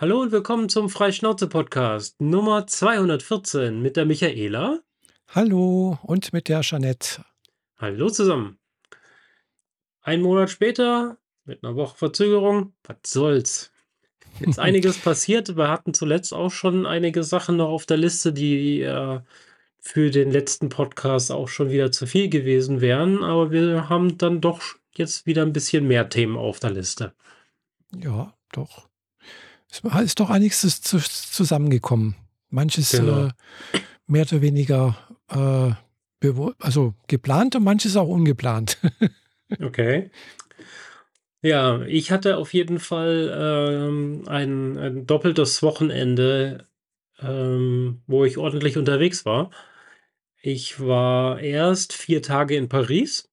Hallo und willkommen zum Freischnauze-Podcast Nummer 214 mit der Michaela. Hallo und mit der Jeanette. Hallo zusammen. Ein Monat später, mit einer Woche Verzögerung, was soll's? Jetzt einiges passiert. Wir hatten zuletzt auch schon einige Sachen noch auf der Liste, die äh, für den letzten Podcast auch schon wieder zu viel gewesen wären. Aber wir haben dann doch jetzt wieder ein bisschen mehr Themen auf der Liste. Ja, doch. Es ist doch einiges zu- zusammengekommen. Manches Genau. äh, mehr oder weniger äh, also geplant und manches auch ungeplant. Okay. Ja, ich hatte auf jeden Fall ähm, ein, ein doppeltes Wochenende, ähm, wo ich ordentlich unterwegs war. Ich war erst vier Tage in Paris,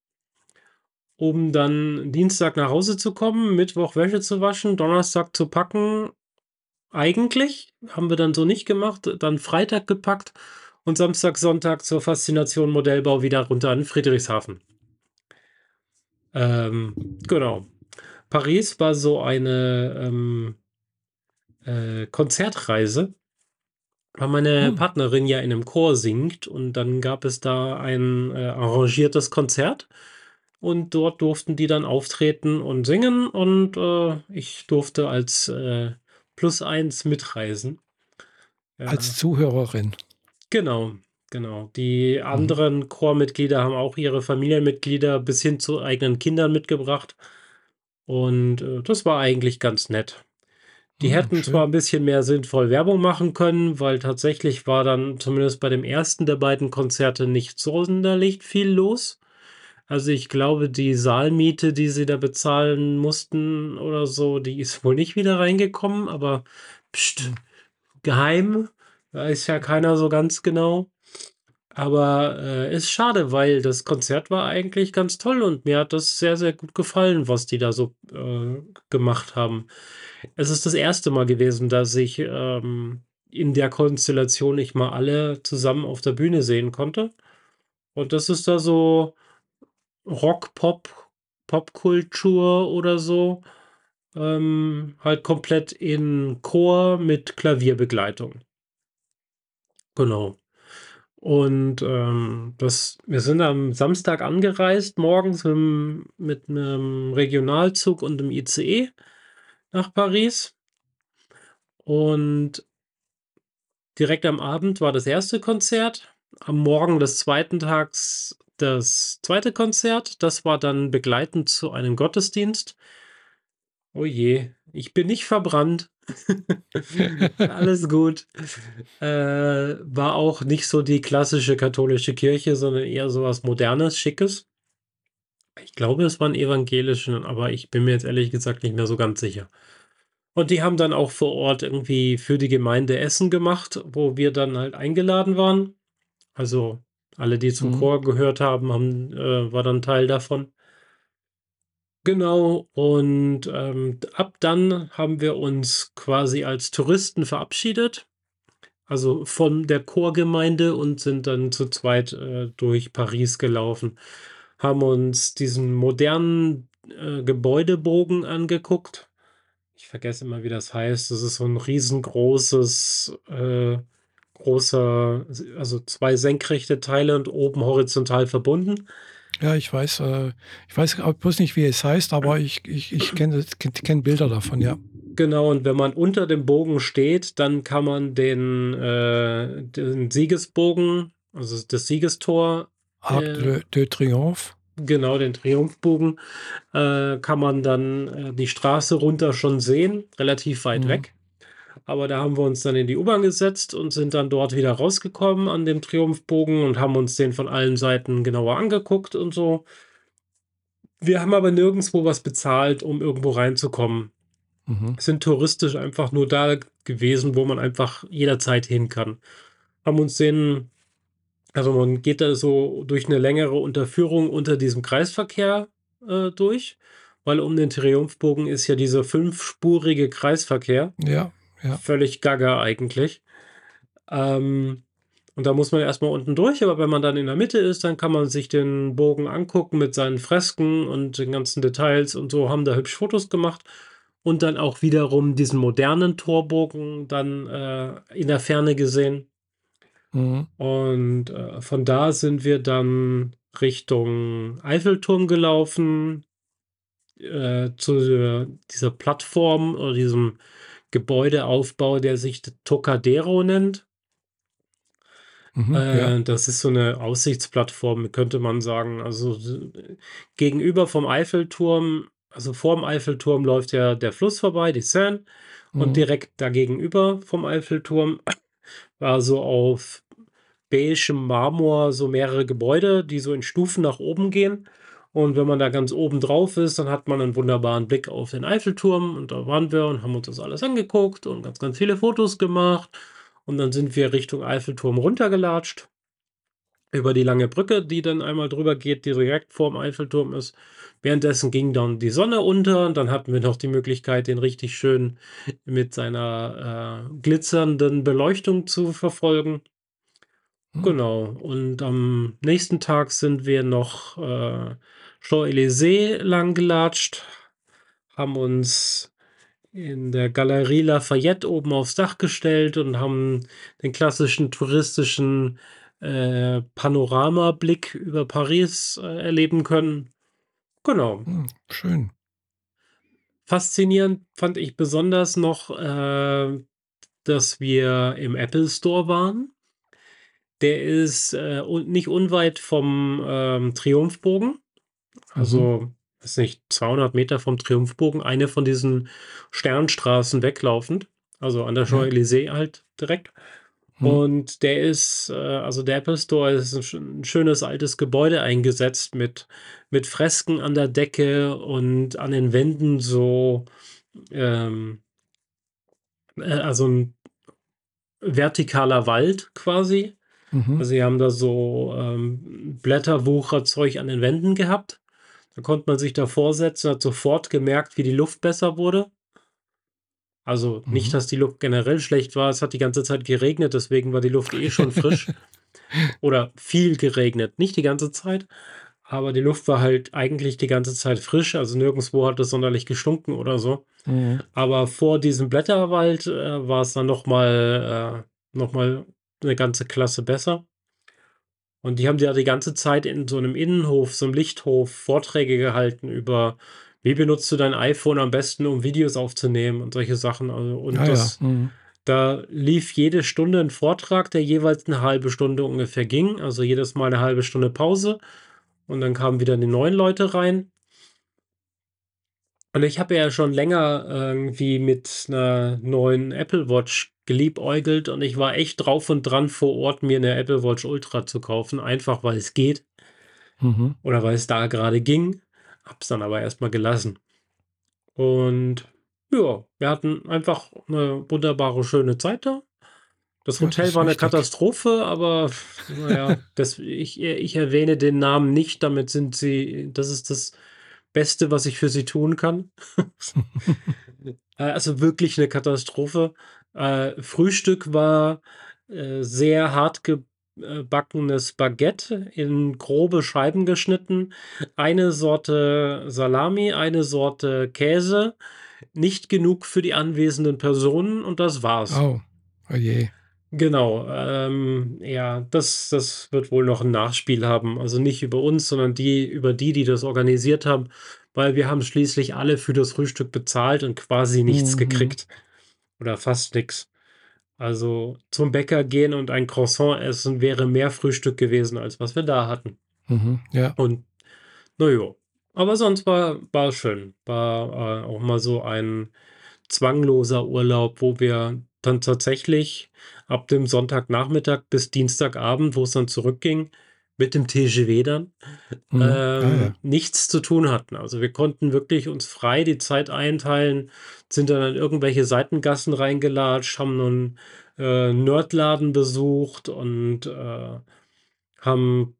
um dann Dienstag nach Hause zu kommen, Mittwoch Wäsche zu waschen, Donnerstag zu packen. Eigentlich haben wir dann so nicht gemacht, dann Freitag gepackt und Samstag, Sonntag zur Faszination Modellbau wieder runter in Friedrichshafen. Ähm, genau. Paris war so eine ähm, äh, Konzertreise, weil meine Hm. Partnerin ja in einem Chor singt und dann gab es da ein äh, arrangiertes Konzert und dort durften die dann auftreten und singen und äh, ich durfte als äh, Plus eins mitreisen. Ja, Als Zuhörerin. genau, genau. Die Mhm. anderen Chormitglieder haben auch ihre Familienmitglieder bis hin zu eigenen Kindern mitgebracht. Und äh, das war eigentlich ganz nett. Die Hm, hätten schön. zwar ein bisschen mehr sinnvoll Werbung machen können, weil tatsächlich war dann zumindest bei dem ersten der beiden Konzerte nicht sonderlich viel los. Also ich glaube, die Saalmiete, die sie da bezahlen mussten oder so, die ist wohl nicht wieder reingekommen, aber pst, geheim, weiß ja keiner so ganz genau. Aber äh, ist schade, weil das Konzert war eigentlich ganz toll und mir hat das sehr, sehr gut gefallen, was die da so äh, gemacht haben. Es ist das erste Mal gewesen, dass ich ähm, in der Konstellation ich mal alle zusammen auf der Bühne sehen konnte. Und das ist da so Rock, Pop, Popkultur oder so. Ähm, halt komplett in Chor mit Klavierbegleitung. Genau. Und ähm, das, wir sind am Samstag angereist, morgens mit, dem- mit einem Regionalzug und einem ICE nach Paris. Und direkt am Abend war das erste Konzert. Am Morgen des zweiten Tags das zweite Konzert. Das war dann begleitend zu einem Gottesdienst. Oh je, ich bin nicht verbrannt. Alles gut. Äh, war auch nicht so die klassische katholische Kirche, sondern eher so was Modernes, Schickes. Ich glaube, es waren evangelische, aber ich bin mir jetzt ehrlich gesagt nicht mehr so ganz sicher. Und die haben dann auch vor Ort irgendwie für die Gemeinde Essen gemacht, wo wir dann halt eingeladen waren. Also alle, die zum Mhm. Chor gehört haben, haben äh, war dann Teil davon. Genau, und ähm, ab dann haben wir uns quasi als Touristen verabschiedet, also von der Chorgemeinde und sind dann zu zweit äh, durch Paris gelaufen, haben uns diesen modernen äh, Gebäudebogen angeguckt. Ich vergesse immer, wie das heißt. Das ist so ein riesengroßes, äh, großer, also zwei senkrechte Teile und oben horizontal verbunden. Ja, ich weiß, äh, ich weiß bloß nicht, wie es heißt, aber ich, ich, ich kenne kenn, Bilder davon, ja. Genau, und wenn man unter dem Bogen steht, dann kann man den, äh, den Siegesbogen, also das Siegestor, Arc äh, de, de Triomphe. genau, den Triumphbogen, äh, kann man dann äh, die Straße runter schon sehen, relativ weit Mhm. weg. Aber da haben wir uns dann in die U-Bahn gesetzt und sind dann dort wieder rausgekommen an dem Triumphbogen und haben uns den von allen Seiten genauer angeguckt und so. Wir haben aber nirgendwo was bezahlt, um irgendwo reinzukommen. Mhm. sind touristisch einfach nur da gewesen, wo man einfach jederzeit hin kann. Haben uns den, also man geht da so durch eine längere Unterführung unter diesem Kreisverkehr äh, durch, weil um den Triumphbogen ist ja dieser fünfspurige Kreisverkehr. Ja, ja. Völlig gaga eigentlich. Ähm, und da muss man erstmal unten durch, aber wenn man dann in der Mitte ist, dann kann man sich den Bogen angucken mit seinen Fresken und den ganzen Details und so, haben da hübsch Fotos gemacht. und dann auch wiederum diesen modernen Torbogen dann, äh, in der Ferne gesehen. Mhm. Und, äh, von da sind wir dann Richtung Eiffelturm gelaufen, äh, zu dieser Plattform oder diesem Gebäudeaufbau, der sich Tocadero nennt. Mhm, ja. Äh, das ist so 'ne Aussichtsplattform, könnte man sagen. Also, gegenüber vom Eiffelturm also, vorm Eiffelturm läuft ja der Fluss vorbei, die Seine, und Mhm. direkt da gegenüber vom Eiffelturm war so auf beigem Marmor so mehrere Gebäude, die so in Stufen nach oben gehen. Und wenn man da ganz oben drauf ist, dann hat man 'nen wunderbaren Blick auf den Eiffelturm und da waren wir und haben uns das alles angeguckt und ganz, ganz viele Fotos gemacht. Und dann sind wir Richtung Eiffelturm runtergelatscht über die lange Brücke, die dann einmal drüber geht, die direkt vorm Eiffelturm ist. Währenddessen ging dann die Sonne unter und dann hatten wir noch die Möglichkeit, den richtig schön mit seiner, äh, glitzernden Beleuchtung zu verfolgen. Hm. Genau. Und am nächsten Tag sind wir noch, äh, Champs-Élysées langgelatscht, haben uns in der Galerie Lafayette oben aufs Dach gestellt und haben den klassischen touristischen, äh, Panoramablick über Paris, äh, erleben können. Genau. Hm, schön. Faszinierend fand ich besonders noch, äh, dass wir im Apple Store waren. Der ist, äh, nicht unweit vom, ähm, Triumphbogen. Mhm. Also, weiß nicht, 200 Meter vom Triumphbogen, eine von diesen Sternstraßen weglaufend, also an der. Champs-Élysées halt direkt. Mhm. Und der ist, äh also der Apple Store ist 'n sch 'n schönes altes Gebäude eingesetzt mit mit Fresken an der Decke und an den Wänden so, ähm äh, also 'n vertikaler Wald quasi. Mhm. Also, sie haben da so, ähm, Blätterwucherzeug an den Wänden gehabt. Da konnte man sich davor setzen, hat sofort gemerkt, wie die Luft besser wurde. Also, nicht, Mhm. dass die Luft generell schlecht war. Es hat die ganze Zeit geregnet, deswegen war die Luft eh schon frisch oder viel geregnet. Nicht die ganze Zeit, aber die Luft war halt eigentlich die ganze Zeit frisch. Also, nirgendswo hat es sonderlich gestunken oder so. Mhm. Aber vor diesem Blätterwald, äh, war's dann noch mal äh, noch mal 'ne ganze Klasse besser. Und die haben ja die ganze Zeit in so 'nem Innenhof, so 'nem Lichthof Vorträge gehalten über: „Wie benutzt du dein iPhone am besten, um Videos aufzunehmen?“ Und solche Sachen. Also, Ah und ja, das mhm. da lief jede Stunde 'n Vortrag, der jeweils 'ne 1/2 Stunde ungefähr ging. Also, jedes Mal 'ne 1/2 Stunde Pause und dann kamen wieder die neuen Leute rein. Und ich habe ja schon länger irgendwie mit 'ner neuen Apple Watch geliebäugelt und ich war echt drauf und dran, vor Ort mir 'ne Apple Watch Ultra zu kaufen, einfach weil es geht. Mhm. Oder weil es da grade ging, habe es dann aber erst mal gelassen. Und ja, wir hatten einfach 'ne wunderbare, schöne Zeit da. Das Ja, das Hotel war 'ne wichtig. Katastrophe, aber na ja, das ich ich erwähne den Namen nicht, damit sind sie das ist das Beste, was ich für sie tun kann. Äh, also, wirklich 'ne Katastrophe. Äh, Frühstück war, äh, sehr hart geb äh, backenes Baguette in grobe Scheiben geschnitten, eine Sorte Salami, eine Sorte Käse, nicht genug für die anwesenden Personen und das war's. Oh, oh je. Genau, ähm, ja, das das wird wohl noch 'n Nachspiel haben. Also, nicht über uns, sondern die über die, die das organisiert haben, weil wir haben schließlich alle für das Frühstück bezahlt und quasi nichts mhm. gekriegt oder fast nix. Also, zum Bäcker gehen und ein Croissant essen wäre mehr Frühstück gewesen, als was wir da hatten. Mhm, ja. Und na ja, aber sonst war war schön. War, äh, auch mal so ein zwangloser Urlaub, wo wir dann tatsächlich ab dem Sonntagnachmittag bis Dienstagabend, wo's dann zurückging, mit dem TGV dann, Mhm, ah ähm, ja. nichts zu tun hatten. Also, wir konnten wirklich uns frei die Zeit einteilen, sind dann in irgendwelche Seitengassen reingelatscht, haben 'nen, äh, Nerdladen besucht und, äh, haben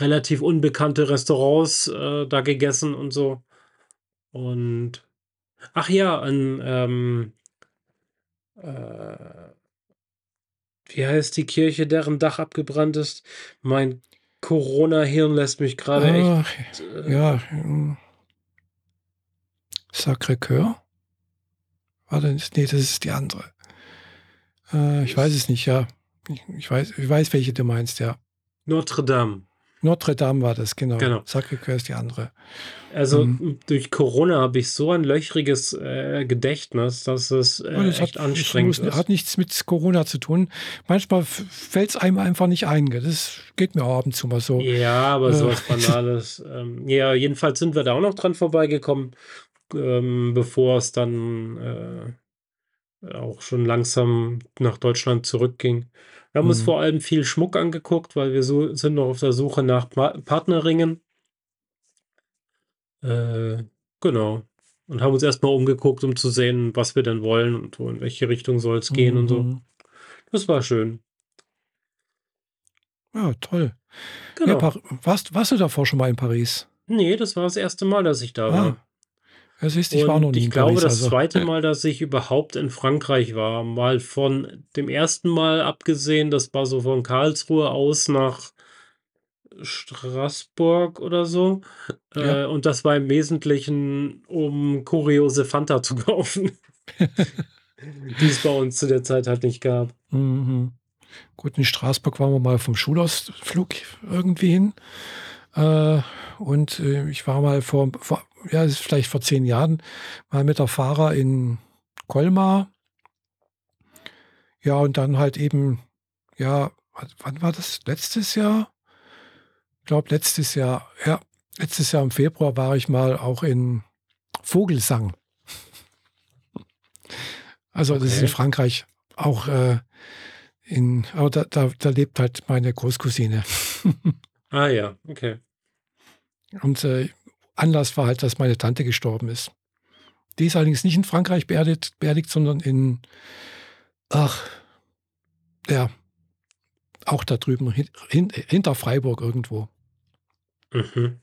relativ unbekannte Restaurants, äh, da gegessen und so. Und ach ja, ein, ähm äh wie heißt die Kirche, deren Dach abgebrannt ist? Mein Corona-Hirn lässt mich grade echt, äh ja, hm. Sacré Cœur? Warte, nee, das ist die andere. Äh, ich weiß es nicht, ja. Ich, ich, weiß, ich weiß, welche du meinst, ja. Notre Dame. Notre Dame war das, genau. Genau. Sacré-Cœur ist die andere. Also Mhm. durch Corona habe ich so ein löchriges äh, Gedächtnis, dass es äh, Ja, das echt hat, anstrengend muss, ist. hat nichts mit Corona zu tun. Manchmal fällt es einem einfach nicht ein. Das geht mir auch ab und zu mal so. Ja, aber Äh, sowas Banales. ähm, ja, jedenfalls sind wir da auch noch dran vorbeigekommen, ähm, bevor es dann äh, auch schon langsam nach Deutschland zurückging. Wir haben uns Mhm. vor allem viel Schmuck angeguckt, weil wir so sind noch auf der Suche nach Pa Partnerringen. Äh, genau. Und haben uns erstmal umgeguckt, um zu sehen, was wir denn wollen und in welche Richtung soll es gehen und so. Mhm. Das war schön. Ja, toll. Ja, Genau. Par warst, warst du davor schon mal in Paris? Ne, das war das erste Mal, dass ich da war. Ja, siehst, ich war noch nie ich in glaube, Paris. das Also, zweite Mal, dass ich überhaupt in Frankreich war, mal von dem ersten Mal abgesehen, das war so von Karlsruhe aus nach Straßburg oder so. ja. Äh, und das war im Wesentlichen, um kuriose Fanta zu kaufen, die es bei uns zu der Zeit halt nicht gab. Mhm. Gut, in Straßburg waren wir mal vom Schulausflug irgendwie hin. Äh, und äh, ich war mal vor, vor, ja, vielleicht vor zehn Jahren, mal mit der Fahrer in Colmar. Ja, und dann halt eben, ja, wann war das? Letztes Jahr? Ich glaube, letztes Jahr, ja, letztes Jahr im Februar war ich mal auch in Vogelsang. Also, das ist in Okay. Frankreich auch äh, in, aber da, da, da lebt halt meine Großcousine. Ah ja, okay. Und äh, Anlass war halt, dass meine Tante gestorben ist. Die ist allerdings nicht in Frankreich beerdigt, beerdigt sondern in, ach, ja, auch da drüben, hin, hin, hinter Freiburg irgendwo. Mhm.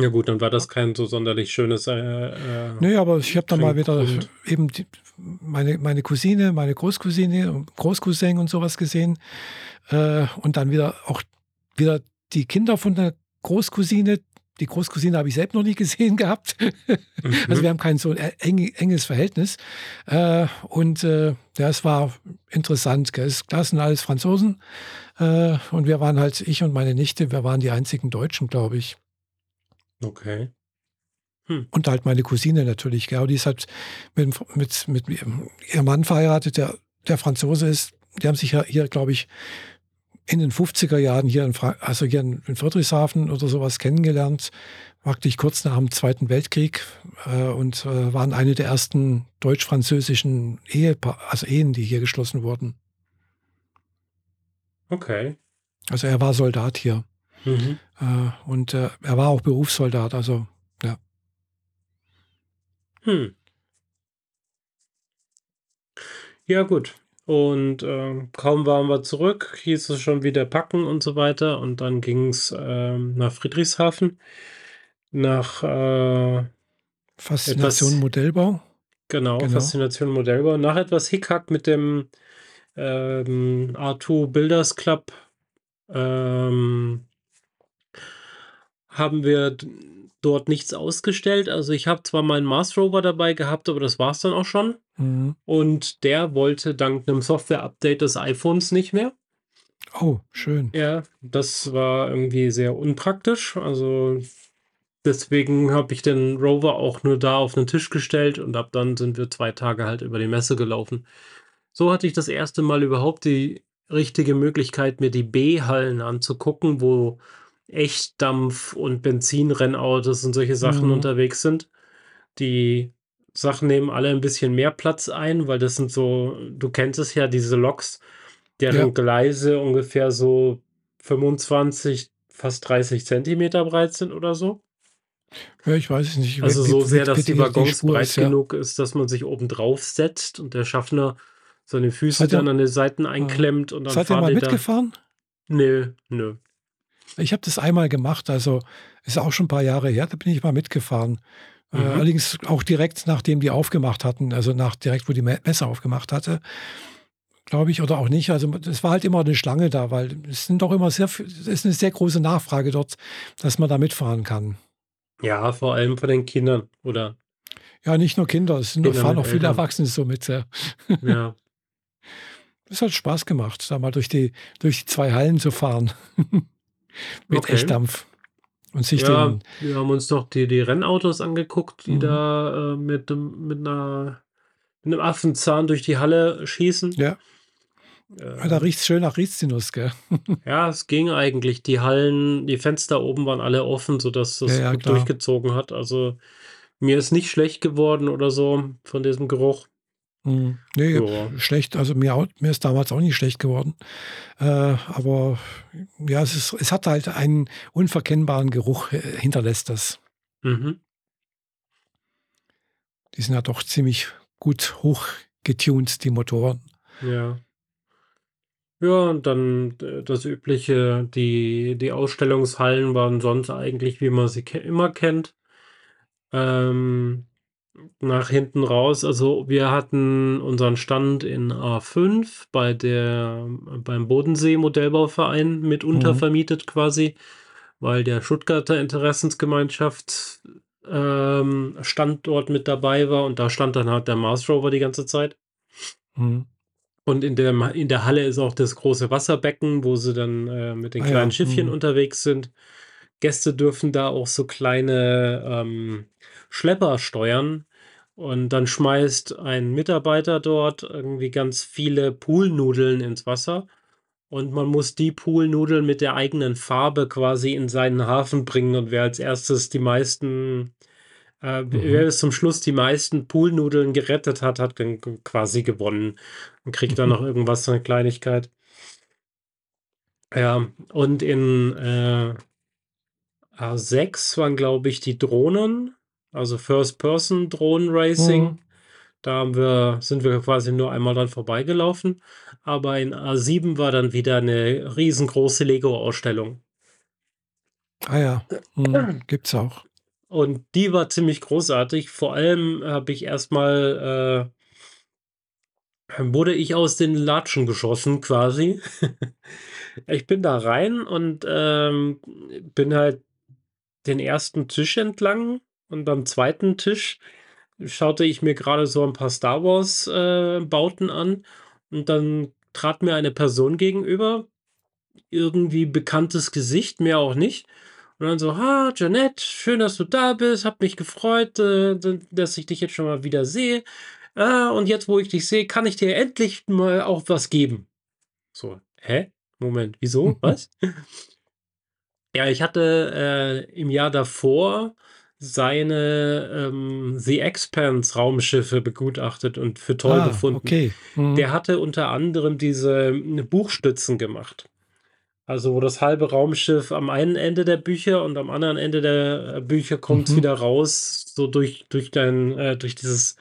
Ja gut, dann war das kein so sonderlich schönes äh, äh, Nö, aber ich habe da mal wieder Trinkgrund. eben die, meine, meine Cousine, meine Großcousine und Großcousin und sowas gesehen. Äh, und dann wieder auch wieder die Kinder von der Großcousine. Die Großcousine habe ich selbst noch nie gesehen gehabt. Also Mhm. wir haben kein so ein eng, enges Verhältnis. Äh, und äh, ja, es war interessant. Gell? Das sind alles Franzosen. Äh, und wir waren halt, ich und meine Nichte, wir waren die einzigen Deutschen, glaube ich. Okay. Hm. Und halt meine Cousine natürlich. Und die ist halt mit, mit, mit ihrem Mann verheiratet, der, der Franzose ist. Die haben sich ja hier, glaube ich, in den 50er Jahren hier in, Fra also hier in, in Friedrichshafen oder sowas kennengelernt, praktisch kurz nach dem Zweiten Weltkrieg äh, und äh, waren eine der ersten deutsch-französischen Ehepa also Ehen, die hier geschlossen wurden. Okay. Also er war Soldat hier Mhm. äh, und äh, er war auch Berufssoldat, also ja. Hm. Ja, gut. Und ähm, kaum waren wir zurück, hieß es schon wieder packen und so weiter. Und dann ging es ähm, nach Friedrichshafen, nach äh, Faszination etwas, Modellbau, genau, genau. Faszination Modellbau, nach etwas Hickhack mit dem ähm, R2 Builders Club ähm, haben wir dort nichts ausgestellt. Also ich habe zwar meinen Mars Rover dabei gehabt, aber das war es dann auch schon. Mhm. Und der wollte dank einem Software-Update des iPhones nicht mehr. Oh, schön. Ja, das war irgendwie sehr unpraktisch. Also deswegen habe ich den Rover auch nur da auf den Tisch gestellt und ab dann sind wir zwei Tage halt über die Messe gelaufen. So hatte ich das erste Mal überhaupt die richtige Möglichkeit, mir die B-Hallen anzugucken, wo Echtdampf- und Benzinrennautos und solche Sachen Mhm. unterwegs sind. Die Sachen nehmen alle ein bisschen mehr Platz ein, weil das sind so, du kennst es ja, diese Loks, Ja, deren Gleise ungefähr so 25, fast 30 Zentimeter breit sind oder so. ja, ich weiß es nicht, Also so sehr, dass die Waggons breit ist, ja. genug ist, dass man sich oben drauf setzt und der Schaffner seine Füße dann ihr, an den Seiten äh, einklemmt und dann seid ihr mal mitgefahren? Nö, nö. Ich habe das einmal gemacht, also ist auch schon ein paar Jahre her, da bin ich mal mitgefahren. Äh, Mhm. allerdings auch direkt nachdem die aufgemacht hatten, also nach direkt, wo die Me- Messe aufgemacht hatte, glaube ich, oder auch nicht. Also es war halt immer eine Schlange da, weil es sind doch immer sehr, es ist eine sehr große Nachfrage dort, dass man da mitfahren kann. Ja, vor allem von den Kindern oder Ja, nicht nur Kinder, es sind fahren auch viele. Erwachsene so mit, ja. Ja. Es hat Spaß gemacht, da mal durch die durch die 2 Hallen zu fahren mit Okay. Eschdampf und sich Ja, den wir haben uns noch die die Rennautos angeguckt, die Mhm. da, äh, mit mit 'ner mit 'nem Affenzahn durch die Halle schießen. Ja. Ja, da Ähm riecht's schön nach Rizinus, gell? Ja, es ging eigentlich. Die Hallen die Fenster oben waren alle offen, sodass Ja, das ja, gut klar. durchgezogen hat. Also, mir ist nicht schlecht geworden oder so von diesem Geruch. Mhm. Ne, Ja. schlecht also mir mir ist damals auch nicht schlecht geworden. Äh, aber ja, es ist es hat halt einen unverkennbaren Geruch, äh, hinterlässt das. Mhm. Die sind ja doch ziemlich gut hochgetunt, die Motoren. Ja. Ja, und dann d das Übliche, die die Ausstellungshallen waren sonst eigentlich, wie man sie ke immer kennt. Ähm, nach hinten raus also, wir hatten unseren Stand in A5 bei der beim Bodensee-Modellbauverein mit Mhm. untervermietet quasi, weil der Stuttgarter Interessensgemeinschaft, ähm, Standort mit dabei war und da stand dann halt der Mars Rover die ganze Zeit. Mhm. Und in der in der Halle ist auch das große Wasserbecken, wo sie dann, äh, mit den Ah kleinen ja, Schiffchen mhm. unterwegs sind. Gäste dürfen da auch so kleine, ähm, Schlepper steuern und dann schmeißt ein Mitarbeiter dort irgendwie ganz viele Poolnudeln ins Wasser und man muss die Poolnudeln mit der eigenen Farbe quasi in seinen Hafen bringen und wer als Erstes die meisten äh, wer Mhm. bis zum Schluss die meisten Poolnudeln gerettet hat, hat quasi gewonnen und kriegt dann noch irgendwas, so 'ne Kleinigkeit. Ja, und in, äh A6 waren, glaube ich, die Drohnen, also Mhm. First-Person-Drohnen-Racing. Da haben wir sind wir quasi nur einmal dran vorbeigelaufen, aber in A7 war dann wieder 'ne riesengroße Lego-Ausstellung. Ah ja, mhm, gibt's auch. Und die war ziemlich großartig. Vor allem habe ich erst mal, äh wurde ich aus den Latschen geschossen quasi. Ich bin da rein und, ähm, bin halt den 1. Tisch entlang und am 2. Tisch schaute ich mir grade so 'n paar Star Wars, äh, Bauten an und dann trat mir eine Person gegenüber, irgendwie bekanntes Gesicht, mehr auch nicht. Und dann so: „Ha, Jeanette, schön, dass du da bist. Habe mich gefreut, äh, dass ich dich jetzt schon mal wieder sehe. Äh, und jetzt, wo ich dich sehe, kann ich dir endlich mal auch was geben.“ So: „Hä? Moment, wieso? Was?“ Ja, ich hatte, äh, im Jahr davor seine, ähm, The Expanse Raumschiffe begutachtet und für toll Ah, befunden. okay. Mhm. Der hatte unter anderem diese, hm, Buchstützen gemacht. Also, wo das halbe Raumschiff am einen Ende der Bücher und am anderen Ende der, äh, Bücher kommt's Mhm. wieder raus, so durch durch dein äh, durch dieses,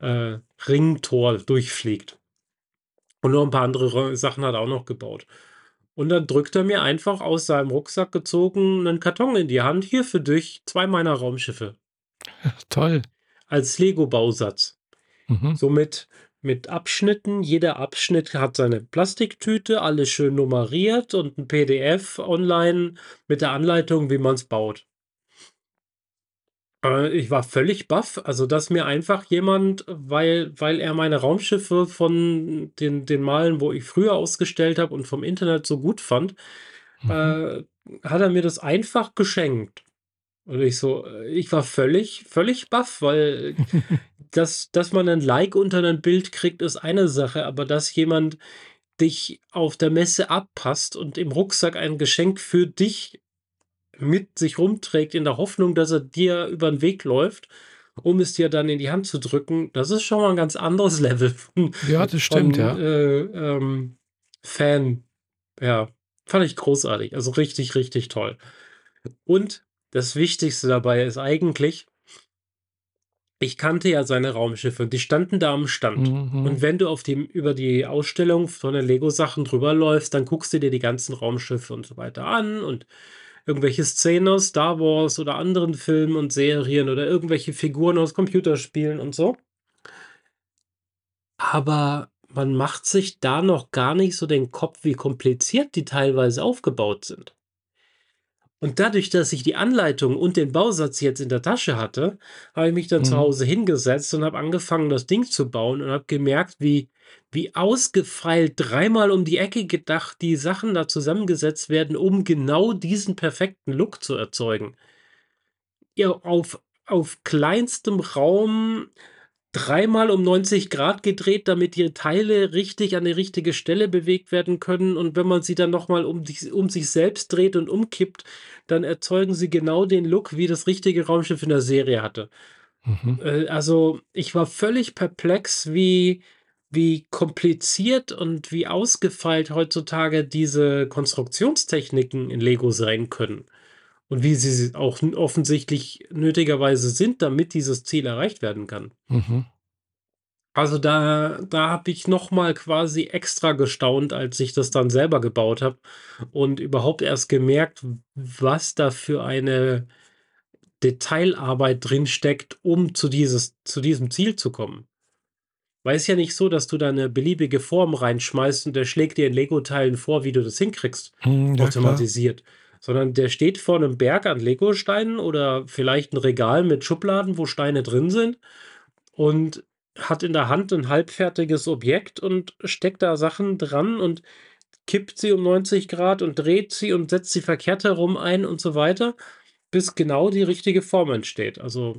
äh, Ringtor durchfliegt. Und noch 'n paar andere Sachen hat er auch noch gebaut. Und dann drückt er mir einfach aus seinem Rucksack gezogen 'nen Karton in die Hand: „Hier für dich, 2 meiner Raumschiffe.“ Toll. Als Lego-Bausatz. Mhm. So mit Abschnitten. Jeder Abschnitt hat seine Plastiktüte, alles schön nummeriert und 'n PDF online mit der Anleitung, wie man's baut. Äh, ich war völlig baff, also, dass mir einfach jemand, weil weil er meine Raumschiffe von den den Malen, wo ich früher ausgestellt habe und vom Internet so gut fand, Mhm. äh, hat er mir das einfach geschenkt. Und ich so äh, ich war völlig völlig baff, weil dass dass man 'nen Like unter 'nen Bild kriegt, ist eine Sache, aber dass jemand dich auf der Messe abpasst und im Rucksack ein Geschenk für dich mit sich rumträgt in der Hoffnung, dass er dir über 'n Weg läuft, um es dir dann in die Hand zu drücken, das ist schon mal 'n ganz anderes Level von Ja, das stimmt, von, ja. äh, ähm, Fan. Ja, fand ich großartig, also, richtig, richtig toll. Und das Wichtigste dabei ist eigentlich ich kannte ja seine Raumschiffe, die standen da am Stand. Mhm, Und wenn du auf dem über die Ausstellung von den Lego-Sachen drüber läufst, dann guckst du dir die ganzen Raumschiffe und so weiter an und irgendwelche Szenen aus Star Wars oder anderen Filmen und Serien oder irgendwelche Figuren aus Computerspielen und so. Aber man macht sich da noch gar nicht so den Kopf, wie kompliziert die teilweise aufgebaut sind. Und dadurch, dass ich die Anleitung und den Bausatz jetzt in der Tasche hatte, habe ich mich dann zu Mhm. Hause hingesetzt und habe angefangen, das Ding zu bauen und habe gemerkt, wie wie ausgefeilt dreimal um die Ecke gedacht die Sachen da zusammengesetzt werden, um genau diesen perfekten Look zu erzeugen. Ja, auf auf kleinstem Raum dreimal um 90 Grad gedreht, damit die Teile richtig an die richtige Stelle bewegt werden können. Und wenn man sie dann noch mal um um sich selbst dreht und umkippt, dann erzeugen sie genau den Look, wie das richtige Raumschiff in der Serie hatte. Mhm. Äh, also, ich war völlig perplex, wie wie kompliziert und wie ausgefeilt heutzutage diese Konstruktionstechniken in Lego sein können und wie sie auch offensichtlich nötigerweise sind, damit dieses Ziel erreicht werden kann. Mhm. Also, da da habe ich noch mal quasi extra gestaunt, als ich das dann selber gebaut habe und überhaupt erst gemerkt, was da für eine Detailarbeit drinsteckt, um zu dieses zu diesem Ziel zu kommen. Weil es ja nicht so, dass du da 'ne beliebige Form reinschmeißt und der schlägt dir in Lego-Teilen vor, wie du das hinkriegst, Mhm, ja klar. Sondern der steht vor 'nem Berg an Legosteinen oder vielleicht 'n Regal mit Schubladen, wo Steine drin sind und hat in der Hand 'n halbfertiges Objekt und steckt da Sachen dran und kippt sie um 90 Grad und dreht sie und setzt sie verkehrt herum ein und so weiter, bis genau die richtige Form entsteht. Also,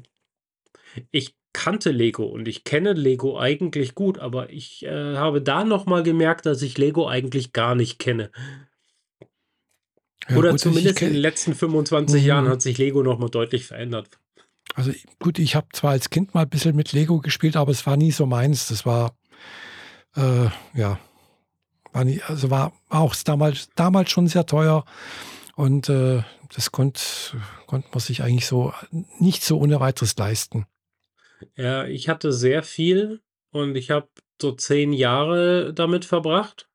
ich kannte Lego und ich kenne Lego eigentlich gut, aber ich, äh, habe da noch mal gemerkt, dass ich Lego eigentlich gar nicht kenne. Ja Oder gut, zumindest in den letzten 25 Jahren mhm. hat sich Lego noch mal deutlich verändert. Also, gut, ich habe zwar als Kind mal bisschen mit Lego gespielt, aber es war nie so meins. Das war, äh, ja war nie also, war war auch damals damals schon sehr teuer und, äh, das konnt konnte man sich eigentlich so nicht so ohne Weiteres leisten. Ja, ich hatte sehr viel und ich habe so 10 Jahre damit verbracht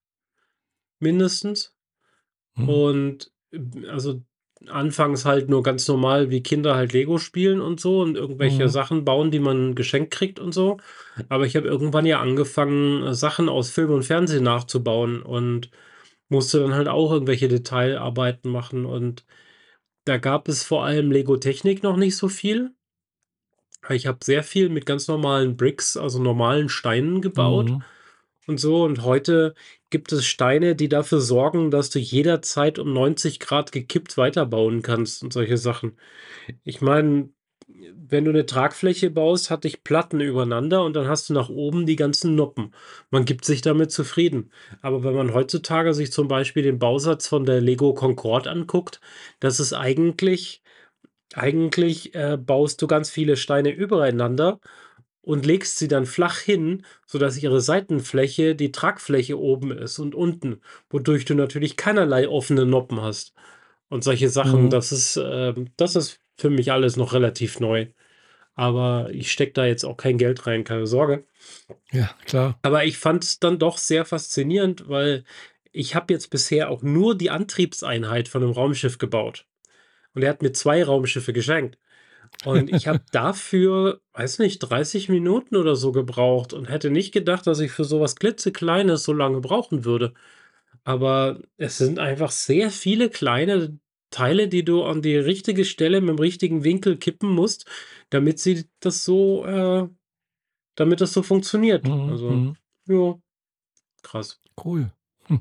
mindestens. Mhm. Und, also, anfangs halt nur ganz normal, wie Kinder halt Lego spielen und so und irgendwelche Mhm. Sachen bauen, die man geschenkt kriegt und so. Aber ich habe irgendwann ja angefangen, Sachen aus Film und Fernsehen nachzubauen und musste dann halt auch irgendwelche Detailarbeiten machen. Und da gab es vor allem Lego-Technik noch nicht so viel. Ich habe sehr viel mit ganz normalen Bricks, also normalen Steinen gebaut Mhm. Und so. Und heute gibt es Steine, die dafür sorgen, dass du jederzeit um 90 Grad gekippt weiterbauen kannst und solche Sachen. Ich meine, wenn du 'ne Tragfläche baust, hatte ich Platten übereinander und dann hast du nach oben die ganzen Noppen. Man gibt sich damit zufrieden. Aber wenn man heutzutage sich zum Beispiel den Bausatz von der Lego Concorde anguckt, das ist eigentlich eigentlich, äh, baust du ganz viele Steine übereinander und legst sie dann flach hin, sodass ihre Seitenfläche die Tragfläche oben ist und unten, wodurch du natürlich keinerlei offene Noppen hast. Und solche Sachen, Mhm. das ist, ähm das ist für mich alles noch relativ neu. Aber ich stecke da jetzt auch kein Geld rein, keine Sorge. Ja, klar. Aber ich fand's dann doch sehr faszinierend, weil ich habe jetzt bisher auch nur die Antriebseinheit von 'nem Raumschiff gebaut. Und er hat mir 2 Raumschiffe geschenkt. Und ich habe dafür, weiß nicht, 30 Minuten oder so gebraucht und hätte nicht gedacht, dass ich für so was Klitzekleines so lange brauchen würde. Aber es sind einfach sehr viele kleine Teile, die du an die richtige Stelle mit'm richtigen Winkel kippen musst, damit sie das so, äh damit das so funktioniert. Mhm, Also, mhm. ja, krass. Cool. Hm.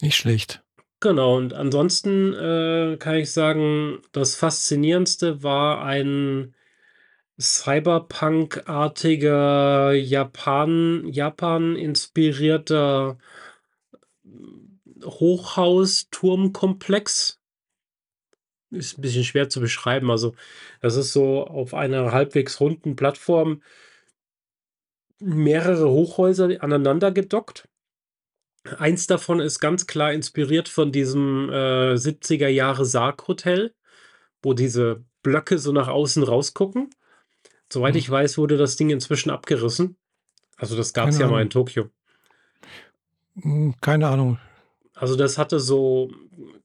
Nicht schlecht. Genau, und ansonsten, äh, kann ich sagen, das Faszinierendste war ein cyberpunkartiger Japan Japan inspirierter Hochhaus-Turmkomplex. Ist 'n bisschen schwer zu beschreiben. Also, das ist so auf einer halbwegs runden Plattform mehrere Hochhäuser aneinander gedockt. Eins davon ist ganz klar inspiriert von diesem, äh, 70er Jahre Sarg-Hotel, wo diese Blöcke so nach außen rausgucken. Soweit ich Mhm. weiß, wurde das Ding inzwischen abgerissen. Also, das gab's Keine ja mal in. Tokio. Hm, keine Ahnung. Also, das hatte so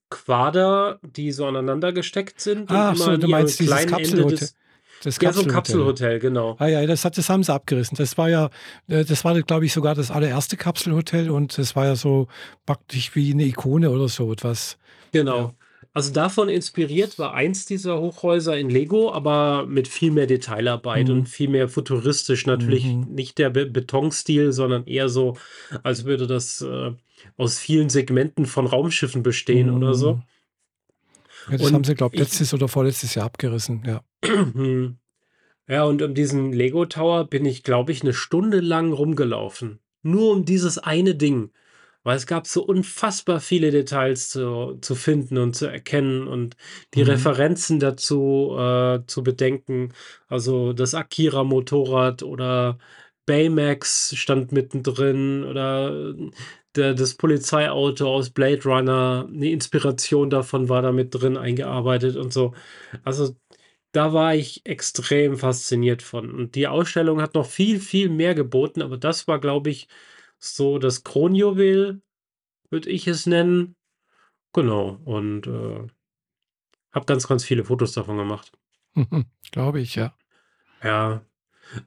Quader, die so aneinander gesteckt sind und Ach immer so, du meinst dieses kleinen Ende Kapselhote des das ja, so 'n Kapselhotel. Kapselhotel, genau. Ah ja, das hat das haben sie abgerissen. Das war ja äh, das war, glaube ich, sogar das allererste Kapselhotel und das war ja so praktisch wie 'ne Ikone oder so etwas. Ja. Genau. Also, davon inspiriert war eins dieser Hochhäuser in Lego, aber mit viel mehr Detailarbeit und Mhm. viel mehr futuristisch. Natürlich Mhm. nicht der Be Betonstil, sondern eher so, als würde das, äh, aus vielen Segmenten von Raumschiffen bestehen oder so. Ja, das haben Und sie, glaube ich, letztes oder vorletztes Jahr abgerissen, ja. mhm. Ja, und um diesen Lego Tower bin ich, glaube ich, 'ne Stunde lang rumgelaufen. Nur um dieses eine Ding, weil es gab so unfassbar viele Details zu zu finden und zu erkennen und die Mhm. Referenzen dazu, äh, zu bedenken. Also, das Akira-Motorrad oder Baymax stand mittendrin oder der das Polizeiauto aus Blade Runner. 'Ne Inspiration davon war da mit drin eingearbeitet und so. Also, da war ich extrem fasziniert von. Und die Ausstellung hat noch viel, viel mehr geboten, aber das war, glaube ich, so das Kronjuwel, würde ich es nennen. Genau, und, äh habe ganz, ganz viele Fotos davon gemacht. Glaube ich, ja. Ja,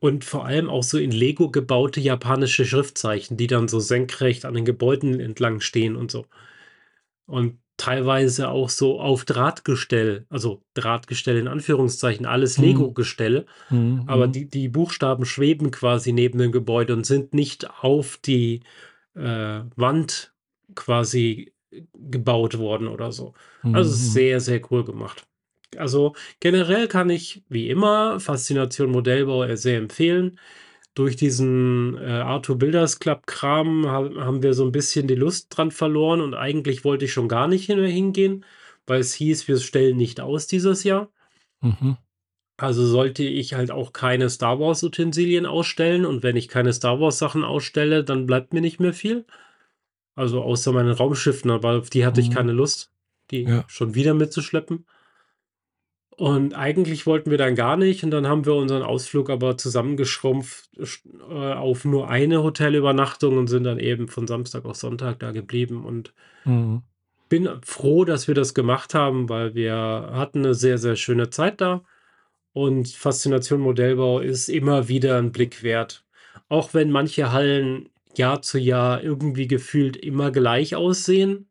und vor allem auch so in Lego gebaute japanische Schriftzeichen, die dann so senkrecht an den Gebäuden entlang stehen und so. Und teilweise auch so auf Drahtgestell, also Drahtgestell in Anführungszeichen, alles Mhm. Lego-Gestell, Mhm, aber mhm. die die Buchstaben schweben quasi neben dem Gebäude und sind nicht auf die, äh, Wand quasi gebaut worden oder so. Mhm, Also, mhm. sehr, sehr cool gemacht. Also, generell kann ich wie immer Faszination Modellbau, äh, sehr empfehlen. Durch diesen, äh, Arthur Builders Club Kram ha haben wir so 'n bisschen die Lust dran verloren und eigentlich wollte ich schon gar nicht hin mehr hingehen, weil es hieß, wir stellen nicht aus dieses Jahr. Mhm. Also, sollte ich halt auch keine Star-Wars-Utensilien ausstellen und wenn ich keine Star-Wars-Sachen ausstelle, dann bleibt mir nicht mehr viel. Also, außer meinen Raumschiffen, aber auf die hatte ich Mhm. keine Lust, die Ja. schon wieder mitzuschleppen. Und eigentlich wollten wir dann gar nicht und dann haben wir unseren Ausflug aber zusammengeschrumpft, sch äh, auf nur eine Hotelübernachtung und sind dann eben von Samstag auf Sonntag da geblieben und Mhm. bin froh, dass wir das gemacht haben, weil wir hatten 'ne sehr, sehr schöne Zeit da und Faszination Modellbau ist immer wieder 'n Blick wert. Auch wenn manche Hallen Jahr zu Jahr irgendwie gefühlt immer gleich aussehen,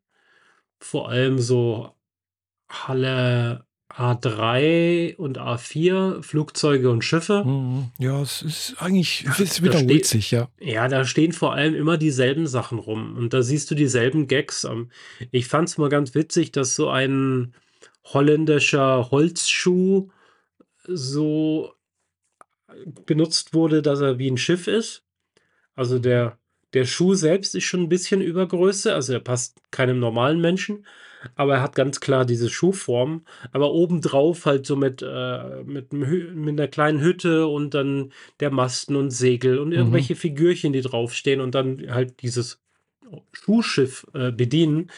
vor allem so Halle A3 und A4, Flugzeuge und Schiffe. Mhm. Ja, es ist eigentlich es wiederholt sich, ja. ja, da stehen vor allem immer dieselben Sachen rum und da siehst du dieselben Gags. Ähm, ich fand's mal ganz witzig, dass so ein holländischer Holzschuh so benutzt wurde, dass er wie 'n Schiff ist. Also, der der Schuh selbst ist schon 'n bisschen Übergröße, also, er passt keinem normalen Menschen, aber er hat ganz klar diese Schuhform. Aber obendrauf halt so mit äh, mit mit 'ner kleinen Hütte und dann der Masten und Segel und Mhm. irgendwelche Figürchen, die draufstehen und dann halt dieses Schuhschiff, äh, bedienen.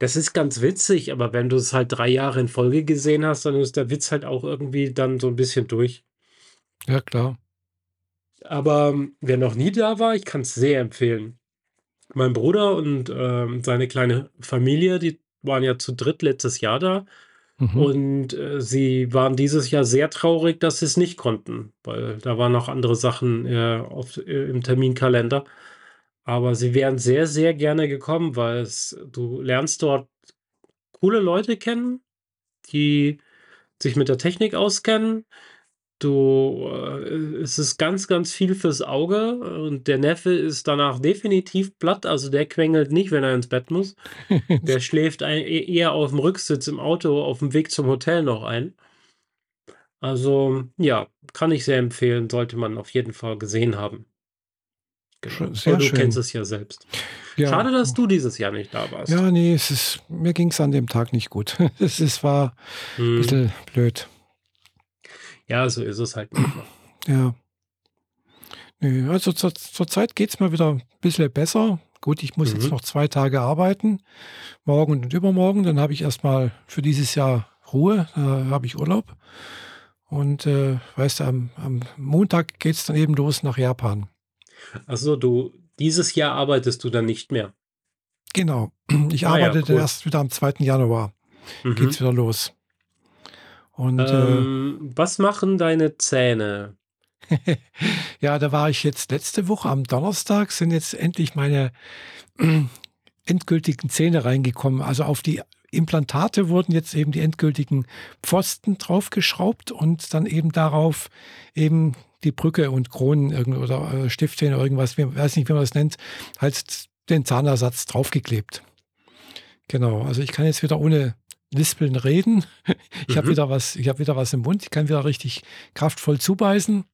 Das ist ganz witzig, aber wenn du's halt 3 Jahre in Folge gesehen hast, dann ist der Witz halt auch irgendwie dann so 'n bisschen durch. Ja, klar. Aber wer noch nie da war, ich kann's sehr empfehlen. Mein Bruder und, ähm, seine kleine Familie, die waren ja zu dritt letztes Jahr da Mhm. und, äh, sie waren dieses Jahr sehr traurig, dass sie's nicht konnten, weil da waren noch andere Sachen, äh, auf äh, im Terminkalender. Aber sie wären sehr, sehr gerne gekommen, weil es du lernst dort coole Leute kennen, die sich mit der Technik auskennen. Du äh, es ist ganz, ganz viel fürs Auge und der Neffe ist danach definitiv platt, also, der quengelt nicht, wenn er ins Bett muss. Der schläft ei e eher aufm Rücksitz im Auto aufm Weg zum Hotel noch ein. Also, ja, kann ich sehr empfehlen, sollte man auf jeden Fall gesehen haben. Genau. Sehr du kennst schön. es ja selbst. Ja. Schade, dass du dieses Jahr nicht da warst. Ja, ne, es ist mir ging's an dem Tag nicht gut. Es es war Mhm. bisschen blöd. Ja, so ist es halt. Ja. Ne, also, zur zurzeit geht's mir wieder 'n bisschen besser. Gut, ich muss jetzt Mhm. noch 2 Tage arbeiten, morgen und übermorgen, dann habe ich erst mal für dieses Jahr Ruhe, äh, habe ich Urlaub. Und, äh, weißt du, am am Montag geht's dann eben los nach Japan. Ach so, du dieses Jahr arbeitest du dann nicht mehr? Genau. Ich Ah ja, arbeite dann cool. erst wieder am 2. Januar Mhm. geht's wieder los. Und, äh Ähm, was machen deine Zähne? Ja, da war ich jetzt letzte Woche am Donnerstag sind jetzt endlich meine endgültigen Zähne reingekommen, also, auf die Implantate wurden jetzt eben die endgültigen Pfosten draufgeschraubt und dann eben darauf eben die Brücke und Kronen oder äh, Stiftzähne oder irgendwas, ich weiß nicht, wie man das nennt, halt den Zahnersatz draufgeklebt. Genau, also ich kann jetzt wieder ohne Lispeln reden. Ich mhm. habe wieder was, ich habe wieder was im Mund, ich kann wieder richtig kraftvoll zubeißen.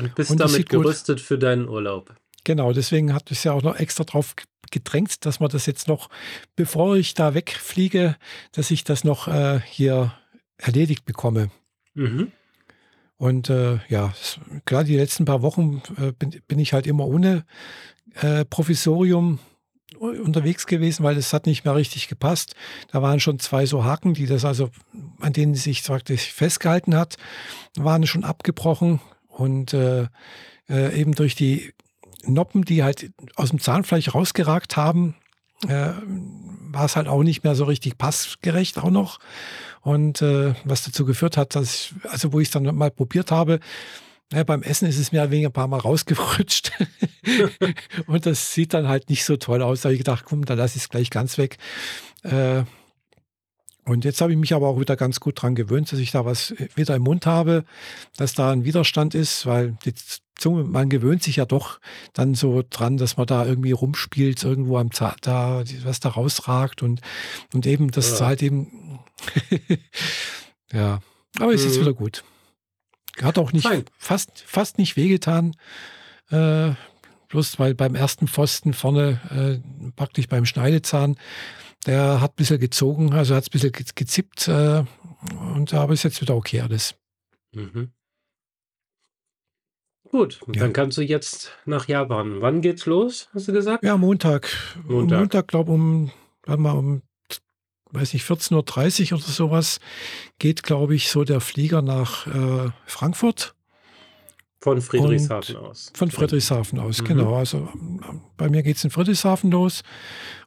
Und bist und damit gerüstet gut. für deinen Urlaub. Genau, deswegen hat es ja auch noch extra drauf gedrängt, dass man das jetzt noch, bevor ich da wegfliege, dass ich das noch äh, hier erledigt bekomme. Mhm. Und äh, ja, klar, die letzten paar Wochen äh, bin, bin, ich halt immer ohne äh, Provisorium unterwegs gewesen, weil es hat nicht mehr richtig gepasst. Da waren schon zwei so Haken, die das also, an denen sich praktisch festgehalten hat, waren schon abgebrochen und äh, äh, eben durch die Noppen, die halt aus dem Zahnfleisch rausgeragt haben, äh, war es halt auch nicht mehr so richtig passgerecht auch noch. Und äh, was dazu geführt hat, dass ich, also wo ich es dann mal probiert habe, ja, beim Essen ist es mir wegen ein paar Mal rausgerutscht. und das sieht dann halt nicht so toll aus. Da habe ich gedacht, komm, da lasse ich es gleich ganz weg. Äh, und jetzt habe ich mich aber auch wieder ganz gut dran gewöhnt, dass ich da was wieder im Mund habe, dass da ein Widerstand ist, weil die Zunge, man gewöhnt sich ja doch dann so dran, dass man da irgendwie rumspielt, irgendwo am Zahn, da, was da rausragt und, und eben, das ja. halt eben, ja, aber es mhm. ist wieder gut. Hat auch nicht, fast, fast nicht wehgetan. Äh, bloß weil beim ersten Pfosten vorne, äh, praktisch beim Schneidezahn, der hat ein bisschen gezogen, also hat ein bisschen gezippt. Äh, und aber ist jetzt wieder okay alles. Mhm. Gut, ja. dann kannst du jetzt nach Japan. Wann geht's los, hast du gesagt? Ja, Montag. Montag, Montag glaube um, warte mal, um weiß nicht, 14.30 Uhr oder sowas geht, glaube ich, so der Flieger nach äh, Frankfurt. Von Friedrichshafen aus. Von Friedrichshafen aus, mhm. genau. Also bei mir geht es in Friedrichshafen los.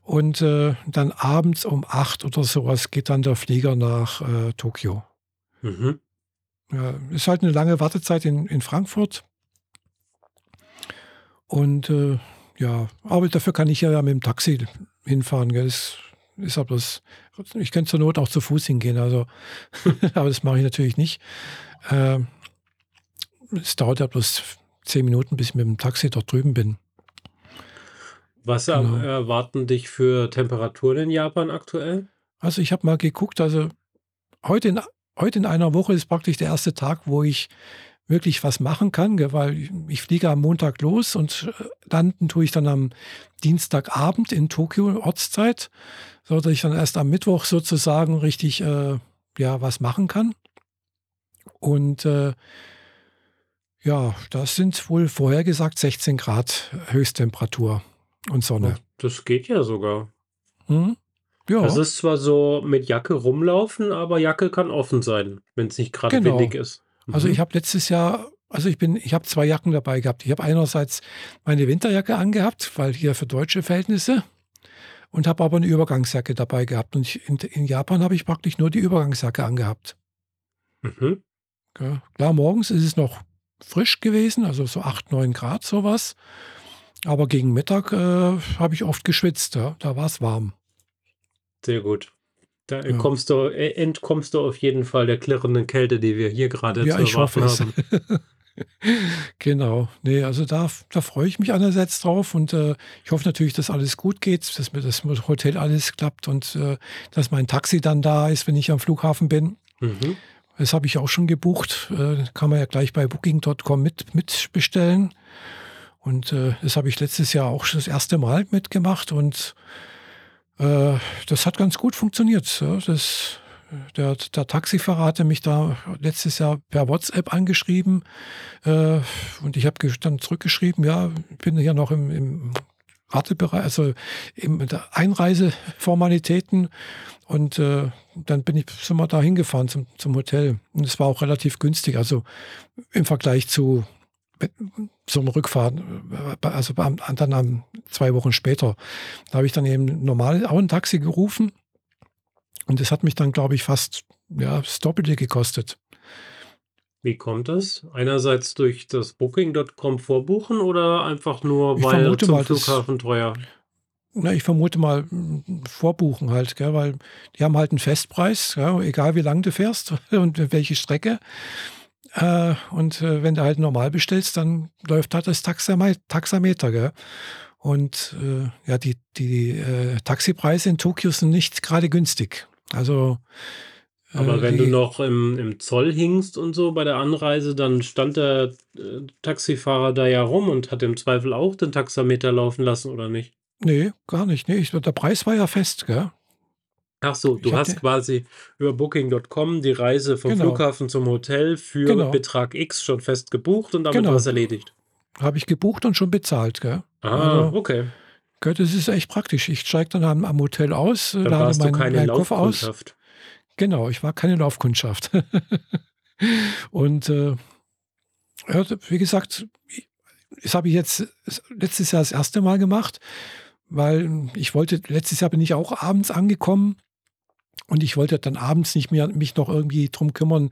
Und äh, dann abends um 8 oder sowas geht dann der Flieger nach äh, Tokio. Mhm. Ja, ist halt eine lange Wartezeit in, in Frankfurt. Und äh, ja, aber dafür kann ich ja mit dem Taxi hinfahren. Gell? Das ist aber das, ich könnte zur Not auch zu Fuß hingehen, also, aber das mache ich natürlich nicht. Äh, es dauert ja bloß zehn Minuten, bis ich mit dem Taxi dort drüben bin. Was genau. erwarten dich für Temperaturen in Japan aktuell? Also ich habe mal geguckt, also heute in, heute in einer Woche ist praktisch der erste Tag, wo ich wirklich was machen kann, weil ich fliege am Montag los und äh, landen tue ich dann am Dienstagabend in Tokio Ortszeit, so dass ich dann erst am Mittwoch sozusagen richtig äh, ja was machen kann. Und äh, ja, das sind wohl vorhergesagt 16 Grad Höchsttemperatur und Sonne. Das geht ja sogar. Hm? Ja. Das ist zwar so mit Jacke rumlaufen, aber Jacke kann offen sein, wenn es nicht gerade genau. windig ist. Also mhm. ich habe letztes Jahr, also ich bin, ich habe zwei Jacken dabei gehabt. Ich habe einerseits meine Winterjacke angehabt, weil hier für deutsche Verhältnisse, und habe aber eine Übergangsjacke dabei gehabt. Und ich, in, in, Japan habe ich praktisch nur die Übergangsjacke angehabt. Mhm. Ja, klar, morgens ist es noch frisch gewesen, also so 8, 9 Grad sowas. Aber gegen Mittag äh, habe ich oft geschwitzt, ja. da war es warm. Sehr gut. Da ja. kommst du, äh, entkommst du auf jeden Fall der klirrenden Kälte, die wir hier gerade ja, zu hoffe haben. genau. Nee, also da, da freue ich mich einerseits drauf und äh, ich hoffe natürlich, dass alles gut geht, dass mir das Hotel alles klappt und äh, dass mein Taxi dann da ist, wenn ich am Flughafen bin. Mhm. Das habe ich auch schon gebucht. Äh, kann man ja gleich bei Booking.com mit, mitbestellen. Und äh, das habe ich letztes Jahr auch schon das erste Mal mitgemacht und äh, das hat ganz gut funktioniert. Ja. Das, der, der, Taxifahrer hatte mich da letztes Jahr per WhatsApp angeschrieben äh, und ich habe dann zurückgeschrieben, ja, bin hier noch im, im Wartebereich, also der Einreiseformalitäten. Und äh, dann bin ich sind wir da hingefahren zum, zum Hotel. Und es war auch relativ günstig, also im Vergleich zu zum Rückfahren, also dann zwei Wochen später, da habe ich dann eben normal auch ein Taxi gerufen und das hat mich dann, glaube ich, fast ja, das Doppelte gekostet. Wie kommt das? Einerseits durch das Booking.com vorbuchen oder einfach nur, ich weil zum mal, Flughafen teuer? na, ich vermute mal, vorbuchen halt, gell, weil die haben halt einen Festpreis, ja, egal wie lang du fährst und welche Strecke. Äh, und äh, wenn du halt normal bestellst, dann läuft halt das Taxameter, gell? Und äh, ja, die, die äh, Taxipreise in Tokio sind nicht gerade günstig. Also aber äh, wenn du noch im, im Zoll hingst und so bei der Anreise, dann stand der äh, Taxifahrer da ja rum und hat im Zweifel auch den Taxameter laufen lassen, oder nicht? nee, gar nicht. Nee, ich, der Preis war ja fest, gell? Ach so, Ich du hast hatte, quasi über Booking.com die Reise vom genau, Flughafen zum Hotel für genau, Betrag X schon fest gebucht und damit war es genau. erledigt. Habe ich gebucht und schon bezahlt, gell? Ah, Also, okay. Das ist echt praktisch. Ich steige dann am, am Hotel aus, Dann lade warst du meinen keine meinen Koffer aus. Laufkundschaft. Genau, ich war keine Laufkundschaft. Und äh, wie gesagt, das habe ich jetzt letztes Jahr das erste Mal gemacht, weil ich wollte, letztes Jahr bin ich auch abends angekommen und ich wollte dann abends nicht mehr mich noch irgendwie drum kümmern,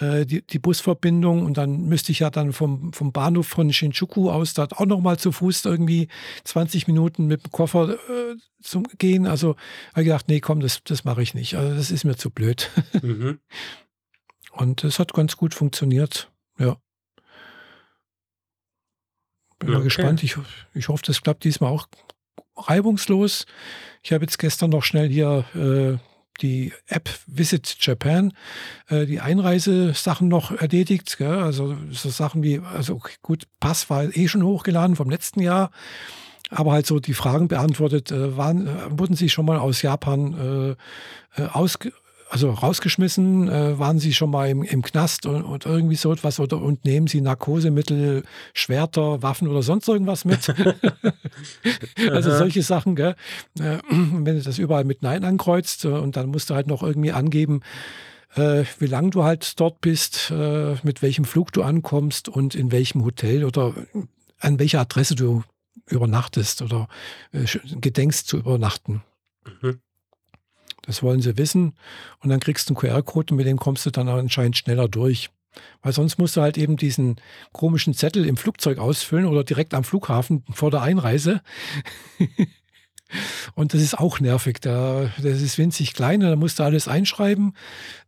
äh, die, die Busverbindung und dann müsste ich ja dann vom, vom Bahnhof von Shinjuku aus da auch noch mal zu Fuß irgendwie 20 Minuten mit dem Koffer äh, zum gehen. Also habe ich gedacht, nee, komm, das, das mache ich nicht. Also das ist mir zu blöd. Mhm. Und es hat ganz gut funktioniert. Ja, bin mal Okay. gespannt. Ich, ich hoffe, das klappt diesmal auch reibungslos. Ich habe jetzt gestern noch schnell hier äh, die App Visit Japan, äh, die Einreisesachen noch erledigt. Gell? Also so Sachen wie, also okay, gut, Pass war eh schon hochgeladen vom letzten Jahr, aber halt so die Fragen beantwortet. Äh, waren, äh, wurden Sie schon mal aus Japan äh, äh, ausge also rausgeschmissen, äh, waren Sie schon mal im, im Knast und, und irgendwie so etwas oder und nehmen Sie Narkosemittel, Schwerter, Waffen oder sonst irgendwas mit? also solche Sachen, gell? Äh, wenn du das überall mit Nein ankreuzt äh, und dann musst du halt noch irgendwie angeben, äh, wie lange du halt dort bist, äh, mit welchem Flug du ankommst und in welchem Hotel oder an welcher Adresse du übernachtest oder äh, gedenkst zu übernachten. Mhm. Das wollen sie wissen. Und dann kriegst du einen QR-Code und mit dem kommst du dann anscheinend schneller durch. Weil sonst musst du halt eben diesen komischen Zettel im Flugzeug ausfüllen oder direkt am Flughafen vor der Einreise. Und das ist auch nervig. Da, das ist winzig klein, da musst du alles einschreiben.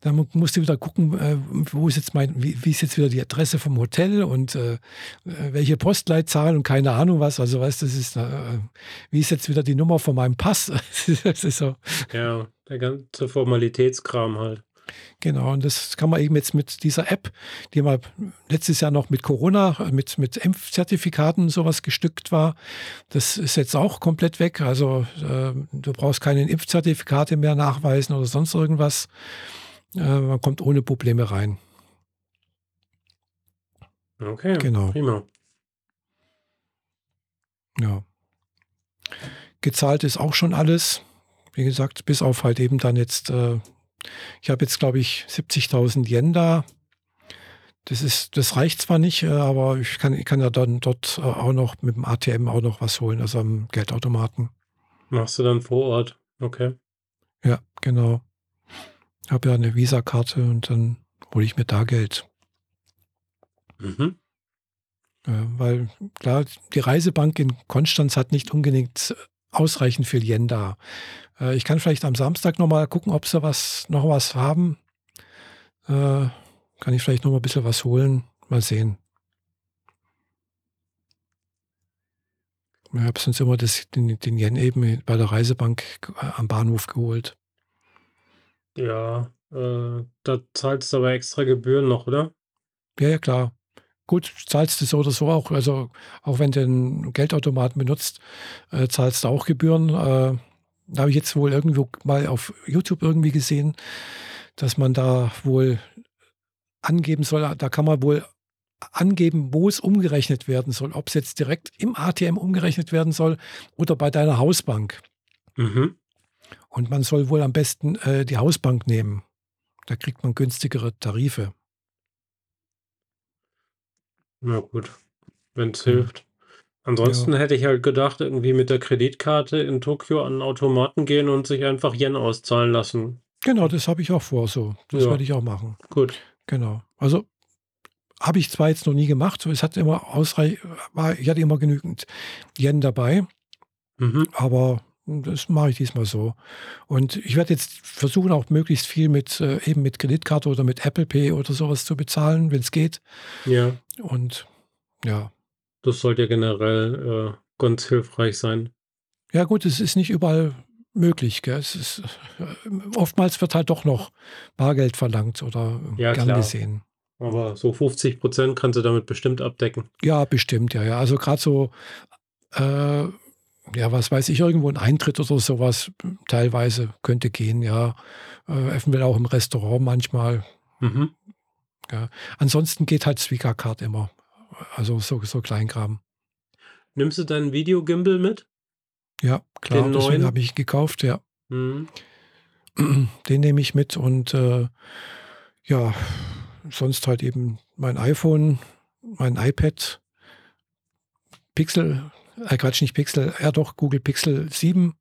Dann musst du wieder gucken, äh, wo ist jetzt mein, wie, wie ist jetzt wieder die Adresse vom Hotel und äh, welche Postleitzahl und keine Ahnung was. Also weißt das ist, äh, wie ist jetzt wieder die Nummer von meinem Pass? das ist so. Ja, der ganze Formalitätskram halt. Genau, und das kann man eben jetzt mit dieser App, die mal letztes Jahr noch mit Corona, mit, mit Impfzertifikaten sowas gestückt war, das ist jetzt auch komplett weg. Also äh, du brauchst keine Impfzertifikate mehr nachweisen oder sonst irgendwas. Äh, man kommt ohne Probleme rein. Okay, Genau, prima. ja. Gezahlt ist auch schon alles. Wie gesagt, bis auf halt eben dann jetzt, äh, ich habe jetzt glaube ich 70.000 Yen da. Das ist, das reicht zwar nicht, äh, aber ich kann, ich kann ja dann dort äh, auch noch mit dem ATM auch noch was holen, also am Geldautomaten. Machst du dann vor Ort. Okay. Ja, genau. Habe ja eine Visa-Karte und dann hole ich mir da Geld. Mhm. Weil klar, die Reisebank in Konstanz hat nicht unbedingt ausreichend viel Yen da. Äh, ich kann vielleicht am Samstag noch mal gucken, ob sie was, noch was haben. Äh, kann ich vielleicht noch mal ein bisschen was holen. Mal sehen. Ich habe sonst immer das, den, den Yen eben bei der Reisebank äh, am Bahnhof geholt. Ja, äh, da zahlst du aber extra Gebühren noch, oder? Ja, ja, klar. Gut, zahlst du so oder so auch. Also auch wenn du einen Geldautomaten benutzt, äh, zahlst du auch Gebühren. Äh, da habe ich jetzt wohl irgendwo mal auf YouTube irgendwie gesehen, dass man da wohl angeben soll, da kann man wohl angeben, wo es umgerechnet werden soll. Ob es jetzt direkt im ATM umgerechnet werden soll oder bei deiner Hausbank. Mhm. Und man soll wohl am besten äh, die Hausbank nehmen. Da kriegt man günstigere Tarife. Na gut, wenn es Hm. Hilft. Ja. Ansonsten hätte ich halt gedacht, irgendwie mit der Kreditkarte in Tokio an Automaten gehen und sich einfach Yen auszahlen lassen. Genau, das habe ich auch vor so. Das Ja, werde ich auch machen. gut. Genau. Also habe ich zwar jetzt noch nie gemacht, es hat immer ausreich war ich hatte immer genügend Yen dabei, Mhm. aber das mache ich diesmal so. Und ich werde jetzt versuchen, auch möglichst viel mit äh, eben mit Kreditkarte oder mit Apple Pay oder sowas zu bezahlen, wenn es geht. Ja. Und ja. Das sollte ja generell äh, ganz hilfreich sein. Ja, gut, es ist nicht überall möglich. Gell? Es ist, äh, oftmals wird halt doch noch Bargeld verlangt oder Ja, gern klar. gesehen. Aber so 50 Prozent kannst du damit bestimmt abdecken. Ja, bestimmt, ja, ja. Also gerade so, äh, ja, was weiß ich, irgendwo ein Eintritt oder sowas teilweise könnte gehen, ja. Äh, eventuell auch im Restaurant manchmal. Mhm. Ja. Ansonsten geht halt Swika-Card immer. Also so, so Kleinkram. Nimmst du deinen Videogimbal mit? Ja, klar, Den deswegen habe ich gekauft, ja. Mhm. Den nehme ich mit und äh, ja, sonst halt eben mein iPhone, mein iPad, Pixel, äh Quatsch, nicht Pixel, ja doch, Google Pixel 7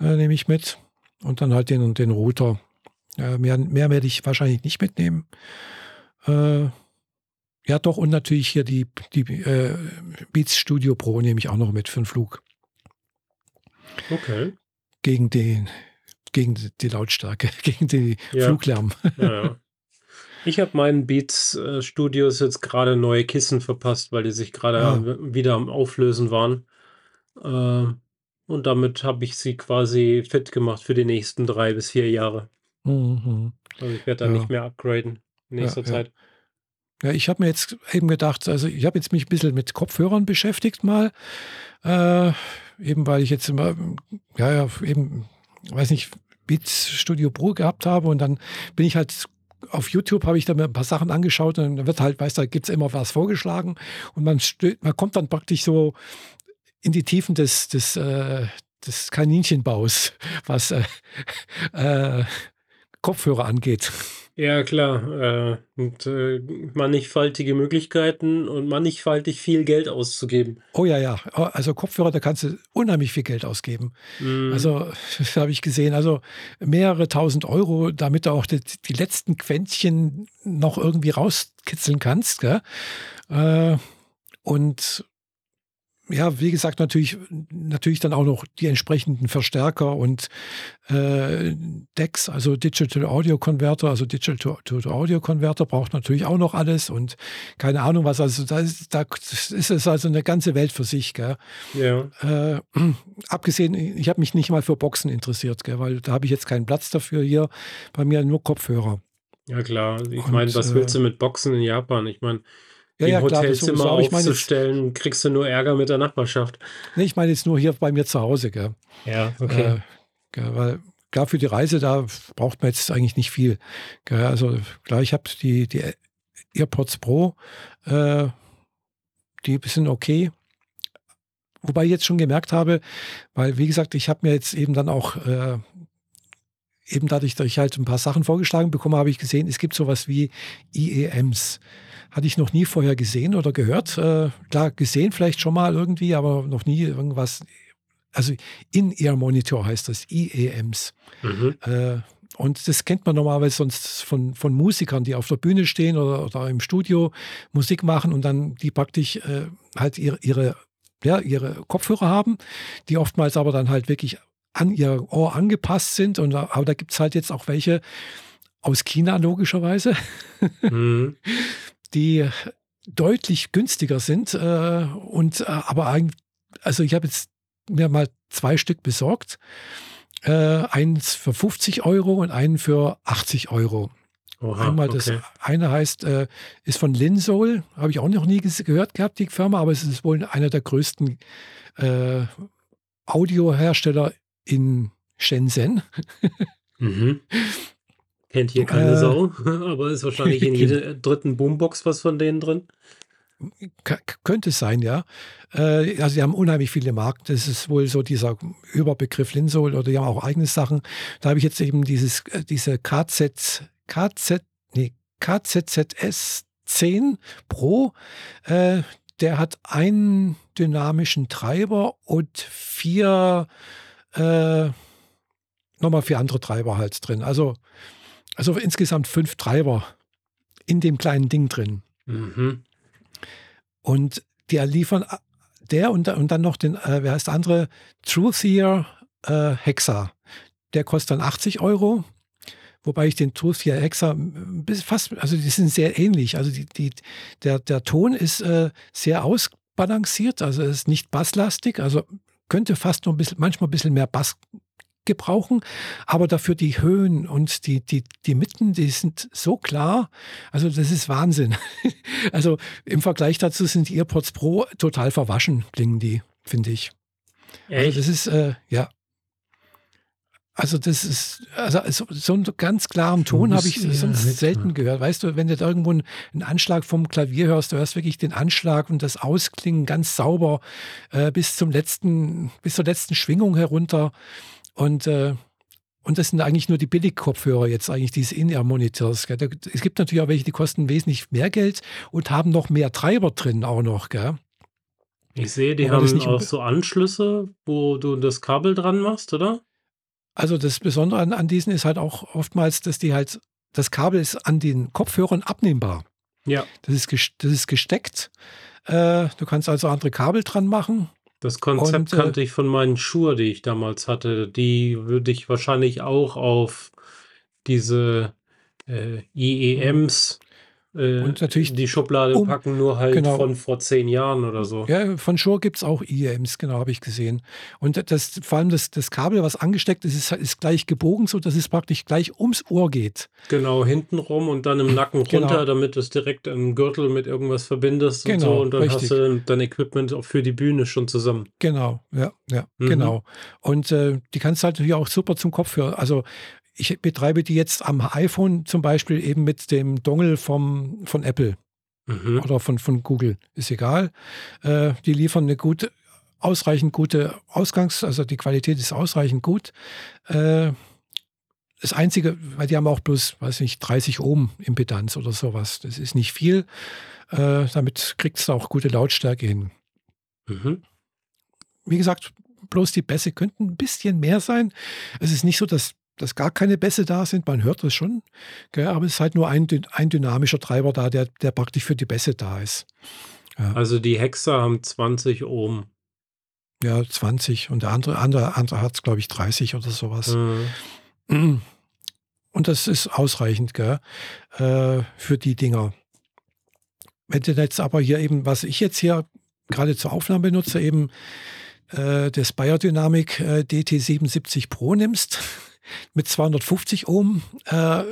äh, nehme ich mit und dann halt den, den Router. Äh, mehr, mehr werde ich wahrscheinlich nicht mitnehmen. Äh, ja, doch, und natürlich hier die, die äh, Beats Studio Pro nehme ich auch noch mit für den Flug. Okay. Gegen den, gegen die Lautstärke, gegen den Ja. Fluglärm. Ja, ja. Ich habe meinen Beats äh, Studios jetzt gerade neue Kissen verpasst, weil die sich gerade Ah. wieder am Auflösen waren. Ähm, und damit habe ich sie quasi fit gemacht für die nächsten drei bis vier Jahre. Mhm. Also ich werde da nicht mehr upgraden in nächster. Zeit. Ja, ich habe mir jetzt eben gedacht, also ich habe jetzt mich ein bisschen mit Kopfhörern beschäftigt mal, äh, eben weil ich jetzt immer, ja, ja, eben, weiß nicht, Beats Studio Pro gehabt habe und dann bin ich halt auf YouTube habe ich da mir ein paar Sachen angeschaut und dann wird halt, weißt du, da gibt es immer was vorgeschlagen und man, man kommt dann praktisch so in die Tiefen des, des, äh, des Kaninchenbaus, was äh, äh, Kopfhörer angeht. Ja, klar. Äh, und äh, mannigfaltige Möglichkeiten und mannigfaltig viel Geld auszugeben. Oh ja, ja. Also Kopfhörer, da kannst du unheimlich viel Geld ausgeben. Mhm. Also, das habe ich gesehen. Also mehrere tausend Euro, damit du auch die, die letzten Quäntchen noch irgendwie rauskitzeln kannst. Äh, und ja, wie gesagt, natürlich, natürlich dann auch noch die entsprechenden Verstärker und äh, DEX, also Digital Audio Converter, also Digital to, Audio Converter braucht natürlich auch noch alles und keine Ahnung was. Also da ist, da ist es also eine ganze Welt für sich. Gell? ja. Äh, abgesehen, ich habe mich nicht mal für Boxen interessiert, gell, weil da habe ich jetzt keinen Platz dafür hier. Bei mir nur Kopfhörer. Ja, klar. Ich meine, was willst äh, du mit Boxen in Japan? Ich meine, Ja, im ja, das Hotelzimmer. Aber ich meine jetzt, aufzustellen, kriegst du nur Ärger mit der Nachbarschaft. nee, ich meine jetzt nur hier bei mir zu Hause. Gell. Ja, Äh, gell, weil klar, für die Reise, da braucht man jetzt eigentlich nicht viel. Gell. Also klar, ich habe die, die AirPods Pro, äh, die sind okay. Wobei ich jetzt schon gemerkt habe, weil wie gesagt, ich habe mir jetzt eben dann auch äh, eben dadurch, dass ich halt ein paar Sachen vorgeschlagen bekomme, habe ich gesehen, es gibt sowas wie IEMs. Hatte ich noch nie vorher gesehen oder gehört. Äh, klar, gesehen vielleicht schon mal irgendwie, aber noch nie irgendwas. Also In-Ear-Monitor heißt das, IEMs. Mhm. Äh, und das kennt man normalerweise sonst von, von Musikern, die auf der Bühne stehen oder, oder im Studio Musik machen und dann die praktisch äh, halt ihre, ihre, ja, ihre Kopfhörer haben, die oftmals aber dann halt wirklich an ihr Ohr angepasst sind. Und, da- aber da gibt es halt jetzt auch welche aus China logischerweise, Mhm. die deutlich günstiger sind. Äh, und äh, aber eigentlich, also ich habe jetzt mir mal zwei Stück besorgt. Äh, eins für 50 Euro und einen für 80 Euro. Oha, Einmal das okay. eine heißt, äh, ist von Linsol, habe ich auch noch nie gehört gehabt, die Firma, aber es ist wohl einer der größten äh, Audiohersteller in Shenzhen. Mhm. Kennt hier keine Äh, Sau, aber ist wahrscheinlich in jeder dritten Boombox was von denen drin. Könnte es sein, ja. Äh, also die haben unheimlich viele Marken. Das ist wohl so dieser Überbegriff Linsol oder die haben auch eigene Sachen. Da habe ich jetzt eben dieses, äh, diese KZ, KZ, nee, KZZS 10 Pro. Äh, der hat einen dynamischen Treiber und vier, äh, nochmal vier andere Treiber halt drin. Also, also insgesamt fünf Treiber in dem kleinen Ding drin. Mhm. Und die liefern der und, und dann noch den, äh, wer heißt der andere, Truthier äh, Hexa. Der kostet dann 80 Euro. Wobei ich den Truthia Hexa fast, also die sind sehr ähnlich. Also die, die, der, der Ton ist äh, sehr ausbalanciert, also ist nicht basslastig, also könnte fast noch ein bisschen, manchmal ein bisschen mehr Bass gebrauchen, aber dafür die Höhen und die, die, die Mitten, die sind so klar. Also das ist Wahnsinn. Also im Vergleich dazu sind die AirPods Pro total verwaschen, klingen die, finde ich. Also Echt? Also das ist, äh, ja. Also das ist, also so einen ganz klaren Ton habe ich sonst ja, selten gehört. Weißt du, wenn du da irgendwo einen Anschlag vom Klavier hörst, du hörst wirklich den Anschlag und das Ausklingen ganz sauber äh, bis zum letzten, bis zur letzten Schwingung herunter. Und, äh, und das sind eigentlich nur die Billigkopfhörer jetzt eigentlich, diese In-Ear-Monitors. Es gibt natürlich auch welche, die kosten wesentlich mehr Geld und haben noch mehr Treiber drin auch noch. Gell? Ich sehe, die haben auch so Anschlüsse, wo du das Kabel dran machst, oder? Also das Besondere an, an diesen ist halt auch oftmals, dass die halt, das Kabel ist an den Kopfhörern abnehmbar. Ja. Das ist, das ist gesteckt. Äh, du kannst also andere Kabel dran machen. Das Konzept und, äh, kannte ich von meinen Schuhen, die ich damals hatte. Die würde ich wahrscheinlich auch auf diese äh, IEMs äh, und natürlich die Schublade um, packen, nur halt genau. von vor zehn Jahren oder so. Ja, von Shure gibt es auch IEMs, genau, habe ich gesehen. Und das, vor allem das, das Kabel, was angesteckt ist, ist, ist gleich gebogen, sodass es praktisch gleich ums Ohr geht. Genau, hintenrum und dann im Nacken genau. runter, genau. damit du es direkt im Gürtel mit irgendwas verbindest genau, und so. Und dann richtig. hast du dann dein Equipment auch für die Bühne schon zusammen. Genau, ja, ja, mhm. genau. Und äh, die kannst du halt natürlich auch super zum Kopfhörer. Also ich betreibe die jetzt am iPhone zum Beispiel eben mit dem Dongle vom, von Apple mhm. oder von, von Google. Ist egal. Äh, die liefern eine gute, ausreichend gute Ausgangs-, also die Qualität ist ausreichend gut. Äh, das Einzige, weil die haben auch bloß, weiß nicht, 30 Ohm Impedanz oder sowas. Das ist nicht viel. Äh, damit kriegst du auch gute Lautstärke hin. Mhm. Wie gesagt, bloß die Bässe könnten ein bisschen mehr sein. Es ist nicht so, dass dass gar keine Bässe da sind. Man hört das schon, gell, aber es ist halt nur ein, ein dynamischer Treiber da, der, der praktisch für die Bässe da ist. Ja. Also die Hexer haben 20 Ohm. Ja, 20 und der andere, andere, andere hat es, glaube ich, 30 oder sowas. Mhm. Und das ist ausreichend gell, äh, für die Dinger. Wenn du jetzt aber hier eben, was ich jetzt hier gerade zur Aufnahme benutze, eben äh, das Biodynamic äh, DT77 Pro nimmst, mit 250 Ohm, äh,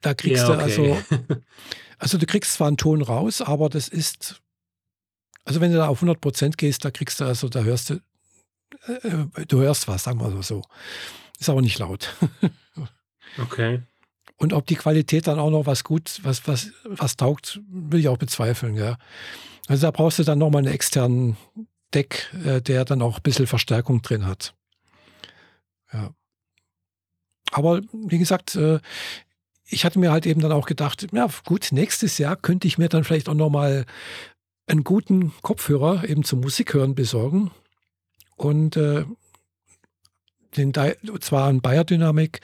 da kriegst ja, okay. du also, also du kriegst zwar einen Ton raus, aber das ist, also wenn du da auf 100 Prozent gehst, da kriegst du also, da hörst du, äh, du hörst was, sagen wir so. Ist aber nicht laut. okay. Und ob die Qualität dann auch noch was gut, was, was, was taugt, will ich auch bezweifeln, ja. Also da brauchst du dann nochmal einen externen Deck, äh, der dann auch ein bisschen Verstärkung drin hat. Ja. Aber wie gesagt, äh, ich hatte mir halt eben dann auch gedacht, ja gut, nächstes Jahr könnte ich mir dann vielleicht auch nochmal einen guten Kopfhörer eben zum Musikhören besorgen. Und äh, den, zwar ein Bayer Dynamic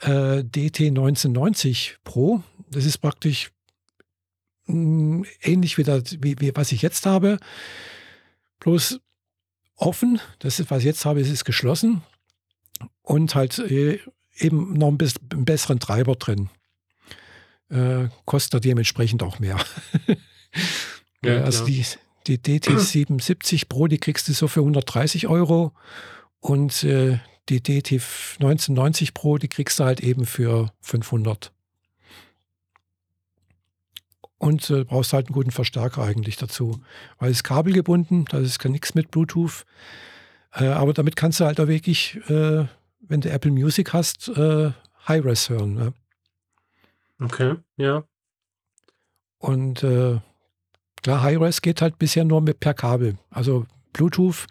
äh, DT 1990 Pro. Das ist praktisch mh, hm, ähnlich wie, das, wie, wie, was ich jetzt habe. Bloß offen. Das was ich jetzt habe, ist, geschlossen. Und halt eben noch ein bisschen einen besseren Treiber drin. Äh, kostet dementsprechend auch mehr. ja, also die, die DT77 Pro, die kriegst du so für 130 Euro und äh, die DT1990 Pro, die kriegst du halt eben für 500. Und äh, brauchst halt einen guten Verstärker eigentlich dazu. Weil es ist kabelgebunden, da ist nichts mit Bluetooth. Äh, aber damit kannst du halt auch wirklich äh, wenn du Apple Music hast, äh, Hi-Res hören. Ne? Okay, ja. Und äh, klar, Hi-Res geht halt bisher nur mit per Kabel. Also Bluetooth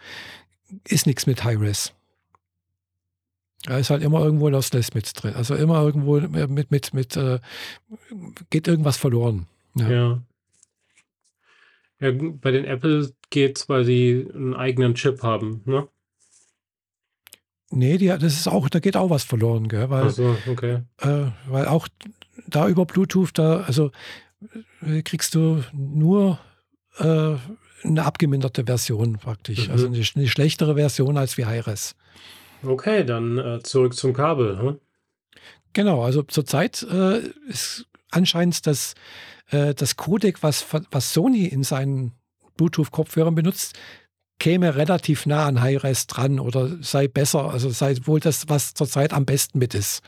ist nichts mit Hi-Res. Da ist halt immer irgendwo Lossless mit drin. Also immer irgendwo mit, mit, mit, äh, geht irgendwas verloren. Ja. ja. ja. bei den Apple geht es, weil sie einen eigenen Chip haben, ne? Nee, die, das ist auch, da geht auch was verloren, gell? Weil, so, okay. Äh, weil auch da über Bluetooth, da, also äh, kriegst du nur äh, eine abgeminderte Version praktisch. Mhm. Also eine, eine, schlechtere Version als wie Hi-Res. Okay, dann, äh, zurück zum Kabel, hm? Genau, also zurzeit, äh, ist anscheinend das äh, das Codec, was was Sony in seinen Bluetooth-Kopfhörern benutzt, käme relativ nah an Hi-Res dran oder sei besser, also sei wohl das, was zurzeit am besten mit ist.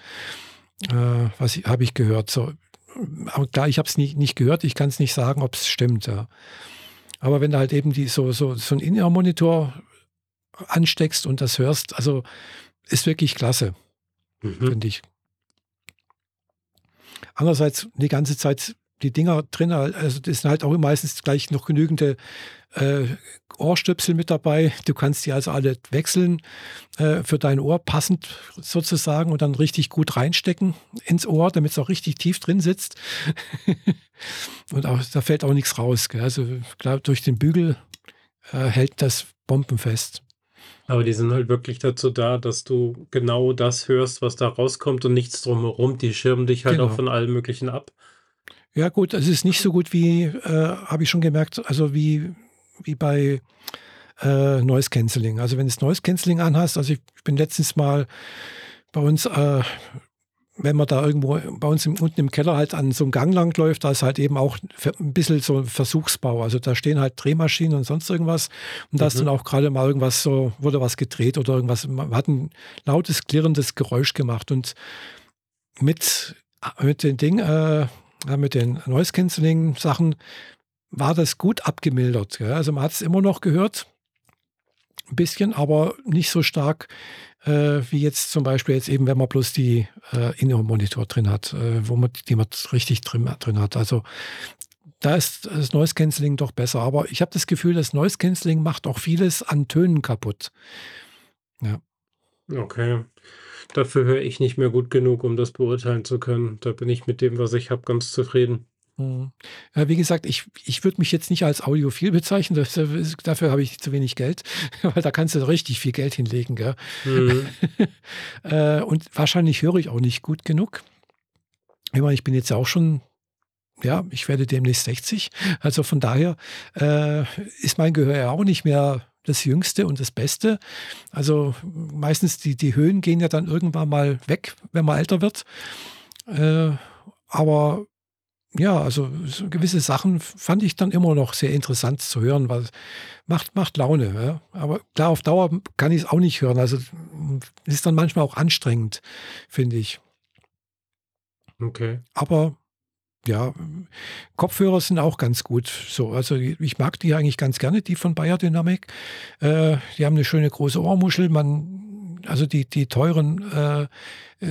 Äh, was habe ich gehört. So, aber klar, ich habe es nicht, nicht gehört, ich kann es nicht sagen, ob es stimmt. Ja. Aber wenn du halt eben die, so, so, so einen In-Ear-Monitor ansteckst und das hörst, also ist wirklich klasse, mhm. finde ich. Andererseits die ganze Zeit die Dinger drin, also das sind halt auch meistens gleich noch genügende äh, Ohrstöpsel mit dabei. Du kannst die also alle wechseln äh, für dein Ohr passend sozusagen und dann richtig gut reinstecken ins Ohr, damit es auch richtig tief drin sitzt. und auch, da fällt auch nichts raus. Gell? Also klar, durch den Bügel äh, hält das bombenfest. Aber die sind halt wirklich dazu da, dass du genau das hörst, was da rauskommt und nichts drumherum. Die schirmen dich halt genau. auch von allem Möglichen ab. Ja, gut, es ist nicht so gut wie, äh, habe ich schon gemerkt, also wie, wie bei äh, Noise Cancelling. Also wenn du Noise Cancelling anhast, also ich bin letztens mal bei uns, äh, wenn man da irgendwo bei uns im, unten im Keller halt an so einem Gang lang läuft, da ist halt eben auch ein bisschen so ein Versuchsbau. Also da stehen halt Drehmaschinen und sonst irgendwas. Und da ist dann mhm. auch gerade mal irgendwas so, wurde was gedreht oder irgendwas. Man hat ein lautes, klirrendes Geräusch gemacht. Und mit, mit den Ding, äh, mit den Noise Cancelling Sachen war das gut abgemildert. Ja. Also man hat es immer noch gehört, ein bisschen, aber nicht so stark äh, wie jetzt zum Beispiel jetzt eben, wenn man bloß die äh, Innenmonitor drin hat, äh, wo man die man richtig drin, drin hat. Also da ist das Noise Cancelling doch besser. Aber ich habe das Gefühl, das Noise Cancelling macht auch vieles an Tönen kaputt. Ja. Okay. Dafür höre ich nicht mehr gut genug, um das beurteilen zu können. Da bin ich mit dem, was ich habe, ganz zufrieden. Mhm. Ja, wie gesagt, ich, ich würde mich jetzt nicht als audiophil bezeichnen, das, dafür habe ich zu wenig Geld, weil da kannst du richtig viel Geld hinlegen. Gell? Mhm. Äh, und wahrscheinlich höre ich auch nicht gut genug. Ich meine, ich bin jetzt auch schon, ja, ich werde demnächst 60. Also von daher äh, ist mein Gehör ja auch nicht mehr das Jüngste und das Beste. Also meistens die, die Höhen gehen ja dann irgendwann mal weg, wenn man älter wird. Äh, aber ja, also so gewisse Sachen fand ich dann immer noch sehr interessant zu hören, weil macht, macht Laune. Ja? Aber klar, auf Dauer kann ich es auch nicht hören. Also ist dann manchmal auch anstrengend, finde ich. Okay. Aber ja, Kopfhörer sind auch ganz gut. So, also ich mag die eigentlich ganz gerne, die von Bayer Dynamic. Äh, die haben eine schöne große Ohrmuschel. Man, also die, die teuren, äh,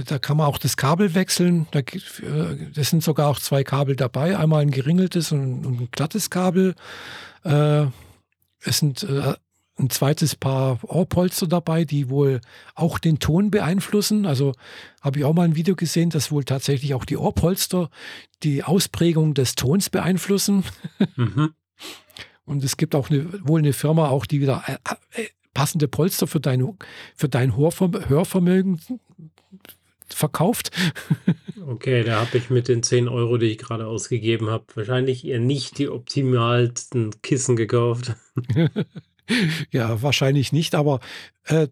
da kann man auch das Kabel wechseln. Da, äh, das sind sogar auch zwei Kabel dabei. Einmal ein geringeltes und, und ein glattes Kabel. Äh, es sind äh, ein zweites Paar Ohrpolster dabei, die wohl auch den Ton beeinflussen. Also habe ich auch mal ein Video gesehen, dass wohl tatsächlich auch die Ohrpolster die Ausprägung des Tons beeinflussen. Mhm. Und es gibt auch eine, wohl eine Firma, auch die wieder äh, äh, passende Polster für dein, für dein Hörvermögen verkauft. Okay, da habe ich mit den 10 Euro, die ich gerade ausgegeben habe, wahrscheinlich eher nicht die optimalsten Kissen gekauft. ja, wahrscheinlich nicht, aber äh,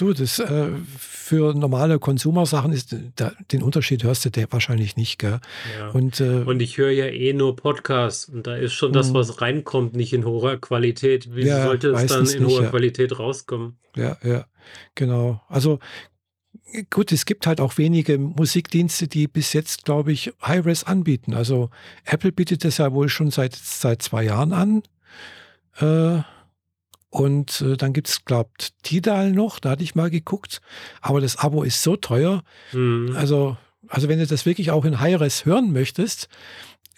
du, das äh, für normale Konsumersachen ist da, den Unterschied hörst du der wahrscheinlich nicht, gell? Ja. Und, äh, und ich höre ja eh nur Podcasts und da ist schon das, mhm. was reinkommt, nicht in hoher Qualität. Wie ja, sollte es dann in nicht, hoher ja. Qualität rauskommen? Ja, ja, genau. Also Gut, es gibt halt auch wenige Musikdienste, die bis jetzt, glaube ich, High-Res anbieten. Also Apple bietet das ja wohl schon seit, seit zwei Jahren an. Äh, und äh, dann gibt es, glaube ich, Tidal noch, da hatte ich mal geguckt. Aber das Abo ist so teuer. Mhm. Also, also wenn du das wirklich auch in Hi-Res hören möchtest,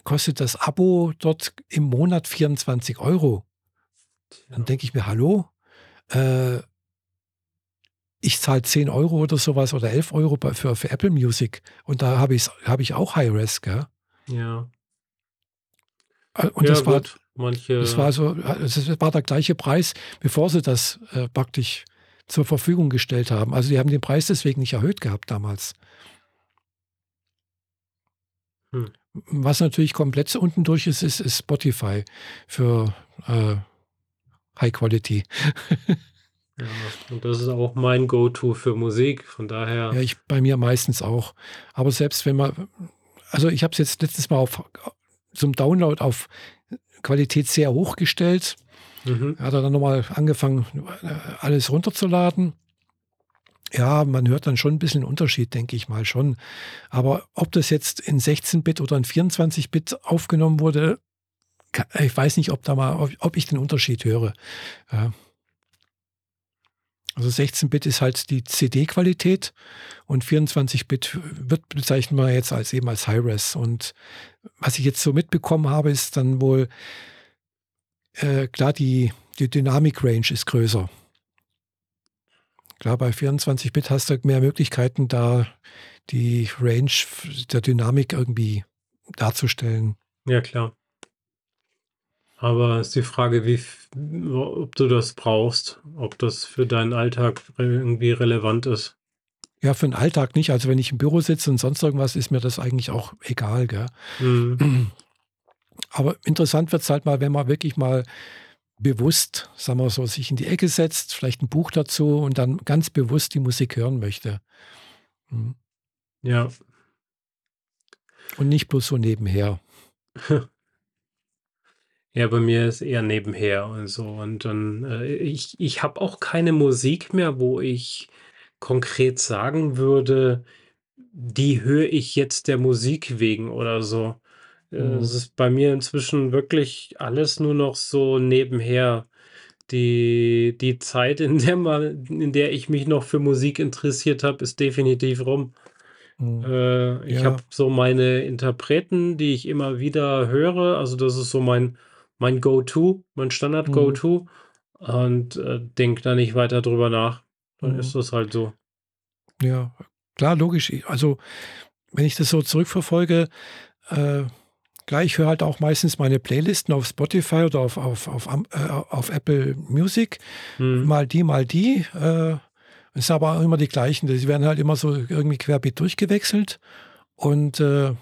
kostet das Abo dort im Monat 24 Euro. Dann denke ich mir, hallo? Äh, ich zahle 10 Euro oder sowas oder 11 Euro für, für Apple Music. Und da habe ich, hab ich auch Hi-Res, gell? Ja. Äh, und ja, das war Manche. Das war so, das war der gleiche Preis, bevor sie das äh, praktisch zur Verfügung gestellt haben. Also die haben den Preis deswegen nicht erhöht gehabt damals. Hm. Was natürlich komplett unten durch ist, ist, ist Spotify für äh, High Quality. Ja, und das ist auch mein Go-to für Musik, von daher Ja, ich bei mir meistens auch. Aber selbst wenn man also, ich habe es jetzt letztes Mal auf zum Download auf Qualität sehr hoch gestellt. mhm, Hat er dann noch mal angefangen, alles runterzuladen. Ja, man hört dann schon ein bisschen Unterschied, denke ich mal schon. Aber ob das jetzt in 16 Bit oder in 24 Bit aufgenommen wurde, ich weiß nicht, ob da mal ob ob ich den Unterschied höre. Ja. Also 16-Bit ist halt die CD-Qualität und 24-Bit wird bezeichnen wir jetzt als eben als Hi-Res. Und was ich jetzt so mitbekommen habe, ist dann wohl äh, klar, die, die Dynamik-Range ist größer. Klar, bei 24-Bit hast du mehr Möglichkeiten, da die Range der Dynamik irgendwie darzustellen. ja klar. Aber ist die Frage, wie ob du das brauchst, ob das für deinen Alltag irgendwie relevant ist. Ja, für den Alltag nicht. Also wenn ich im Büro sitze und sonst irgendwas, ist mir das eigentlich auch egal, gell? Mhm. Aber interessant wird es halt mal, wenn man wirklich mal bewusst, sagen wir so, sich in die Ecke setzt, vielleicht ein Buch dazu und dann ganz bewusst die Musik hören möchte. Mhm. Ja. Und nicht bloß so nebenher. Ja, bei mir ist eher nebenher und so. Und dann, äh, ich ich habe auch keine Musik mehr, wo ich konkret sagen würde, die höre ich jetzt der Musik wegen oder so. Äh, Mhm. es ist bei mir inzwischen wirklich alles nur noch so nebenher. Die die Zeit, in der man in der ich mich noch für Musik interessiert habe, ist definitiv rum. Mhm. Äh, ich Ja. habe so meine Interpreten, die ich immer wieder höre. Also, das ist so mein mein Go-to, mein Mhm. Standard-Go-to und, äh, denke da nicht weiter drüber nach. Dann Mhm. ist das halt so. Ja. Klar, logisch. Also, wenn ich das so zurückverfolge, äh, klar, ich höre halt auch meistens meine Playlisten auf Spotify oder auf auf auf äh, auf Apple Music. Mhm. Mal die, mal die. Äh, ist aber auch immer die gleichen. Die werden halt immer so irgendwie querbeet durchgewechselt. Und, äh,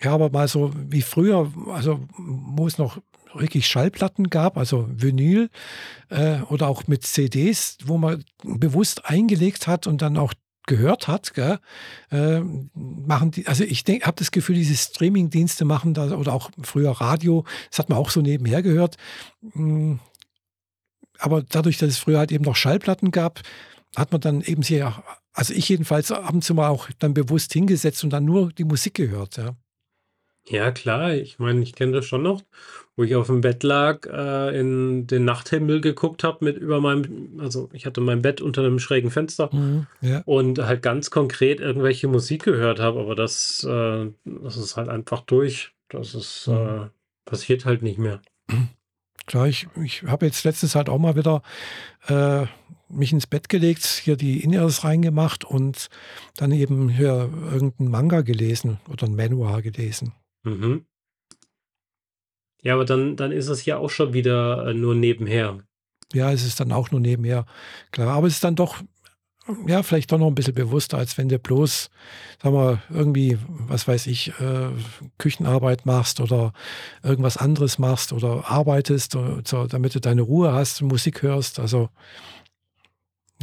ja, aber mal so wie früher, also, wo es noch wirklich Schallplatten gab, also Vinyl, äh, oder auch mit CDs, wo man bewusst eingelegt hat und dann auch gehört hat, gell, ähm, machen die also, ich habe das Gefühl, diese Streamingdienste machen da oder auch früher Radio, das hat man auch so nebenher gehört. Hm, aber dadurch, dass es früher halt eben noch Schallplatten gab, hat man dann eben sehr also, ich jedenfalls ab und zu mal auch dann bewusst hingesetzt und dann nur die Musik gehört, ja. Ja klar, ich meine, ich kenne das schon noch, wo ich aufm Bett lag, äh, in den Nachthimmel geguckt habe mit über meinem also, ich hatte mein Bett unter 'nem schrägen Fenster Mhm, ja, und halt ganz konkret irgendwelche Musik gehört habe, aber das, äh das ist halt einfach durch. Das ist, mhm. äh passiert halt nicht mehr. Klar, ich ich habe jetzt letztens halt auch mal wieder, äh, mich ins Bett gelegt, hier die In-Ears reingemacht und dann eben hier irgend 'n Manga gelesen oder 'n Manhwa gelesen. Mhm. Ja, aber dann dann ist es ja auch schon wieder, äh, nur nebenher. Ja, es ist dann auch nur nebenher, klar. Aber es ist dann doch, ja, vielleicht doch noch 'n bisschen bewusster, als wenn du bloß, sagen wir, irgendwie, was weiß ich, äh, Küchenarbeit machst oder irgendwas anderes machst oder arbeitest, äh, so damit du deine Ruhe hast Musik hörst. Also,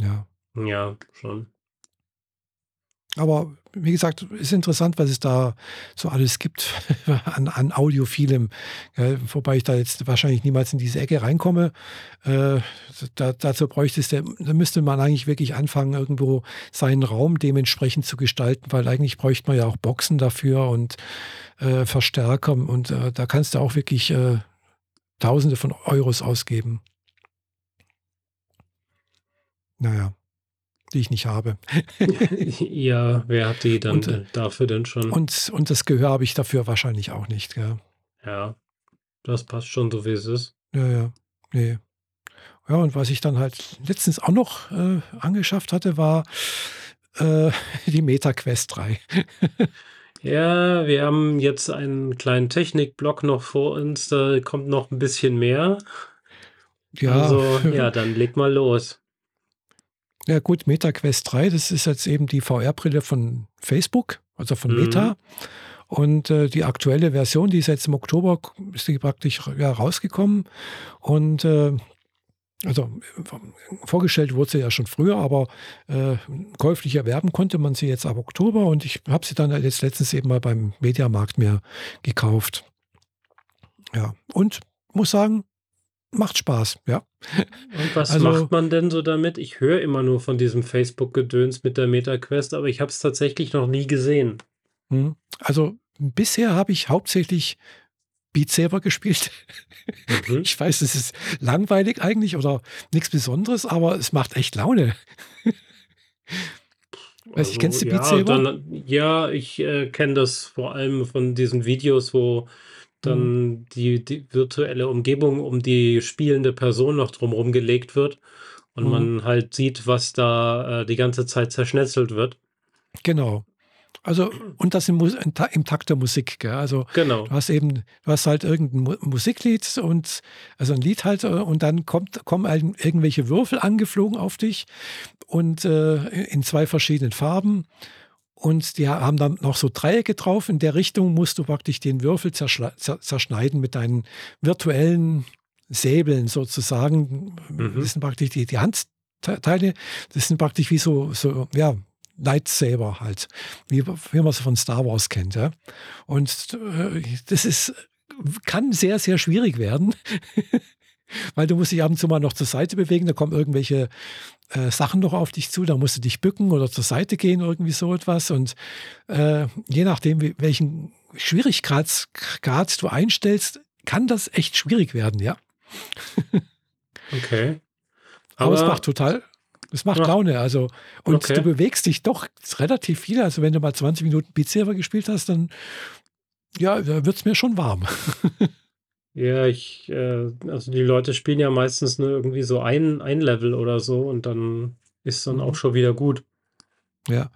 ja. Ja, schon. Aber wie gesagt, ist interessant, was es da so alles gibt an an Audiophilem, gell? Wobei ich da jetzt wahrscheinlich niemals in diese Ecke reinkomme. Äh, da dazu bräuchtest du da müsste man eigentlich wirklich anfangen, irgendwo seinen Raum dementsprechend zu gestalten, weil eigentlich bräuchte man ja auch Boxen dafür und, äh, Verstärker und, äh, da kannst du auch wirklich, äh, Tausende von Euros ausgeben. Na ja, die ich nicht habe. Ja, wer hat die dann, Und, äh dafür denn schon? und und das Gehör habe ich dafür wahrscheinlich auch nicht, gell? Ja, das passt schon so, wie es ist. Ja, ja. Ne. Ja, und was ich dann halt letztens auch noch, äh, angeschafft hatte, war, äh, die Meta Quest 3. Ja, wir haben jetzt einen kleinen Technikblock noch vor uns, da kommt noch 'n bisschen mehr. Ja, Also, ja, dann leg mal los. Ja gut, Meta Quest 3, das ist jetzt eben die VR-Brille von Facebook, also von Mhm. Meta. Und, äh, die aktuelle Version, die ist jetzt im Oktober ist die praktisch, ja, rausgekommen. Und, äh Also vorgestellt wurde sie ja schon früher, aber äh, käuflich erwerben konnte man sie jetzt ab Oktober und ich habe sie dann jetzt letztens eben mal beim Mediamarkt mir gekauft. Ja, und muss sagen, macht Spaß, ja. Und was also, macht man denn so damit? Ich höre immer nur von diesem Facebook-Gedöns mit der MetaQuest, aber ich habe es tatsächlich noch nie gesehen. Hm, also bisher habe ich hauptsächlich Beat Saber gespielt. Mhm. Ich weiß, es ist langweilig eigentlich oder nichts Besonderes, aber es macht echt Laune. Weiß also, ich, kennst du Beat ja, Saber? Dann, ja, ich äh, kenne das vor allem von diesen Videos, wo dann mhm. die, die virtuelle Umgebung um die spielende Person noch drumherum gelegt wird und mhm. man halt sieht, was da äh, die ganze Zeit zerschnetzelt wird. Genau. Also, und das im, im Takt der Musik, gell? Also genau. du hast eben, du hast halt irgendein Musiklied und also ein Lied halt, äh, und dann kommt, kommen irgendwelche Würfel angeflogen auf dich und äh, in zwei verschiedenen Farben. Und die haben dann noch so Dreiecke drauf. In der Richtung musst du praktisch den Würfel zerschneiden mit deinen virtuellen Säbeln sozusagen. Mhm. Das sind praktisch die, die Handteile. Das sind praktisch wie so, so ja, Lightsaber halt, wie, wie man es von Star Wars kennt. Ja? Und äh, das ist, kann sehr, sehr schwierig werden, weil du musst dich ab und zu mal noch zur Seite bewegen, da kommen irgendwelche äh, Sachen noch auf dich zu, da musst du dich bücken oder zur Seite gehen, irgendwie so etwas. Und äh, je nachdem, wie, welchen Schwierigkeitsgrad du einstellst, kann das echt schwierig werden, ja. okay. Aber, Aber es macht total es macht ja. Laune. Also, und okay. du bewegst dich doch relativ viel. Also, wenn du mal 20 Minuten Beat Saber gespielt hast, dann ja, da wird es mir schon warm. ja, ich, äh, also die Leute spielen ja meistens nur irgendwie so ein, ein Level oder so und dann ist dann mhm. auch schon wieder gut. Ja.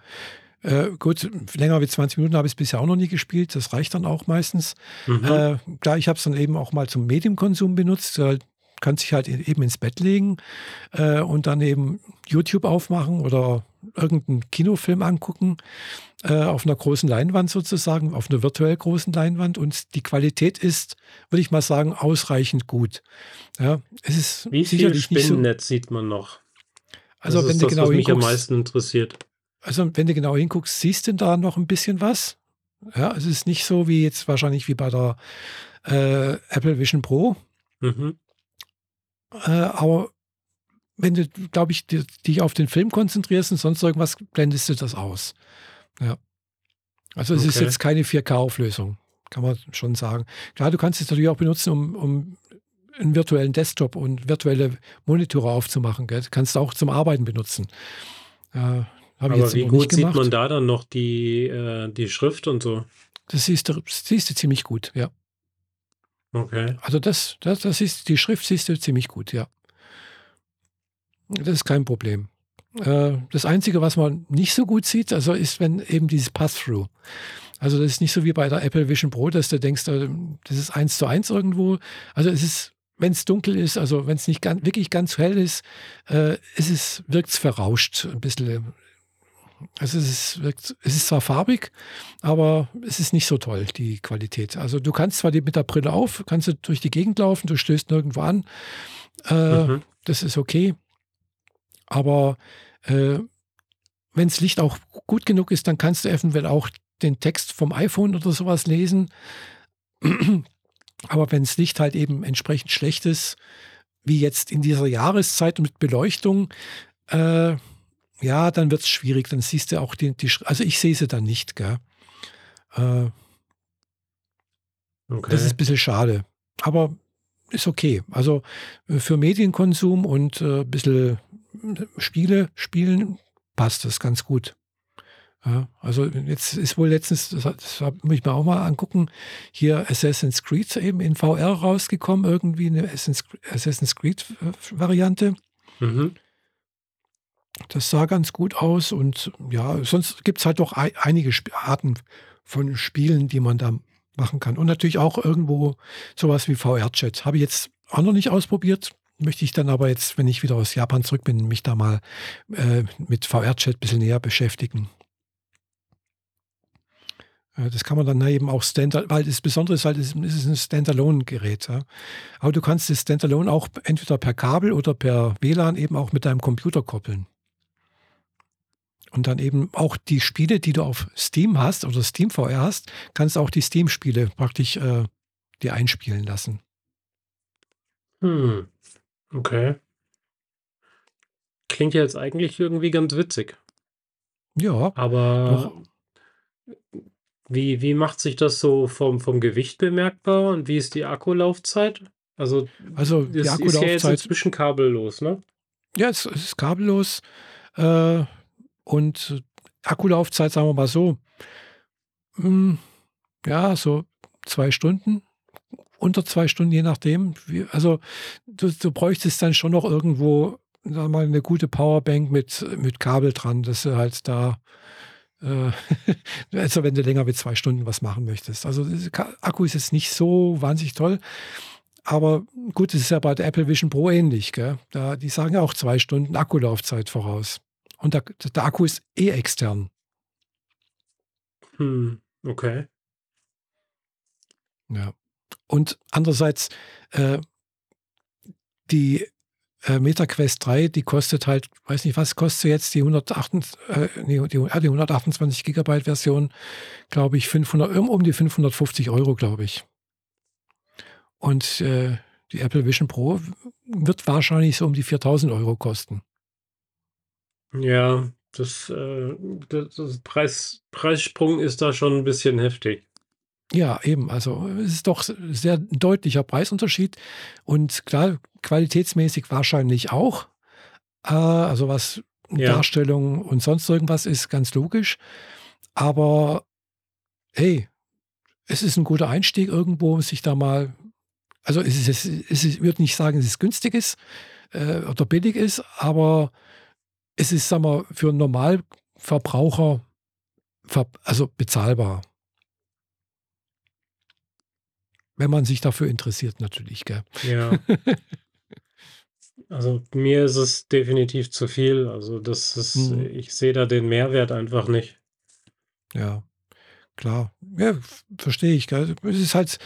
Äh, gut, länger wie 20 Minuten habe ich es bisher auch noch nie gespielt. Das reicht dann auch meistens. Mhm. Äh, klar, ich habe es dann eben auch mal zum Medienkonsum benutzt. Äh, kann sich halt eben ins Bett legen äh, und dann eben YouTube aufmachen oder irgendeinen Kinofilm angucken äh, auf einer großen Leinwand sozusagen, auf einer virtuell großen Leinwand und die Qualität ist, würde ich mal sagen, ausreichend gut. Ja, es ist Wie viel Spinnennetz so, sieht man noch? Also das wenn du das, genau was mich am meisten interessiert. Also wenn du genau hinguckst, siehst du da noch ein bisschen was. Ja, es ist nicht so wie jetzt wahrscheinlich wie bei der äh, Apple Vision Pro. Mhm. Äh, aber wenn du, glaube ich, dich auf den Film konzentrierst und sonst irgendwas, blendest du das aus. Ja. Also es okay. ist jetzt keine 4K-Auflösung, kann man schon sagen. Klar, du kannst es natürlich auch benutzen, um, um einen virtuellen Desktop und virtuelle Monitore aufzumachen. Gell? kannst du auch zum Arbeiten benutzen. Äh, Aber wie gut sieht man da dann noch die, äh, die Schrift und so? Das siehst du, siehst du ziemlich gut, ja. Okay. Also das, das, das ist, die Schrift siehst du ziemlich gut, ja. Das ist kein Problem. Äh, das Einzige, was man nicht so gut sieht, also ist, wenn eben dieses Pass-Through. Also das ist nicht so wie bei der Apple Vision Pro, dass du denkst, äh, das ist eins zu eins irgendwo. Also es ist, wenn es dunkel ist, also wenn es nicht ganz, wirklich ganz hell ist, äh, ist es, wirkt es verrauscht, ein bisschen also es ist, es ist zwar farbig, aber es ist nicht so toll, die Qualität. Also du kannst zwar die, mit der Brille auf, kannst du durch die Gegend laufen, du stößt nirgendwo an. Äh, mhm. Das ist okay. Aber äh, wenn das Licht auch gut genug ist, dann kannst du eventuell auch den Text vom iPhone oder sowas lesen. Aber wenn das Licht halt eben entsprechend schlecht ist, wie jetzt in dieser Jahreszeit mit Beleuchtung, äh, ja, dann wird es schwierig. Dann siehst du auch die, die also ich sehe sie dann nicht, gell? Äh, okay. Das ist ein bisschen schade. Aber ist okay. Also äh, für Medienkonsum und äh, ein bisschen äh, Spiele spielen passt das ganz gut. Ja, also jetzt ist wohl letztens, das, das muss ich mir auch mal angucken, hier Assassin's Creed eben in VR rausgekommen, irgendwie eine Assassin's Creed-Variante. Mhm. Das sah ganz gut aus und ja, sonst gibt es halt doch einige Arten von Spielen, die man da machen kann. Und natürlich auch irgendwo sowas wie VR-Chat. Habe ich jetzt auch noch nicht ausprobiert. Möchte ich dann aber jetzt, wenn ich wieder aus Japan zurück bin, mich da mal äh, mit VR-Chat ein bisschen näher beschäftigen. Äh, das kann man dann eben auch Standard, weil das Besondere ist halt, es ist ein Standalone-Gerät. Ja. Aber du kannst das Standalone auch entweder per Kabel oder per WLAN eben auch mit deinem Computer koppeln. Und dann eben auch die Spiele, die du auf Steam hast oder Steam VR hast, kannst auch die Steam-Spiele praktisch äh, dir einspielen lassen. Hm. Okay. Klingt ja jetzt eigentlich irgendwie ganz witzig. Ja. Aber wie, wie macht sich das so vom, vom Gewicht bemerkbar und wie ist die Akkulaufzeit? Also, also die ist, ist ja jetzt inzwischen kabellos, ne? Ja, es, es ist kabellos. Äh, und Akkulaufzeit, sagen wir mal so, hm, ja, so zwei Stunden, unter zwei Stunden, je nachdem. Also du, du bräuchtest dann schon noch irgendwo sag mal, eine gute Powerbank mit, mit Kabel dran, dass du halt da äh, also wenn du länger wie zwei Stunden was machen möchtest. Also Akku ist jetzt nicht so wahnsinnig toll. Aber gut, es ist ja bei der Apple Vision Pro ähnlich. Gell? Da, die sagen ja auch zwei Stunden Akkulaufzeit voraus. Und der, der Akku ist eh extern. Hm, okay. Ja. Und andererseits, äh, die äh, MetaQuest 3, die kostet halt, weiß nicht, was kostet jetzt die, 128, äh, die, die, die 128 Gigabyte Version, glaube ich, 500, um, um die 550 Euro, glaube ich. Und äh, die Apple Vision Pro wird wahrscheinlich so um die 4000 Euro kosten. Ja, das, äh, das, das Preis, Preissprung ist da schon ein bisschen heftig. Ja, eben. Also es ist doch sehr deutlicher Preisunterschied. Und klar, qualitätsmäßig wahrscheinlich auch. Äh, also was ja. Darstellung und sonst irgendwas ist ganz logisch. Aber hey, es ist ein guter Einstieg irgendwo, sich da mal. Also es ist, es ist, ich würde nicht sagen, dass es günstig ist äh, oder billig ist, aber es ist, sagen wir, für einen Normalverbraucher also bezahlbar. Wenn man sich dafür interessiert, natürlich, gell? Ja. Also mir ist es definitiv zu viel. Also das ist, mhm. ich sehe da den Mehrwert einfach nicht. Ja, klar. Ja, verstehe ich. Gell? Es ist halt,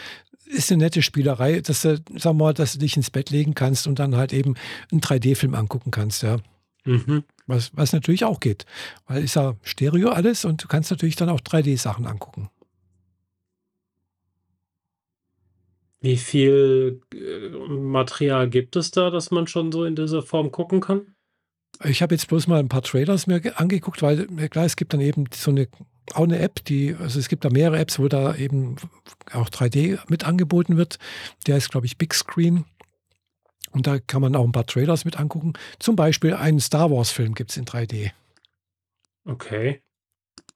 ist eine nette Spielerei, dass du, sag mal, dass du dich ins Bett legen kannst und dann halt eben einen 3D-Film angucken kannst, ja. Mhm. Was, was natürlich auch geht. Weil ist ja Stereo alles und du kannst natürlich dann auch 3D-Sachen angucken. Wie viel äh, Material gibt es da, dass man schon so in dieser Form gucken kann? Ich habe jetzt bloß mal ein paar Trailers mir angeguckt, weil äh, klar, es gibt dann eben so eine auch eine App, die, also es gibt da mehrere Apps, wo da eben auch 3D mit angeboten wird. Der ist, glaube ich, Big Screen. Und da kann man auch ein paar Trailers mit angucken. Zum Beispiel einen Star Wars-Film gibt es in 3D. Okay.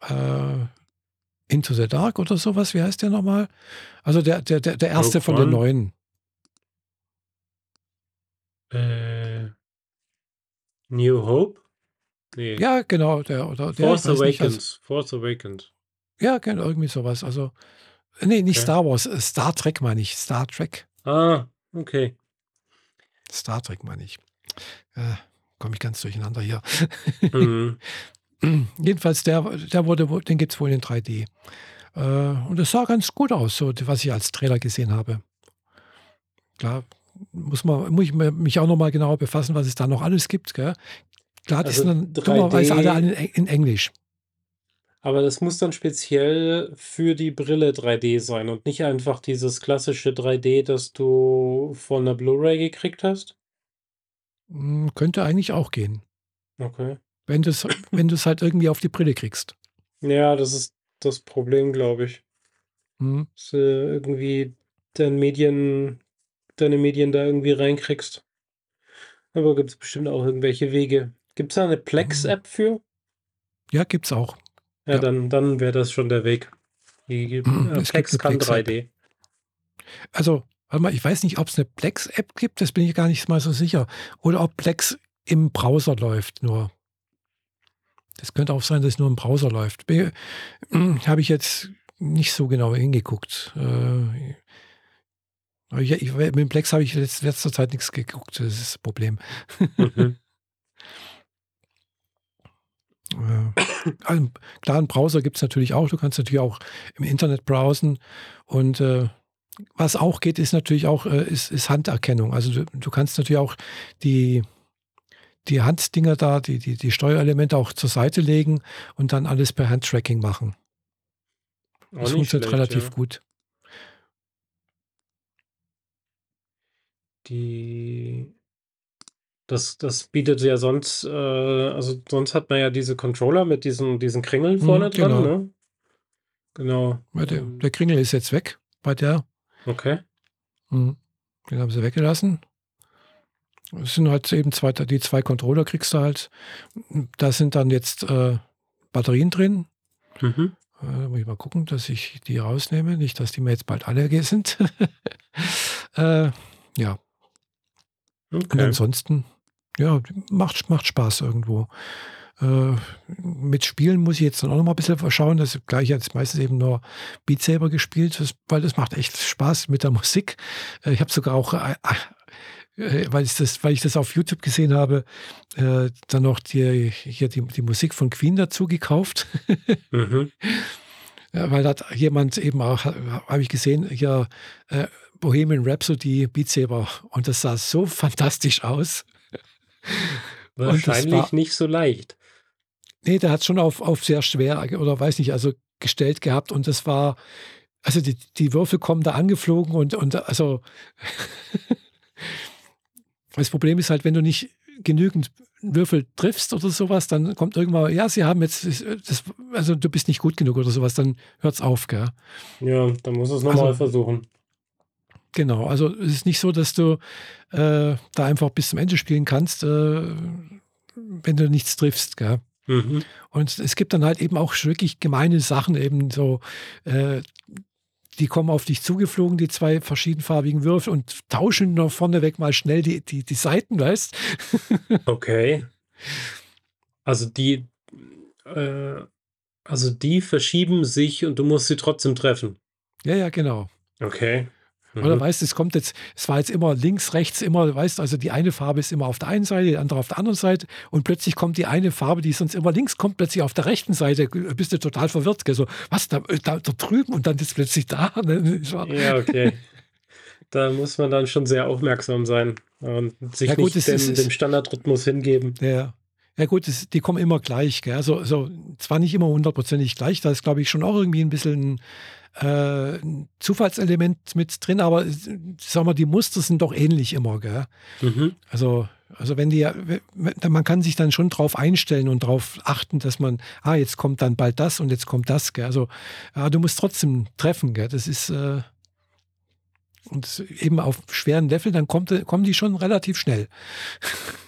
Äh, Into the Dark oder sowas, wie heißt der nochmal? Also der, der, der, der erste von den neuen. Äh, New Hope? Nee. Ja, genau. Der, oder der, Force Awakens. Nicht, also, Force Awakens. Ja, genau, irgendwie sowas. Also, nee, nicht okay. Star Wars, äh, Star Trek meine ich. Star Trek. Ah, okay. Star Trek meine ich. Äh, Komme ich ganz durcheinander hier. Mhm. Jedenfalls, der, der wurde, den gibt es wohl in 3D. Äh, und es sah ganz gut aus, so was ich als Trailer gesehen habe. Klar, muss, man, muss ich mich auch nochmal genauer befassen, was es da noch alles gibt. Gell? Klar, das also sind dann dummerweise alle in Englisch. Aber das muss dann speziell für die Brille 3D sein und nicht einfach dieses klassische 3D, das du von der Blu-ray gekriegt hast? Hm, könnte eigentlich auch gehen. Okay. Wenn du es wenn halt irgendwie auf die Brille kriegst. Ja, das ist das Problem, glaube ich. Hm. Dass du irgendwie deine Medien, deine Medien da irgendwie reinkriegst. Aber gibt es bestimmt auch irgendwelche Wege. Gibt es da eine Plex-App für? Ja, gibt es auch. Ja, ja. dann, dann wäre das schon der Weg. Die, äh, Plex kann Plex 3D. Also, warte mal, ich weiß nicht, ob es eine Plex-App gibt, das bin ich gar nicht mal so sicher. Oder ob Plex im Browser läuft nur. Das könnte auch sein, dass es nur im Browser läuft. Habe ich jetzt nicht so genau hingeguckt. Äh, ich, ich, mit dem Plex habe ich in letzter Zeit nichts geguckt. Das ist das Problem. Mhm. einen klaren Browser gibt es natürlich auch. Du kannst natürlich auch im Internet browsen. Und äh, was auch geht, ist natürlich auch äh, ist, ist Handerkennung. Also du, du, kannst natürlich auch die, die Handdinger da, die, die, die Steuerelemente auch zur Seite legen und dann alles per Handtracking machen. Auch das funktioniert relativ ja. gut. Die das, das bietet ja sonst, äh, also sonst hat man ja diese Controller mit diesen, diesen Kringeln mhm, vorne genau. dran, ne? Genau. Ja, der, der, Kringel ist jetzt weg bei der. Okay. Mhm. Den haben sie weggelassen. Es sind halt eben zwei, die zwei Controller kriegst du halt. Da sind dann jetzt äh, Batterien drin. Mhm. Äh, muss ich mal gucken, dass ich die rausnehme. Nicht, dass die mir jetzt bald alle sind. äh, ja. Okay. Und ansonsten ja, macht, macht Spaß irgendwo. Äh, mit Spielen muss ich jetzt dann auch noch mal ein bisschen schauen. Das gleich jetzt meistens eben nur Beat Saber gespielt, weil das macht echt Spaß mit der Musik. Äh, ich habe sogar auch, äh, äh, weil, ich das, weil ich das auf YouTube gesehen habe, äh, dann noch die, hier die, die Musik von Queen dazu gekauft. mhm. ja, weil da hat jemand eben auch, habe ich gesehen, hier äh, Bohemian Rhapsody Beat Saber und das sah so fantastisch aus. Wahrscheinlich war, nicht so leicht. Nee, der hat schon auf, auf sehr schwer oder weiß nicht, also gestellt gehabt und das war, also die, die Würfel kommen da angeflogen und, und also das Problem ist halt, wenn du nicht genügend Würfel triffst oder sowas, dann kommt irgendwann, ja, sie haben jetzt, das, also du bist nicht gut genug oder sowas, dann hört es auf, gell? Ja, dann muss es nochmal also, versuchen. Genau, also es ist nicht so, dass du äh, da einfach bis zum Ende spielen kannst, äh, wenn du nichts triffst. Gell? Mhm. Und es gibt dann halt eben auch wirklich gemeine Sachen, eben so, äh, die kommen auf dich zugeflogen, die zwei verschiedenfarbigen Würfel und tauschen noch vorneweg mal schnell die, die, die Seiten, weißt Okay. Also die, äh, also die verschieben sich und du musst sie trotzdem treffen. Ja, ja, genau. Okay. Mhm. Oder weißt du, es kommt jetzt, es war jetzt immer links, rechts, immer, weißt du, also die eine Farbe ist immer auf der einen Seite, die andere auf der anderen Seite und plötzlich kommt die eine Farbe, die sonst immer links kommt, plötzlich auf der rechten Seite, bist du total verwirrt, gell? so, was, da, da, da drüben und dann ist plötzlich da. Ne? Ja, okay. da muss man dann schon sehr aufmerksam sein und sich ja, gut, nicht dem, ist, dem Standardrhythmus hingeben. Ja, ja gut, das, die kommen immer gleich. Gell? Also, also zwar nicht immer hundertprozentig gleich, da ist glaube ich schon auch irgendwie ein bisschen äh, ein Zufallselement mit drin, aber sagen wir, die Muster sind doch ähnlich immer. Gell? Mhm. Also, also wenn die, man kann sich dann schon drauf einstellen und darauf achten, dass man, ah, jetzt kommt dann bald das und jetzt kommt das. Gell? Also, ja, du musst trotzdem treffen. Gell? Das ist äh, und eben auf schweren Level, dann kommt, kommen die schon relativ schnell.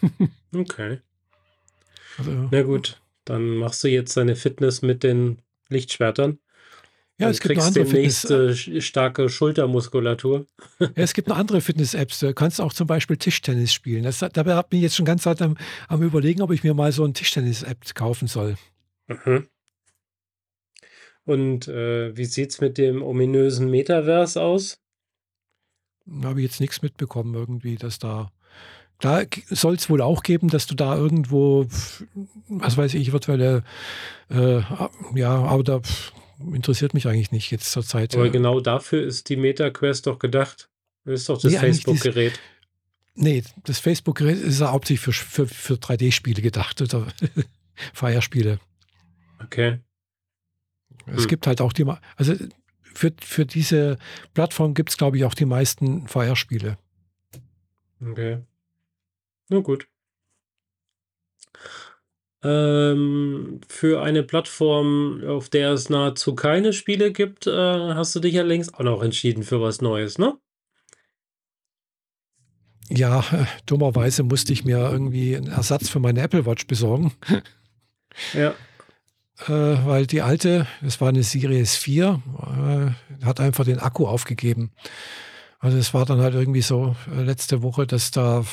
okay. Also, Na gut, dann machst du jetzt deine Fitness mit den Lichtschwertern. Ja, es gibt noch andere demnächst äh, starke Schultermuskulatur. Ja, es gibt noch andere Fitness-Apps. Du kannst auch zum Beispiel Tischtennis spielen. Das, dabei habe ich jetzt schon ganz Zeit am, am, Überlegen, ob ich mir mal so ein Tischtennis-App kaufen soll. Mhm. Und äh, wie sieht es mit dem ominösen Metaverse aus? Da habe ich jetzt nichts mitbekommen, irgendwie, dass da. Da soll es wohl auch geben, dass du da irgendwo, was weiß ich, virtuelle, äh, ja, aber da interessiert mich eigentlich nicht jetzt zur Zeit. Aber genau dafür ist die MetaQuest doch gedacht. Das ist doch das nee, Facebook-Gerät. Nee, das Facebook-Gerät ist ja hauptsächlich für, für, für 3D-Spiele gedacht oder Feierspiele. Okay. Es hm. gibt halt auch die, also für, für diese Plattform gibt es, glaube ich, auch die meisten Feierspiele. Okay. Na gut. Ähm, für eine Plattform, auf der es nahezu keine Spiele gibt, äh, hast du dich ja längst auch noch entschieden für was Neues, ne? Ja, äh, dummerweise musste ich mir irgendwie einen Ersatz für meine Apple Watch besorgen. Ja. Äh, weil die alte, das war eine Series 4, äh, hat einfach den Akku aufgegeben. Also es war dann halt irgendwie so äh, letzte Woche, dass da,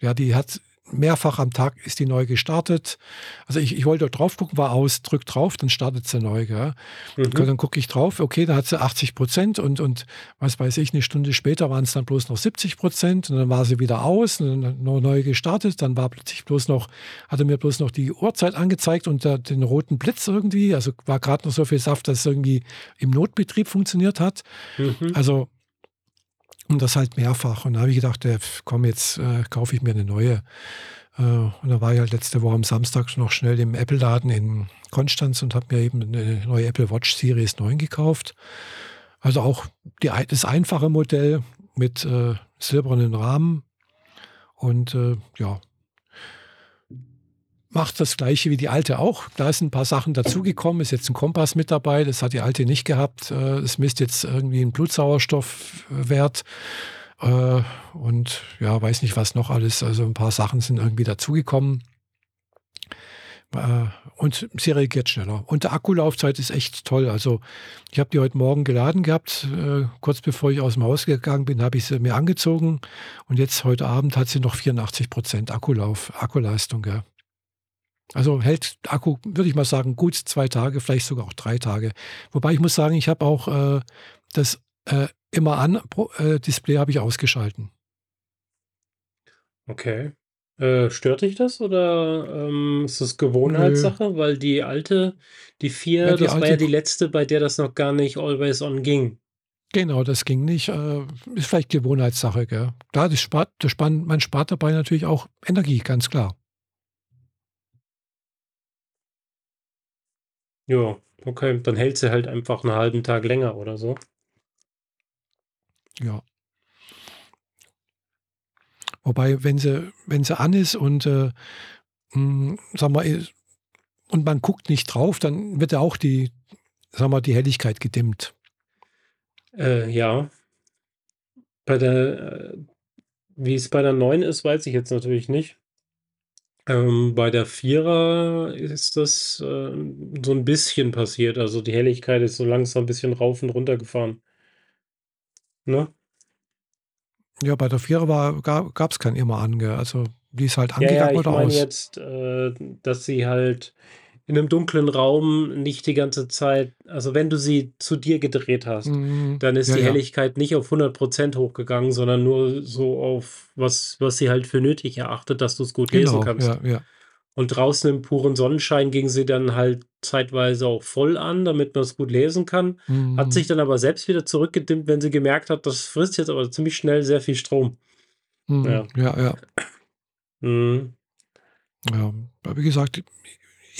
ja, die hat mehrfach am Tag ist die neu gestartet. Also ich, ich wollte drauf gucken, war aus, drück drauf, dann startet sie neu. Gell? Mhm. Dann gucke ich drauf, okay, da hat sie 80 Prozent und, und was weiß ich, eine Stunde später waren es dann bloß noch 70 Prozent und dann war sie wieder aus und dann neu gestartet. Dann war plötzlich bloß noch, hatte mir bloß noch die Uhrzeit angezeigt und der, den roten Blitz irgendwie. Also war gerade noch so viel Saft, dass es irgendwie im Notbetrieb funktioniert hat. Mhm. Also und das halt mehrfach. Und da habe ich gedacht, äh, komm, jetzt äh, kaufe ich mir eine neue. Äh, und dann war ich halt letzte Woche am Samstag noch schnell im Apple-Laden in Konstanz und habe mir eben eine neue Apple Watch Series 9 gekauft. Also auch die, das einfache Modell mit äh, silbernen Rahmen. Und äh, ja, macht das gleiche wie die alte auch. Da sind ein paar Sachen dazugekommen, ist jetzt ein Kompass mit dabei, das hat die alte nicht gehabt. Äh, es misst jetzt irgendwie einen Blutsauerstoffwert äh, und ja, weiß nicht was noch alles. Also ein paar Sachen sind irgendwie dazugekommen. Äh, und sie reagiert schneller. Und der Akkulaufzeit ist echt toll. Also ich habe die heute Morgen geladen gehabt. kurz bevor ich aus dem Haus gegangen bin, habe ich sie mir angezogen. Und jetzt heute Abend hat sie noch 84 Prozent Akkulauf, Akkuleistung. Gell. Also hält Akku, würde ich mal sagen, gut zwei Tage, vielleicht sogar auch drei Tage. Wobei ich muss sagen, ich habe auch äh, das äh, immer an äh, Display habe ich ausgeschalten. Okay. Äh, stört dich das oder ähm, ist das Gewohnheitssache? Nö. Weil die alte, die 4, ja, das alte, war ja die letzte, bei der das noch gar nicht always on ging. Genau, das ging nicht. Äh, ist vielleicht Gewohnheitssache, gell? Klar, das spart, das spart, man spart dabei natürlich auch Energie, ganz klar. Ja, okay. Dann hält sie halt einfach einen halben Tag länger oder so. Ja. Wobei, wenn sie, wenn sie an ist und äh, mh, hm, sag mal, und man guckt nicht drauf, dann wird ja auch die, sag mal, die Helligkeit gedimmt. Äh, ja. Bei der, äh, wie es bei der 9 ist, weiß ich jetzt natürlich nicht. Ähm, bei der Vierer ist das, äh, so ein bisschen passiert. Also, die Helligkeit ist so langsam ein bisschen rauf und runter gefahren. Ne? Ja, bei der Vierer war gab es kein immer an, Also, die ist halt Ja, ja, angegangen ich oder meine aus? jetzt, äh, dass sie halt in einem dunklen Raum nicht die ganze Zeit also, wenn du sie zu dir gedreht hast, Mhm. dann ist Ja, die ja. Helligkeit nicht auf 100% hochgegangen, sondern nur so auf was was sie halt für nötig erachtet, dass du es gut lesen Genau, kannst. ja, ja. Und draußen im puren Sonnenschein ging sie dann halt zeitweise auch voll an, damit man es gut lesen kann. Hat Mhm. sich dann aber selbst wieder zurückgedimmt, wenn sie gemerkt hat, das frisst jetzt aber ziemlich schnell sehr viel Strom. Mhm. Ja. Ja, ja. Mhm. Ja, wie gesagt,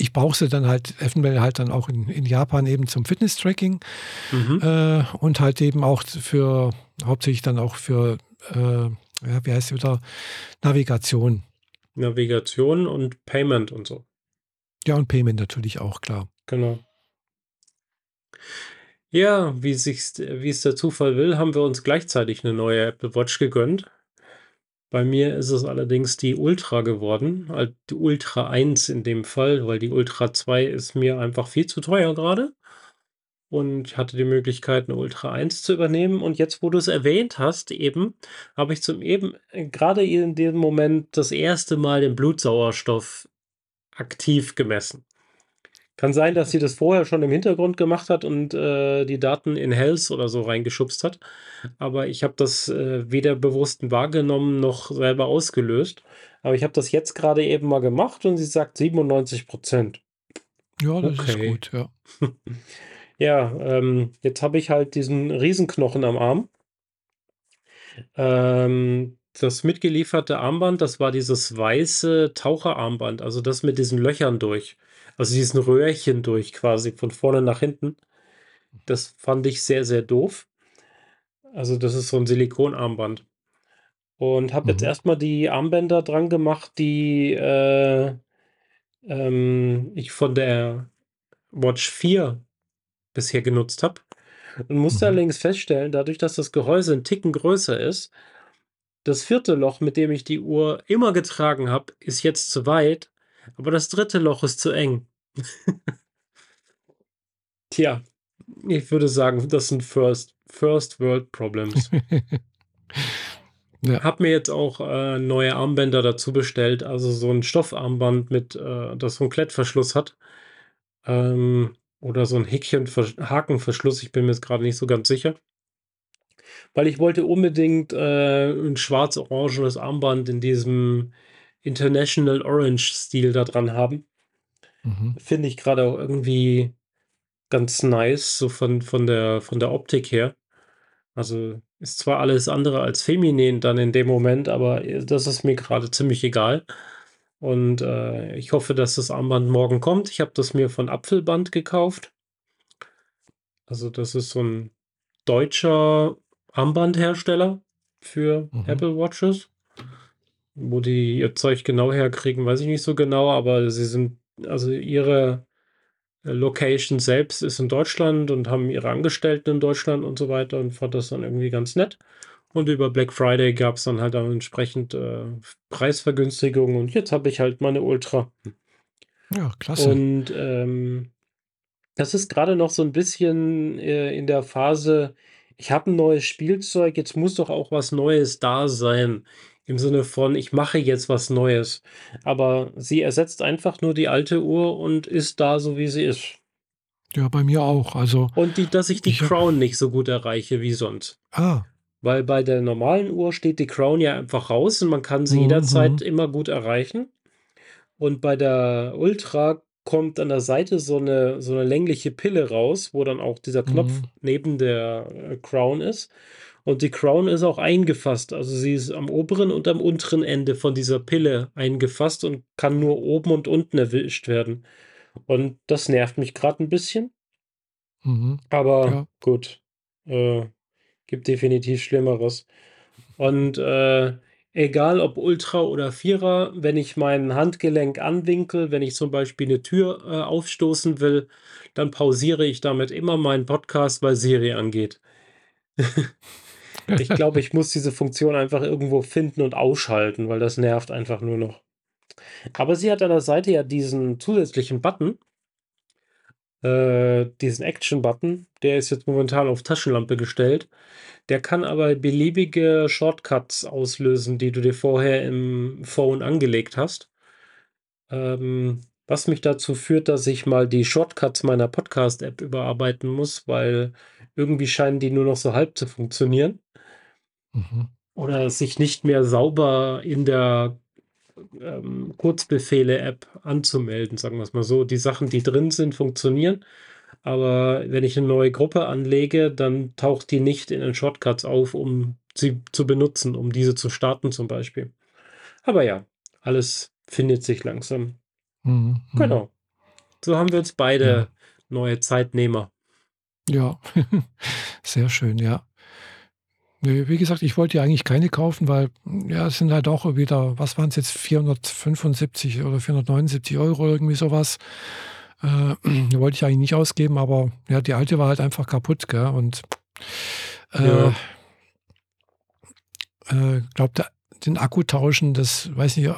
ich brauche sie dann halt eventuell halt dann auch in in Japan eben zum Fitness-Tracking, Mhm. äh, und halt eben auch für hauptsächlich dann auch für, äh, ja, wie heißt sie wieder? Navigation. Navigation und Payment und so. Ja, und Payment natürlich auch, klar. Genau. Ja, wie sich's wie es der Zufall will, haben wir uns gleichzeitig eine neue Apple Watch gegönnt. Bei mir ist es allerdings die Ultra geworden, halt die Ultra 1 in dem Fall, weil die Ultra 2 ist mir einfach viel zu teuer gerade und hatte die Möglichkeit, eine Ultra 1 zu übernehmen. Und jetzt, wo du es erwähnt hast eben, habe ich zum eben grade in dem Moment das erste Mal den Blutsauerstoff aktiv gemessen. Kann sein, dass sie das vorher schon im Hintergrund gemacht hat und, äh, die Daten in Health oder so reingeschubst hat, aber ich habe das, äh, weder bewusst wahrgenommen noch selber ausgelöst. Aber ich habe das jetzt gerade eben mal gemacht und sie sagt 97% Ja, das ist Okay. gut, ja. Ja, ähm, jetzt habe ich halt diesen Riesenknochen am Arm. Ähm, das mitgelieferte Armband, das war dieses weiße Taucherarmband, also das mit diesen Löchern durch. Also diesen Röhrchen durch quasi von vorne nach hinten. Das fand ich sehr, sehr doof. Also, das ist so 'n Silikonarmband. Und habe jetzt Mhm. erst mal die Armbänder dran gemacht, die, äh, ähm, ich von der Watch 4 bisher genutzt habe und musste Mhm. allerdings feststellen, dadurch, dass das Gehäuse 'n Ticken größer ist, das vierte Loch, mit dem ich die Uhr immer getragen habe, ist jetzt zu weit, aber das dritte Loch ist zu eng. Tja, ich würde sagen, das sind First First World Problems. Ja. Habe mir jetzt auch, äh, neue Armbänder dazu bestellt, also so 'n Stoffarmband mit, äh das so 'n Klettverschluss hat. Ähm, oder so 'n Häkchenversch Hakenverschluss, ich bin mir jetzt grade nicht so ganz sicher. Weil ich wollte unbedingt, äh, 'n schwarz-orangenes Armband in diesem International Orange Stil da dran haben. Mhm. Finde ich grade auch irgendwie ganz nice, so von von der von der Optik her. Also, ist zwar alles andere als feminin dann in dem Moment, aber, äh, das ist mir grade ziemlich egal. Und, äh, ich hoffe, dass das Armband morgen kommt. Ich habe das mir von Apfelband gekauft. Also, das ist so 'n deutscher Armbandhersteller für Mhm. Apple Watches. Wo die ihr Zeug genau herkriegen, weiß ich nicht so genau, aber sie sind also, ihre, äh, Location selbst ist in Deutschland und haben ihre Angestellten in Deutschland und so weiter und fand das dann irgendwie ganz nett. Und über Black Friday gab's dann halt auch entsprechend, äh, Preisvergünstigungen und jetzt habe ich halt meine Ultra. Ja, klasse. Und, ähm, das ist grade noch so 'n bisschen, äh, in der Phase: „Ich habe 'n neues Spielzeug, jetzt muss doch auch was Neues da sein.“ Im Sinne von: „Ich mache jetzt was Neues.“ Aber sie ersetzt einfach nur die alte Uhr und ist da so, wie sie ist. Ja, bei mir auch. Also, Und die dass ich die ich Crown nicht so gut erreiche wie sonst. Ah. Weil bei der normalen Uhr steht die Crown ja einfach raus und man kann sie Mhm, jederzeit immer gut erreichen. Und bei der Ultra kommt an der Seite so 'ne so 'ne längliche Pille raus, wo dann auch dieser Knopf Mhm. neben der, äh, Crown ist. Und die Crown ist auch eingefasst. Also, sie ist am oberen und am unteren Ende von dieser Pille eingefasst und kann nur oben und unten erwischt werden. Und das nervt mich grad 'n bisschen. Mhm. Aber Ja. gut, äh, gibt definitiv Schlimmeres. Und, äh, egal ob Ultra oder Vierer, wenn ich mein Handgelenk anwinkle, wenn ich zum Beispiel 'ne Tür, äh, aufstoßen will, dann pausiere ich damit immer meinen Podcast, weil Siri angeht. Ich glaube, ich muss diese Funktion einfach irgendwo finden und ausschalten, weil das nervt einfach nur noch. Aber sie hat an der Seite ja diesen zusätzlichen Button äh, diesen Action-Button, der ist jetzt momentan auf Taschenlampe gestellt. Der kann aber beliebige Shortcuts auslösen, die du dir vorher im Phone angelegt hast. Ähm, was mich dazu führt, dass ich mal die Shortcuts meiner Podcast-App überarbeiten muss, weil irgendwie scheinen die nur noch so halb zu funktionieren. Mhm. Oder sich nicht mehr sauber in der, ähm, Kurzbefehle-App anzumelden, sagen wir's mal so. Die Sachen, die drin sind, funktionieren, aber wenn ich 'ne neue Gruppe anlege, dann taucht die nicht in den Shortcuts auf, um sie zu benutzen, um diese zu starten zum Beispiel. Aber ja, alles findet sich langsam. Mhm, mhm. Genau. So haben wir jetzt Ja. beide neue Zeitnehmer. Ja, sehr schön, ja. Wie gesagt, ich wollte ja eigentlich keine kaufen, weil, ja, es sind halt auch wieder was waren's jetzt, 475 oder 479 € irgendwie so was. Äh, die wollte ich eigentlich nicht ausgeben, aber ja, die alte war halt einfach kaputt, gell? Und, äh Ja. äh, glaube, da den Akku tauschen, das weiß nicht, äh,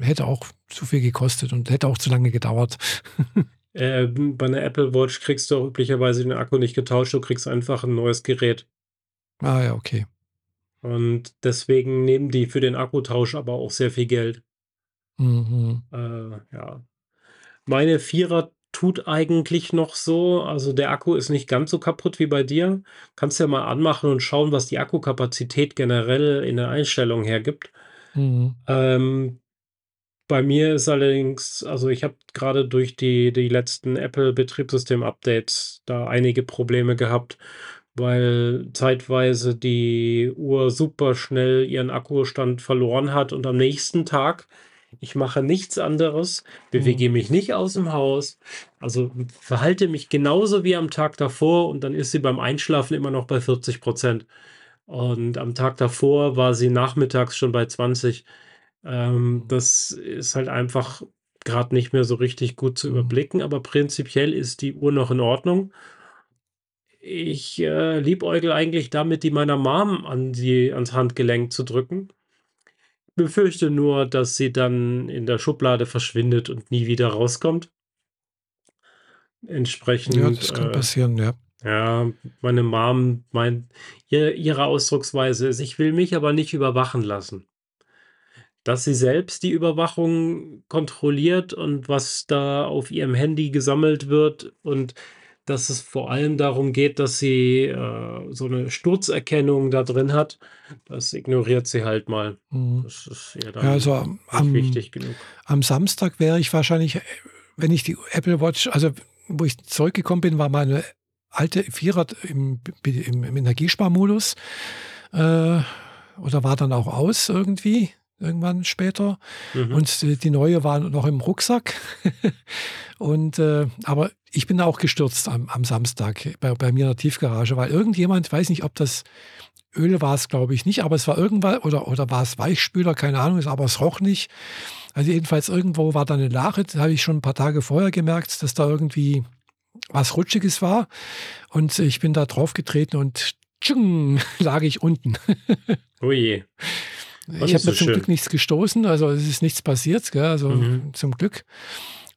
hätte auch zu viel gekostet und hätte auch zu lange gedauert. Ähm, bei 'ner Apple Watch kriegst du auch üblicherweise den Akku nicht getauscht, du kriegst einfach 'n neues Gerät. Ah ja, okay. Und deswegen nehmen die für den Akkutausch aber auch sehr viel Geld. Mhm. Äh, ja. Meine Vierer tut eigentlich noch so, also, der Akku ist nicht ganz so kaputt wie bei dir. Kannst ja mal anmachen und schauen, was die Akkukapazität generell in der Einstellung hergibt. Mhm. Ähm, bei mir ist allerdings also, ich habe grade durch die die letzten Apple-Betriebssystem-Updates da einige Probleme gehabt, weil zeitweise die Uhr superschnell ihren Akkustand verloren hat und am nächsten Tag ich mache nichts anderes, Mhm. bewege mich nicht aus'm Haus, also, verhalte mich genauso wie am Tag davor und dann ist sie beim Einschlafen immer noch bei 40 %. Und am Tag davor war sie nachmittags schon bei 20. Ähm, Mhm. das ist halt einfach grad nicht mehr so richtig gut zu Mhm. überblicken, aber prinzipiell ist die Uhr noch in Ordnung. Ich, äh, liebäugle eigentlich damit, die meiner Mom an die ans Handgelenk zu drücken. Befürchte nur, dass sie dann in der Schublade verschwindet und nie wieder rauskommt. Ja, Entsprechend, das kann äh passieren, ja. Ja, meine Mom meint ihr ihre Ausdrucksweise ist: „Ich will mich aber nicht überwachen lassen.“ Dass sie selbst die Überwachung kontrolliert und was da auf ihrem Handy gesammelt wird und dass es vor allem darum geht, dass sie, äh, so 'ne Sturzerkennung da drin hat, das ignoriert sie halt mal. Mhm. Das ist ihr Ja, dann also am nicht wichtig genug. am Samstag wäre ich wahrscheinlich, wenn ich die Apple Watch also, wo ich zurückgekommen bin, war meine alte Vierer im im im Energiesparmodus, äh, oder war dann auch aus irgendwie irgendwann später Mhm. und die die neue war noch im Rucksack. Und, äh aber ich bin auch gestürzt am am Samstag bei bei mir in der Tiefgarage, weil irgendjemand, weiß nicht, ob das Öl war's, glaube ich nicht, aber es war irgendwa oder oder war's Weichspüler, keine Ahnung, aber es roch nicht. Also, jedenfalls irgendwo war da 'ne Lache, das habe ich schon 'n paar Tage vorher gemerkt, dass da irgendwie was Rutschiges war und ich bin da draufgetreten und tsching lag ich unten. Oh je. Auch Ich habe so zum Glück nichts gestoßen, also, es ist nichts passiert, gell, also, Mhm. zum Glück.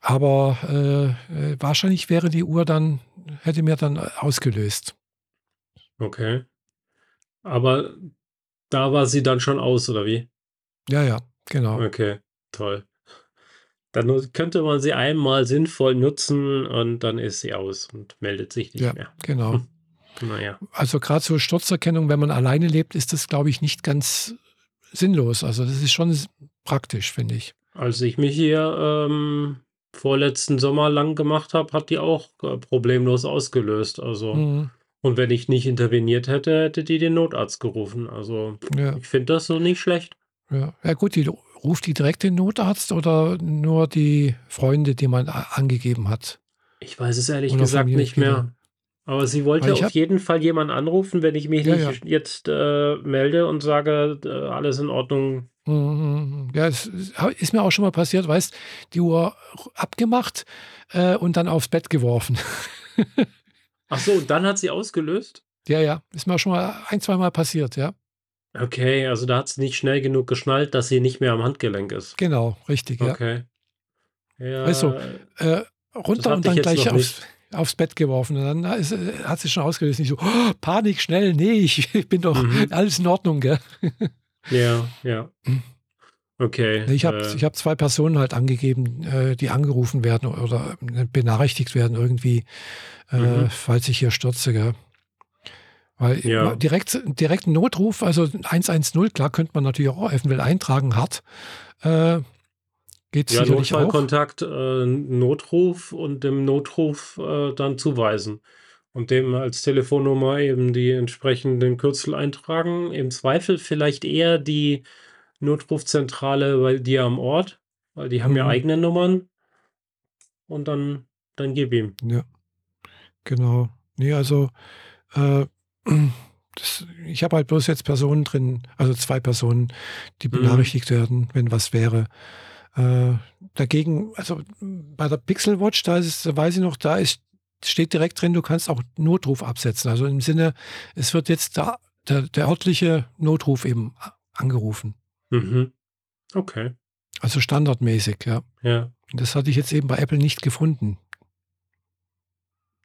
Aber, äh, äh, wahrscheinlich wäre die Uhr dann hätte mir dann ausgelöst. Okay. Aber da war sie dann schon aus oder wie? Ja, ja, genau. Okay, toll. Dann könnte man sie einmal sinnvoll nutzen und dann ist sie aus und meldet sich nicht Ja, mehr. genau. Na ja. Also, grad so Sturzerkennung, wenn man alleine lebt, ist das, glaube ich, nicht ganz sinnlos. Also, das ist schon praktisch, finde ich. Als ich mich hier, ähm, vorletzten Sommer lang gemacht habe, hat die auch, äh, problemlos ausgelöst, also Mhm. und wenn ich nicht interveniert hätte, hätte die den Notarzt gerufen. Also, Ja. ich finde das so nicht schlecht. Ja. Ja gut, die ruft die direkt den Notarzt oder nur die Freunde, die man angegeben hat? Ich weiß es ehrlich Oder gesagt nicht mehr. Aber sie wollte auf jeden Fall jemanden anrufen, wenn ich mich Ja, ja. nicht jetzt, äh, melde und sage, äh, alles in Ordnung. Mhm, mhm, mhm. Ja, es ist mir auch schon mal passiert, weißt, die Uhr abgemacht, äh, und dann aufs Bett geworfen. Ach so, und dann hat sie ausgelöst? Ja, ja, ist mir auch schon mal ein zweimal passiert, ja. Okay, also da hat sie nicht schnell genug geschnallt, dass sie nicht mehr am Handgelenk ist. Genau, richtig, ja. Okay. Weißt du, Ja, äh, runter und dann gleich aufs nicht. Aufs Bett geworfen und dann ist äh, hat sie schon ausgelöst. Ich so: „Panik, schnell, ne, ich ich bin doch Mhm. alles in Ordnung, gell?“ Ja, ja. Okay, ich habe äh ich habe 2 Personen halt angegeben, äh, die angerufen werden oder, äh, benachrichtigt werden irgendwie, Mhm. falls ich hier stürze, gell? Weil Ja. direkt direkt Notruf, also 110, klar, könnte man natürlich auch eventuell eintragen hart. Äh, geht Ja. Notfallkontakt, äh, Notruf und dem Notruf, äh, dann zuweisen und dem als Telefonnummer eben die entsprechenden Kürzel eintragen. Im Zweifel vielleicht eher die Notrufzentrale bei dir am Ort, weil die haben ja Mhm. eigene Nummern. Und dann dann gib ihm. Ja. Genau. Ne, also, äh, das ich habe halt bloß jetzt Personen drin also 2 Personen, die Mhm. benachrichtigt werden, wenn was wäre. Äh, dagegen also bei der Pixel Watch, da ist es da weiß ich noch, da ist steht direkt drin, du kannst auch Notruf absetzen. Also im Sinne, es wird jetzt da der der örtliche Notruf eben angerufen. Mhm. Okay. Also standardmäßig, ja. Ja. Das hatte ich jetzt eben bei Apple nicht gefunden.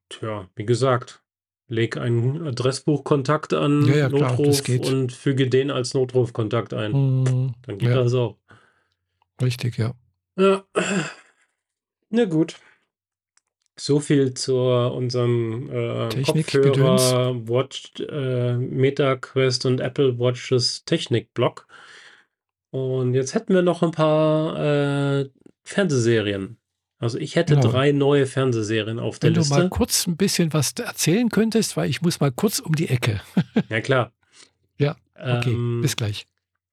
Tja, wie gesagt, leg einen Adressbuchkontakt Ja, an, ja, klar, das Notruf geht. und füge den als Notrufkontakt ein. Mhm. Dann geht Ja. das auch. Richtig, ja. Ja. Na gut. So viel zu unserem, äh. Kopfhörer, Watch, äh, Meta Quest und Apple Watches Technik-Blog. Und jetzt hätten wir noch 'n paar, äh, Fernsehserien. Also, ich hätte Genau. 3 neue Fernsehserien auf der Wenn du mal Liste. kurz 'n bisschen was erzählen könntest, weil ich muss mal kurz um die Ecke. Ja klar. Ja, okay, bis Ähm, gleich.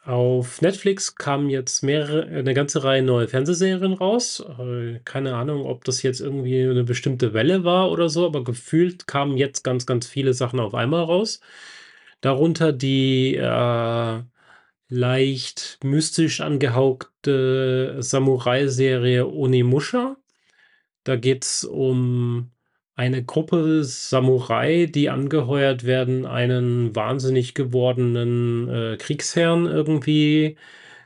Auf Netflix kamen jetzt mehrere äh, 'ne ganze Reihe neue Fernsehserien raus. Äh, keine Ahnung, ob das jetzt irgendwie 'ne bestimmte Welle war oder so, aber gefühlt kamen jetzt ganz, ganz viele Sachen auf einmal raus. Darunter die, äh, leicht mystisch angehauchte Samurai-Serie Onimusha. Da geht's um eine Gruppe Samurai, die angeheuert werden, einen wahnsinnig gewordenen, äh, Kriegsherrn irgendwie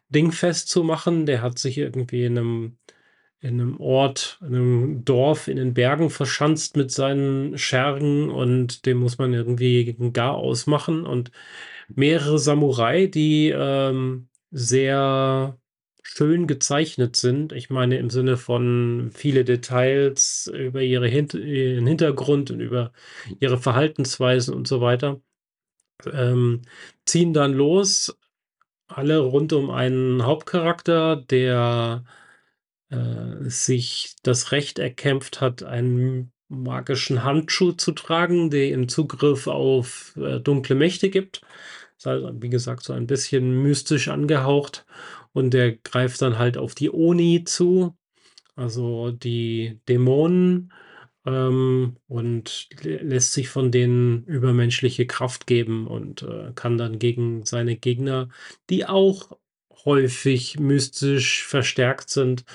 dingfest zu machen. Der hat sich irgendwie in 'nem in 'nem Ort, in 'nem Dorf in den Bergen verschanzt mit seinen Schergen und dem muss man irgendwie 'n Garaus machen und mehrere Samurai, die, ähm, sehr schön gezeichnet sind. Ich meine im Sinne von viele Details über ihre Hint ihren Hintergrund und über ihre Verhaltensweisen und so weiter, ähm, ziehen dann los, alle rund um einen Hauptcharakter, der, äh, sich das Recht erkämpft hat, einen magischen Handschuh zu tragen, der ihm Zugriff auf, äh, dunkle Mächte gibt. Ist halt, wie gesagt, so ein bisschen mystisch angehaucht und der greift dann halt auf die Oni zu, also die Dämonen, ähm, und lä lässt sich von denen übermenschliche Kraft geben und, äh, kann dann gegen seine Gegner, die auch häufig mystisch verstärkt sind,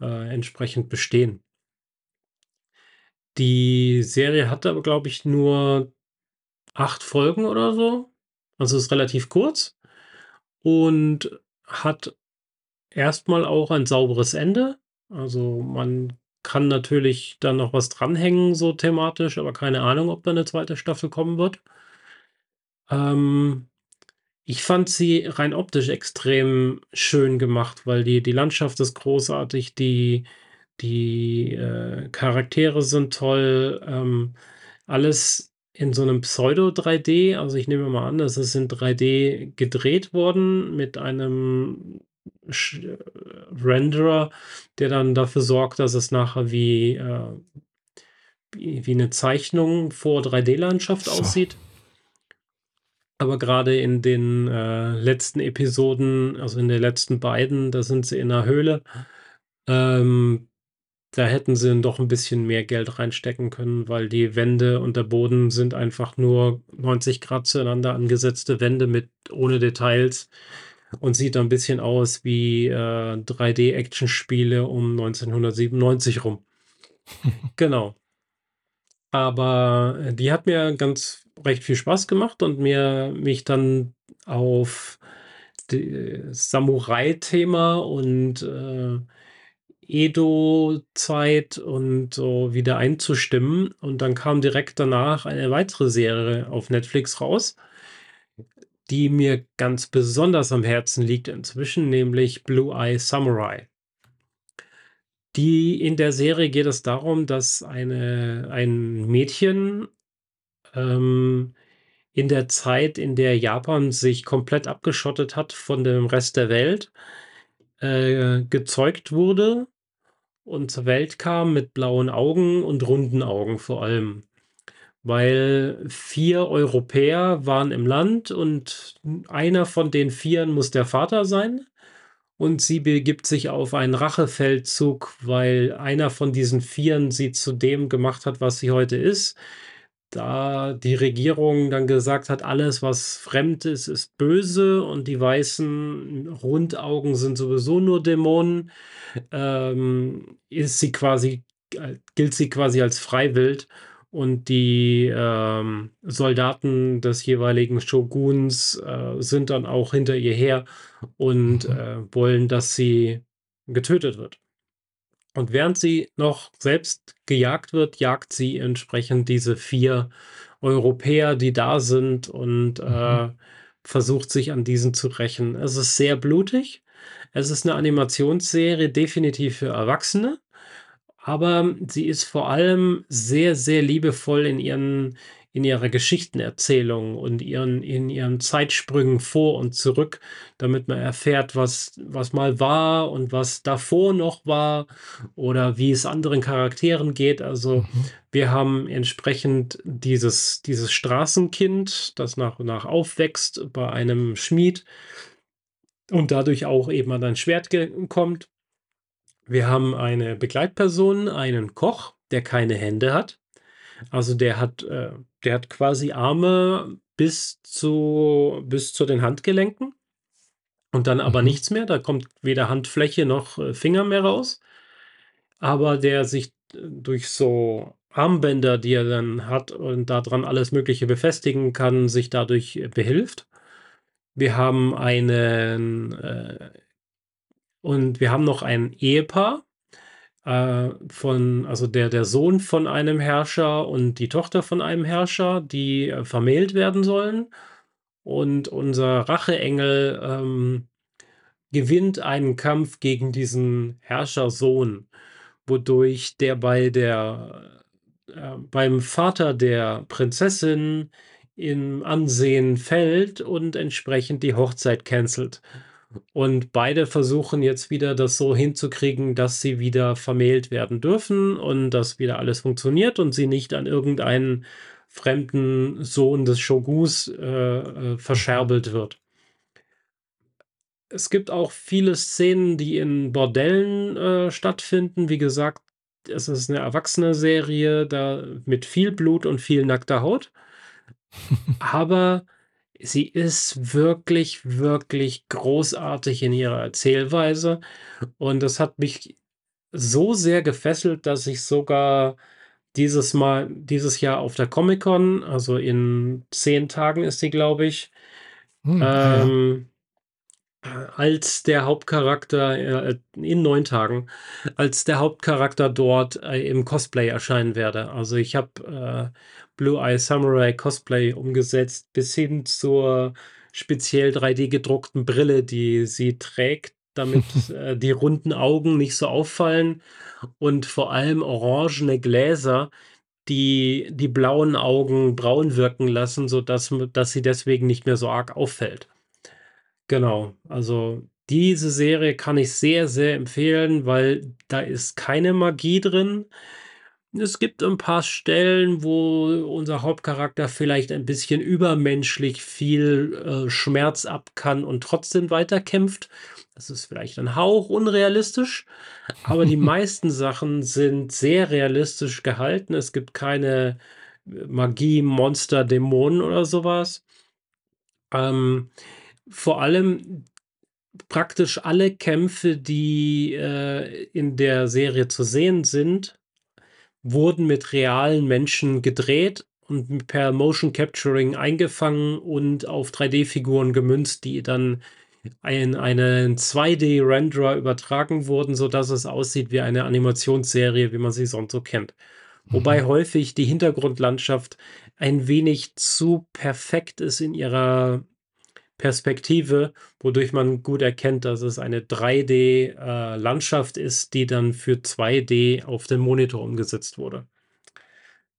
äh, entsprechend bestehen. Die Serie hat aber, glaube ich, nur 8 Folgen oder so. Also, ist relativ kurz und hat erst mal auch ein sauberes Ende. Also, man kann natürlich da noch was dranhängen so thematisch, aber keine Ahnung, ob da 'ne 2. Staffel kommen wird. Ähm, ich fand sie rein optisch extrem schön gemacht, weil die die Landschaft ist großartig, die die, äh, Charaktere sind toll, ähm, alles in so 'nem Pseudo 3D. Also, ich nehme mal an, das ist in 3D gedreht worden mit einem Renderer, der dann dafür sorgt, dass es nachher wie, äh wie wie 'ne Zeichnung vor 3D-Landschaft So. aussieht. Aber grade in den, äh, letzten Episoden, also, in den letzten beiden, da sind sie in 'ner Höhle, ähm, da hätten sie doch 'n bisschen mehr Geld reinstecken können, weil die Wände und der Boden sind einfach nur 90° zueinander angesetzte Wände mit ohne Details und sieht dann 'n bisschen aus wie, äh, 3D-Actionspiele um 1997 rum. Genau. Aber, äh, die hat mir ganz recht viel Spaß gemacht und mir mich dann auf de Samurai-Thema und, äh, Edo-Zeit und so wieder einzustimmen. Und dann kam direkt danach eine weitere Serie auf Netflix raus die mir ganz besonders am Herzen liegt inzwischen, nämlich Blue Eye Samurai. Die in der Serie geht es darum, dass eine ein Mädchen, ähm, in der Zeit, in der Japan sich komplett abgeschottet hat von dem Rest der Welt, äh, gezeugt wurde und zur Welt kam mit blauen Augen und runden Augen vor allem. Weil 4 Europäer waren im Land und einer von den Vieren muss der Vater sein und sie begibt sich auf einen Rachefeldzug, weil einer von diesen Vieren sie zu dem gemacht hat, was sie heute ist. Da die Regierung dann gesagt hat: „Alles, was fremd ist, ist böse und die weißen Rundaugen sind sowieso nur Dämonen“, ähm, ist sie quasi gilt sie quasi als Freiwild und die, ähm, Soldaten des jeweiligen Shoguns, äh, sind dann auch hinter ihr her und, Mhm. äh, wollen, dass sie getötet wird. Und während sie noch selbst gejagt wird, jagt sie entsprechend diese 4 Europäer, die da sind und, Mhm. äh, versucht sich an diesen zu rächen. Es ist sehr blutig. Es ist 'ne Animationsserie definitiv für Erwachsene, aber sie ist vor allem sehr, sehr liebevoll in ihren in ihrer Geschichtenerzählung und ihren in ihren Zeitsprüngen vor und zurück, damit man erfährt, was was mal war und was davor noch war oder wie es anderen Charakteren geht. Also, Mhm. wir haben entsprechend dieses dieses Straßenkind, das nach und nach aufwächst bei einem Schmied und dadurch auch eben an ein Schwert kommt. Wir haben eine Begleitperson, einen Koch, der keine Hände hat. Also, der hat, äh der hat quasi Arme bis zu bis zu den Handgelenken und dann aber Mhm. nichts mehr. Da kommt weder Handfläche noch, äh, Finger mehr raus. Aber der sich d durch so Armbänder, die er dann hat und da dran alles Mögliche befestigen kann, sich dadurch, äh, behilft. Wir haben einen, äh und wir haben noch ein Ehepaar, äh, von also der der Sohn von einem Herrscher und die Tochter von einem Herrscher, die, äh, vermählt werden sollen. Und unser Racheengel, ähm, gewinnt einen Kampf gegen diesen Herrschersohn, wodurch der bei der äh, beim Vater der Prinzessin im Ansehen fällt und entsprechend die Hochzeit cancelt. Und beide versuchen jetzt wieder das so hinzukriegen, dass sie wieder vermählt werden dürfen und dass wieder alles funktioniert und sie nicht an irgendeinen fremden Sohn des Shoguns äh, äh, verscherbelt wird. Es gibt auch viele Szenen, die in Bordellen, äh, stattfinden. Wie gesagt, es ist 'ne Erwachsene-Serie, da mit viel Blut und viel nackter Haut. Aber sie ist wirklich, wirklich großartig in ihrer Erzählweise und das hat mich so sehr gefesselt, dass ich sogar dieses Mal dieses Jahr auf der Comic-Con, also in 10 Tagen ist sie, glaube ich, Hm, ah ja. ähm äh, als der Hauptcharakter, äh, in 9 Tagen, als der Hauptcharakter dort, äh, im Cosplay erscheinen werde. Also, ich habe, äh, Blue Eye Samurai Cosplay umgesetzt bis hin zur speziell 3D gedruckten Brille, die sie trägt, damit, äh, die runden Augen nicht so auffallen und vor allem orangene Gläser, die die blauen Augen braun wirken lassen, sodass dass sie deswegen nicht mehr so arg auffällt. Genau, also diese Serie kann ich sehr, sehr empfehlen, weil da ist keine Magie drin. Es gibt 'n paar Stellen, wo unser Hauptcharakter vielleicht ein bisschen übermenschlich viel, äh, Schmerz ab kann und trotzdem weiterkämpft. Das ist vielleicht 'n Hauch unrealistisch, aber die meisten Sachen sind sehr realistisch gehalten. Es gibt keine, äh, Magie, Monster, Dämonen oder so was. Ähm, vor allem praktisch alle Kämpfe, die, äh, in der Serie zu sehen sind, wurden mit realen Menschen gedreht und per Motion Capturing eingefangen und auf 3D-Figuren gemünzt, die dann in einen 2D-Renderer übertragen wurden, sodass es aussieht wie eine Animationsserie, wie man sie sonst so kennt. Wobei Mhm. häufig die Hintergrundlandschaft ein wenig zu perfekt ist in ihrer Perspektive, wodurch man gut erkennt, dass es eine 3D, äh, ist, die dann für 2D auf den Monitor umgesetzt wurde.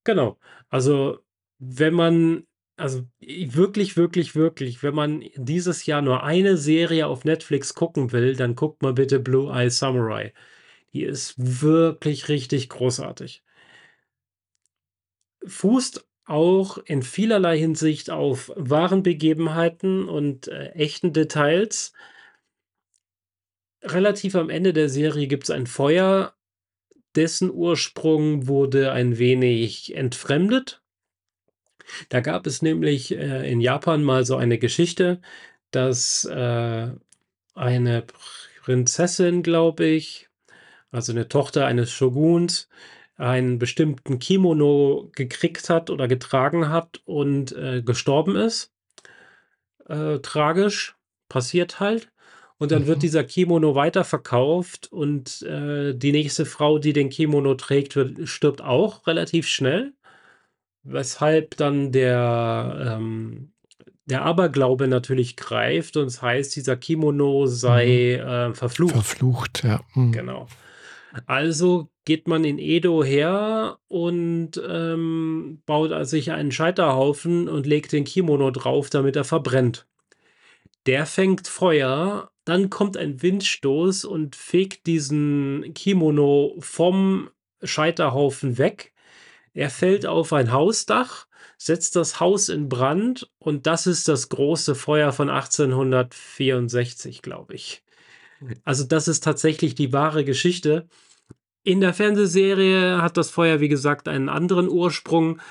Genau. Also, wenn man also, wirklich, wirklich, wirklich, wenn man dieses Jahr nur eine Serie auf Netflix gucken will, dann guckt mal bitte Blue Eye Samurai. Die ist wirklich richtig großartig. Fußt auch in vielerlei Hinsicht auf wahren Begebenheiten und, äh, echten Details. Relativ am Ende der Serie gibt's ein Feuer, dessen Ursprung wurde ein wenig entfremdet. Da gab es nämlich, äh, in Japan mal so eine Geschichte, dass, äh, eine Prinzessin, glaube ich, also 'ne Tochter eines Shoguns, einen bestimmten Kimono gekriegt hat oder getragen hat und, äh, gestorben ist. Äh, tragisch, passiert halt. Und dann wird Mhm. dieser Kimono weiterverkauft und, äh, die nächste Frau, die den Kimono trägt, wird stirbt auch relativ schnell, weshalb dann der, ähm der Aberglaube natürlich greift und es heißt, dieser Kimono Mhm. sei, äh, verflucht. Verflucht, ja. Mhm. Genau. Also geht man in Edo her und, ähm, baut, sich einen Scheiterhaufen und legt den Kimono drauf, damit er verbrennt. Der fängt Feuer, dann kommt ein Windstoß und fegt diesen Kimono vom Scheiterhaufen weg. Er fällt auf ein Hausdach, setzt das Haus in Brand und das ist das große Feuer von 1864, glaube ich. Also, das ist tatsächlich die wahre Geschichte. In der Fernsehserie hat das Feuer, wie gesagt, einen anderen Ursprung.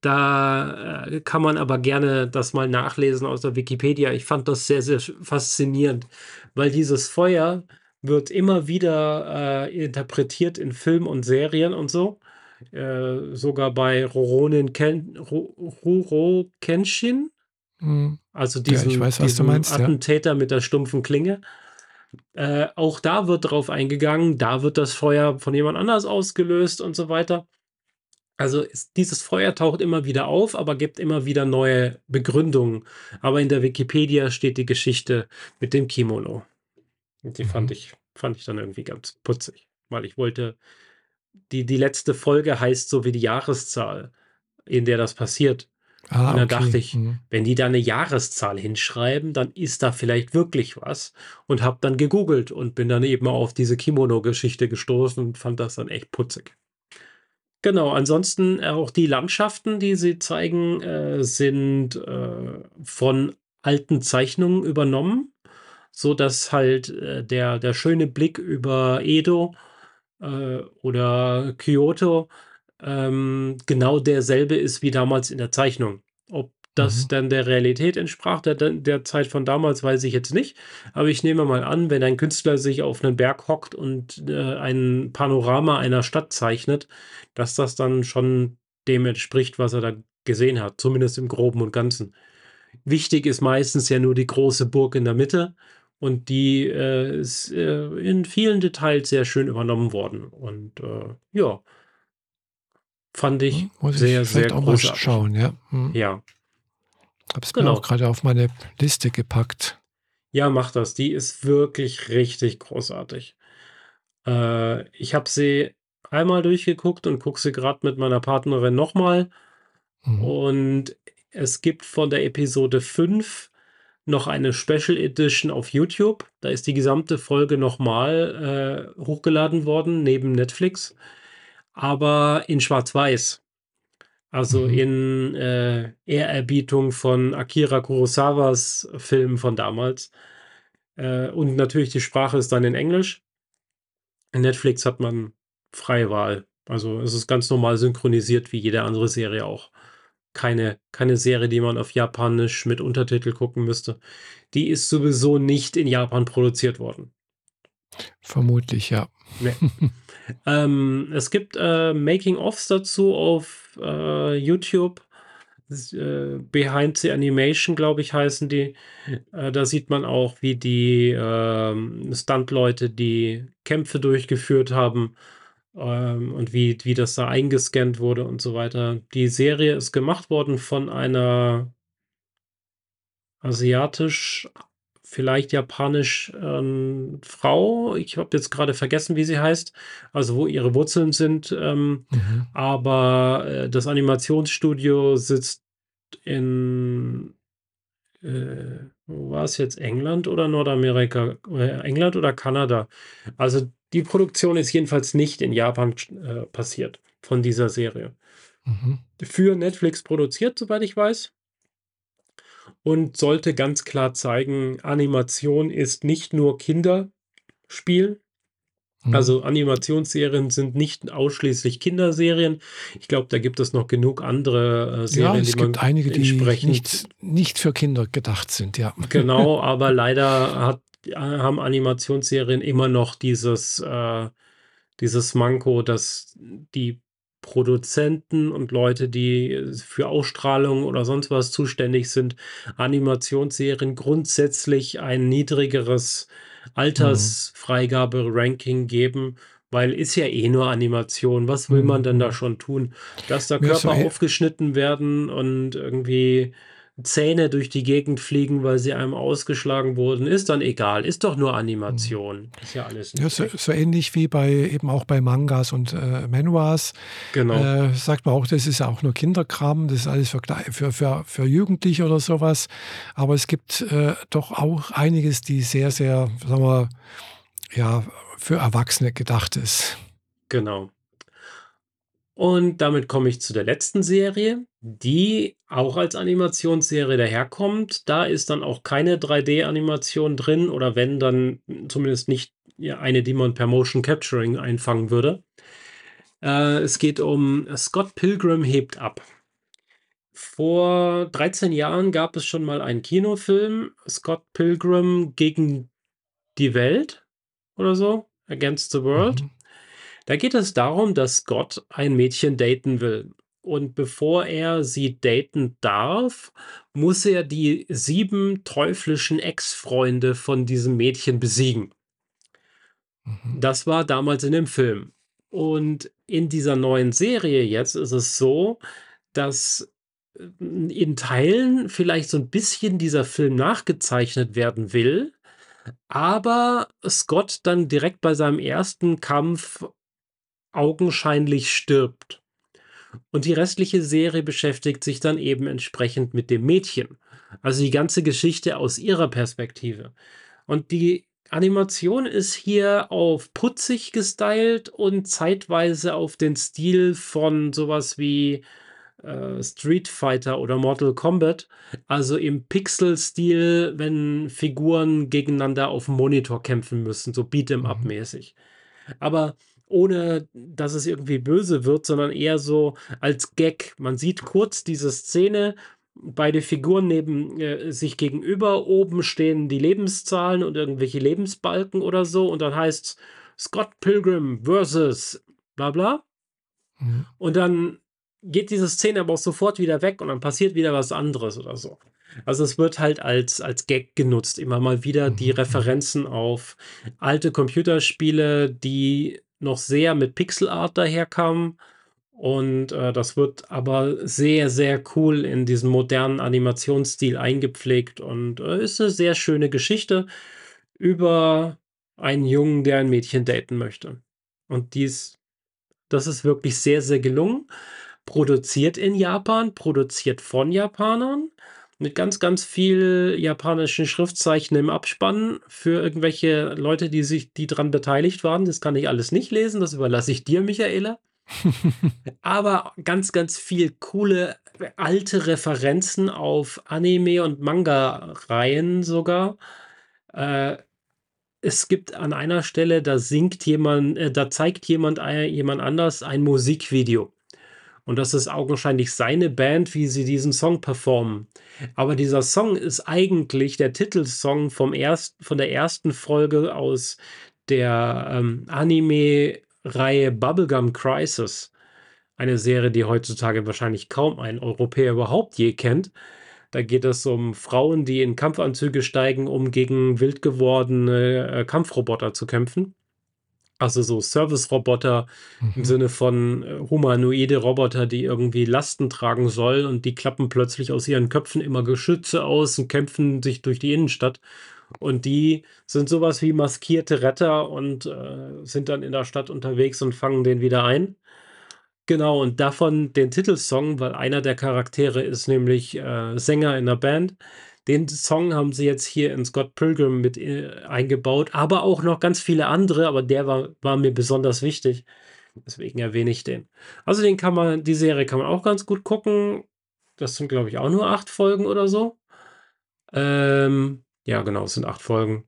Da, äh, kann man aber gerne das mal nachlesen aus der Wikipedia. Ich fand das sehr, sehr faszinierend, weil dieses Feuer wird immer wieder, äh, interpretiert in Film und Serien und so. Äh, sogar bei Rurouni Ken Ru Rurouni Kenshin, Mhm. also Ja, ich diesem weiß, diesem meinst, ja. Attentäter mit der stumpfen Klinge. Äh, auch da wird drauf eingegangen, da wird das Feuer von jemand anders ausgelöst und so weiter. Also, es dieses Feuer taucht immer wieder auf, aber gibt immer wieder neue Begründungen. Aber in der Wikipedia steht die Geschichte mit dem Kimono. Und die fand Mhm. ich fand ich dann irgendwie ganz putzig, weil ich wollte die die letzte Folge heißt so wie die Jahreszahl, in der das passiert. Und Ah, dann okay. dachte ich, Mhm. wenn die da 'ne Jahreszahl hinschreiben, dann ist da vielleicht wirklich was und habe dann gegoogelt und bin dann eben auf diese Kimono-Geschichte gestoßen und fand das dann echt putzig. Genau, ansonsten auch die Landschaften, die sie zeigen, äh, sind, äh, von alten Zeichnungen übernommen, sodass halt, äh, der der schöne Blick über Edo, äh, oder Kyoto, ähm, genau derselbe ist wie damals in der Zeichnung. Ob das Mhm. dann der Realität entsprach, der de der Zeit von damals, weiß ich jetzt nicht. Aber ich nehme mal an, wenn ein Künstler sich auf 'nen Berg hockt und, äh, ein Panorama einer Stadt zeichnet, dass das dann schon dem entspricht, was er da gesehen hat, zumindest im Groben und Ganzen. Wichtig ist meistens ja nur die große Burg in der Mitte und die, äh, ist, äh, in vielen Details sehr schön übernommen worden und, äh, ja. Fand ich Hm, muss ich sehr, sehr auch mal schauen, ja. Mhm. Ja. Habe es mir auch Genau. grade auf meine Liste gepackt. Ja, mach das. Die ist wirklich richtig großartig. Äh, ich habe sie einmal durchgeguckt und gucke sie grad mit meiner Partnerin noch mal. Mhm. Und es gibt von der Episode 5 noch eine Special Edition auf YouTube. Da ist die gesamte Folge noch mal, äh, hochgeladen worden neben Netflix, aber in Schwarz-Weiß. Also, Mhm. in, äh, Ehrerbietung von Akira Kurosawas Film von damals. Äh, und natürlich die Sprache ist dann in Englisch. In Netflix hat man freie Wahl. Also, es ist ganz normal synchronisiert wie jede andere Serie auch. Keine keine Serie, die man auf Japanisch mit Untertitel gucken müsste. Die ist sowieso nicht in Japan produziert worden. Vermutlich, ja. Ne. Ähm, es gibt, äh, Making ofs dazu auf, äh, YouTube. Äh, Behind the Animation, glaube ich, heißen die. Äh, da sieht man auch, wie die, ähm, Stuntleute die Kämpfe durchgeführt haben, ähm, und wie wie das da eingescannt wurde und so weiter. Die Serie ist gemacht worden von einer asiatisch, vielleicht japanisch, ähm, Frau. Ich habe jetzt grade vergessen, wie sie heißt, also, wo ihre Wurzeln sind, ähm, Mhm. aber, äh, das Animationsstudio sitzt in, äh wo war's jetzt? England oder Nordamerika? Äh, England oder Kanada? Also, die Produktion ist jedenfalls nicht in Japan äh, passiert von dieser Serie. Mhm. Für Netflix produziert, soweit ich weiß. Und sollte ganz klar zeigen, Animation ist nicht nur Kinderspiel. Mhm. Also, Animationsserien sind nicht ausschließlich Kinderserien. Ich glaube, da gibt es noch genug andere, äh, Ja, Serien, die es gibt man einige, die entsprechend nicht nicht für Kinder gedacht sind, ja. Genau, aber leider hat haben Animationsserien immer noch dieses, äh dieses Manko, dass die Produzenten und Leute, die für Ausstrahlung oder sonst was zuständig sind, Animationsserien grundsätzlich ein niedrigeres. Altersfreigabe-Ranking geben, weil ist ja eh nur Animation. Was will man denn da mhm. schon tun? Dass da Körper aufgeschnitten werden und irgendwie Zähne durch die Gegend fliegen, weil sie einem ausgeschlagen wurden, ist dann egal. Ist doch nur Mhm. Animation. Ist ja alles Ja, so so ähnlich wie bei eben auch bei Mangas und, äh, Manhwas, Genau. äh, sagt man auch, das ist ja auch nur Kinderkram, das ist alles für für für für Jugendliche oder so was. Aber es gibt, äh, doch auch einiges, die sehr, sehr, sagen wir, ja, für Erwachsene gedacht ist. Genau. Und damit komme ich zu der letzten Serie, die auch als Animationsserie daherkommt. Da ist dann auch keine 3D-Animation drin oder wenn, dann zumindest nicht, eine, die man per Motion Capturing einfangen würde. Äh, es geht um Scott Pilgrim hebt ab. Vor 13 Jahren gab es schon mal einen Kinofilm, Scott Pilgrim gegen die Welt oder so, Against the World. Mhm. Da geht es darum, dass Scott ein Mädchen daten will. Und bevor er sie daten darf, muss er die 7 teuflischen Ex-Freunde von diesem Mädchen besiegen. Mhm. Das war damals in dem Film. Und in dieser neuen Serie jetzt ist es so, dass äh, in Teilen vielleicht so 'n bisschen dieser Film nachgezeichnet werden will, aber Scott dann direkt bei seinem ersten Kampf augenscheinlich stirbt. Und die restliche Serie beschäftigt sich dann eben entsprechend mit dem Mädchen. Also, die ganze Geschichte aus ihrer Perspektive. Und die Animation ist hier auf putzig gestylt und zeitweise auf den Stil von so was wie, äh, Street Fighter oder Mortal Kombat. Also, im Pixelstil, wenn Figuren gegeneinander auf'm Monitor kämpfen müssen, so Beat 'em up Mhm. Aber ohne, dass es irgendwie böse wird, sondern eher so als Gag. Man sieht kurz diese Szene, beide Figuren neben äh, sich gegenüber. Oben stehen die Lebenszahlen und irgendwelche Lebensbalken oder so und dann heißt's: „Scott Pilgrim versus bla bla.“ Mhm. Und dann geht diese Szene aber auch sofort wieder weg und dann passiert wieder was anderes oder so. Also, es wird halt als als Gag genutzt, immer mal wieder die mhm. Referenzen auf alte Computerspiele, die noch sehr mit Pixelart daherkamen. Und, äh, das wird aber sehr, sehr cool in diesen modernen Animationsstil eingepflegt und, äh, ist 'ne sehr schöne Geschichte über einen Jungen, der ein Mädchen daten möchte. Und dies das ist wirklich sehr, sehr gelungen. Produziert in Japan, produziert von Japanern mit ganz, ganz viel japanischen Schriftzeichen im Abspann für irgendwelche Leute, die sich die dran beteiligt waren. Das kann ich alles nicht lesen, das überlasse ich dir, Michaela. Aber ganz, ganz viel coole alte Referenzen auf Anime und Manga-Reihen sogar. Äh, es gibt an einer Stelle, da singt jemand äh, da zeigt jemand ei jemand anders ein Musikvideo. Und das ist augenscheinlich seine Band, wie sie diesen Song performen. Aber dieser Song ist eigentlich der Titelsong vom erst von der ersten Folge aus der, ähm, Anime-Reihe Bubblegum Crisis. Eine Serie, die heutzutage wahrscheinlich kaum ein Europäer überhaupt je kennt. Da geht es um Frauen, die in Kampfanzüge steigen, um gegen wild gewordene, äh, Kampfroboter zu kämpfen. Also, so Serviceroboter im Mhm. Sinne von, äh, humanoide Roboter, die irgendwie Lasten tragen sollen und die klappen plötzlich aus ihren Köpfen immer Geschütze aus und kämpfen sich durch die Innenstadt. Und die sind so was wie maskierte Retter und, äh, sind dann in der Stadt unterwegs und fangen den wieder ein. Genau, und davon den Titelsong, weil einer der Charaktere ist nämlich, äh, Sänger in 'ner Band. Den Song haben sie jetzt hier in Scott Pilgrim mit, äh, eingebaut, aber auch noch ganz viele andere, aber der war war mir besonders wichtig. Deswegen erwähne ich den. Also, den kann man die Serie kann man auch ganz gut gucken. Das sind, glaube ich, auch nur 8 Folgen oder so. Ähm, ja, genau, es sind 8 Folgen.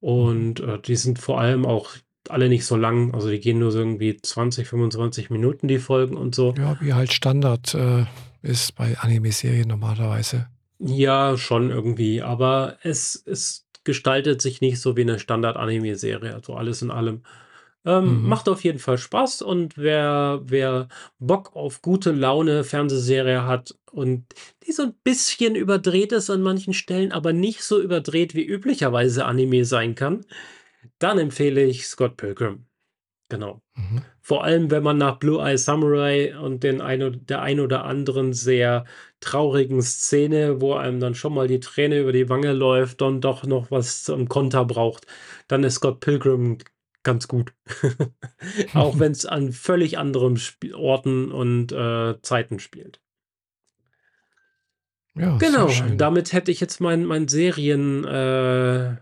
Und, äh, die sind vor allem auch alle nicht so lang. Also, die gehen nur so irgendwie 20, 25 Minuten, die Folgen und so. Ja, wie halt Standard, äh, ist bei Anime-Serien normalerweise. Ja, schon irgendwie, aber es es gestaltet sich nicht so wie 'ne Standard-Anime-Serie, also, alles in allem. Ähm, Mhm. macht auf jeden Fall Spaß und wer wer Bock auf gute Laune Fernsehserie hat und die so 'n bisschen überdreht ist an manchen Stellen, aber nicht so überdreht, wie üblicherweise Anime sein kann, dann empfehle ich Scott Pilgrim. Genau. Mhm. Vor allem, wenn man nach Blue Eye Samurai und den ein der ein oder anderen sehr traurigen Szene, wo einem dann schon mal die Träne über die Wange läuft und doch noch was zum Konter braucht, dann ist Scott Pilgrim ganz gut. Auch wenn's an völlig anderem Sp Orten und, äh, Zeiten spielt. Ja, Genau, damit hätte ich jetzt meinen meinen Serien äh, äh,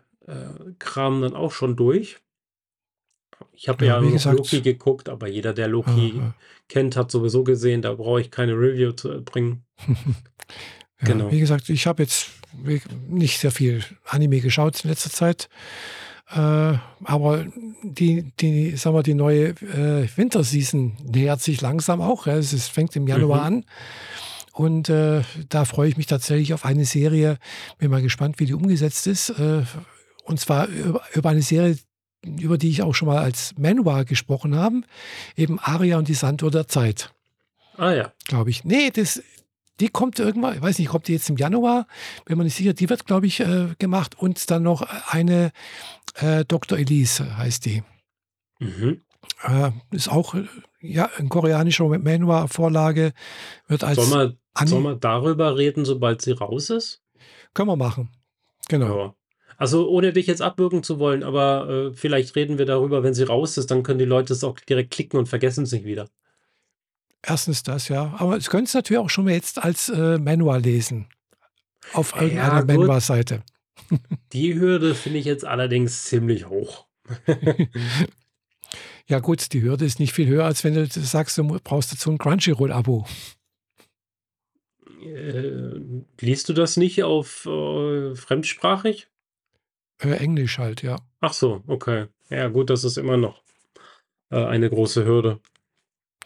dann auch schon durch. Ich habe Ja, ja noch Loki gesagt geguckt, aber jeder, der Loki Aha. kennt, hat sowieso gesehen, da brauche ich keine Review zu erbringen. Ja, Genau. wie gesagt, ich habe jetzt nicht sehr viel Anime geschaut in letzter Zeit. Äh, aber die die sagen wir, die neue, äh, Winterseason nähert sich langsam auch, ja. Es es fängt im Januar Mhm. an und, äh, da freue ich mich tatsächlich auf eine Serie. Bin mal gespannt, wie die umgesetzt ist. Äh, und zwar über über eine Serie, über die ich auch schon mal als Manhwa gesprochen haben, eben „Aria und die Sanduhr der Zeit“. Ah ja. Glaube ich. Ne, das die kommt irgendwann ich weiß nicht, kommt die jetzt im Januar? Bin mir nicht sicher. Die wird, glaube ich, äh, gemacht und dann noch eine, äh, „Doktor Elise“ heißt die. Mhm. Äh, ist auch, äh, ja, 'n koreanischer Manhwa-Vorlage, wird Sollen als wir sollen wir darüber reden, sobald sie raus ist? können wir machen. Genau. Ja. Also, ohne dich jetzt abwürgen zu wollen, aber, äh, vielleicht reden wir darüber, wenn sie raus ist, dann können die Leute es auch direkt klicken und vergessen es nicht wieder. Erstens das, ja. Aber Sie können's natürlich auch schon mal jetzt als, äh, Manhwa lesen auf Ja, irgendeiner gut. Manhwa-Seite. Die Hürde finde ich jetzt allerdings ziemlich hoch. Ja gut, die Hürde ist nicht viel höher, als wenn du sagst, du brauchst dazu 'n Crunchyroll-Abo. Äh, liest du das nicht auf, äh, fremdsprachig? Äh, Englisch halt, ja. Ach so, okay. Ja gut, das ist immer noch, äh, eine große Hürde.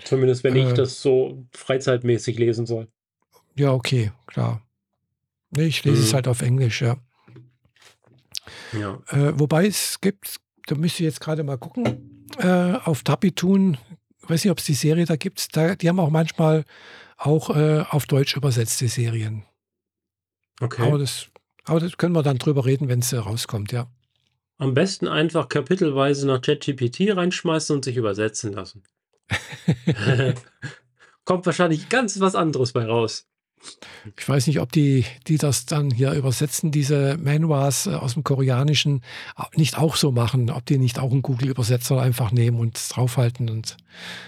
Zumindest wenn ich Äh das so freizeitmäßig lesen soll. Ja, okay, klar. Ich lese es Mhm. halt auf Englisch, ja. Ja. Äh, wobei es gibt da müsste ich jetzt grade mal gucken, äh, auf Tapitoon, weiß nicht, ob's die Serie da gibt, da die haben auch manchmal auch, äh, auf Deutsch übersetzte Serien. Aber Okay. das aber das können wir dann drüber reden, wenn's, äh, rauskommt, ja. Am besten einfach kapitelweise nach ChatGPT reinschmeißen und sich übersetzen lassen. Kommt wahrscheinlich ganz was anderes bei raus. Ich weiß nicht, ob die die das dann hier übersetzen, diese Manhwas, äh, aus'm Koreanischen, a nicht auch so machen, ob die nicht auch 'n Google-Übersetzer einfach nehmen und draufhalten und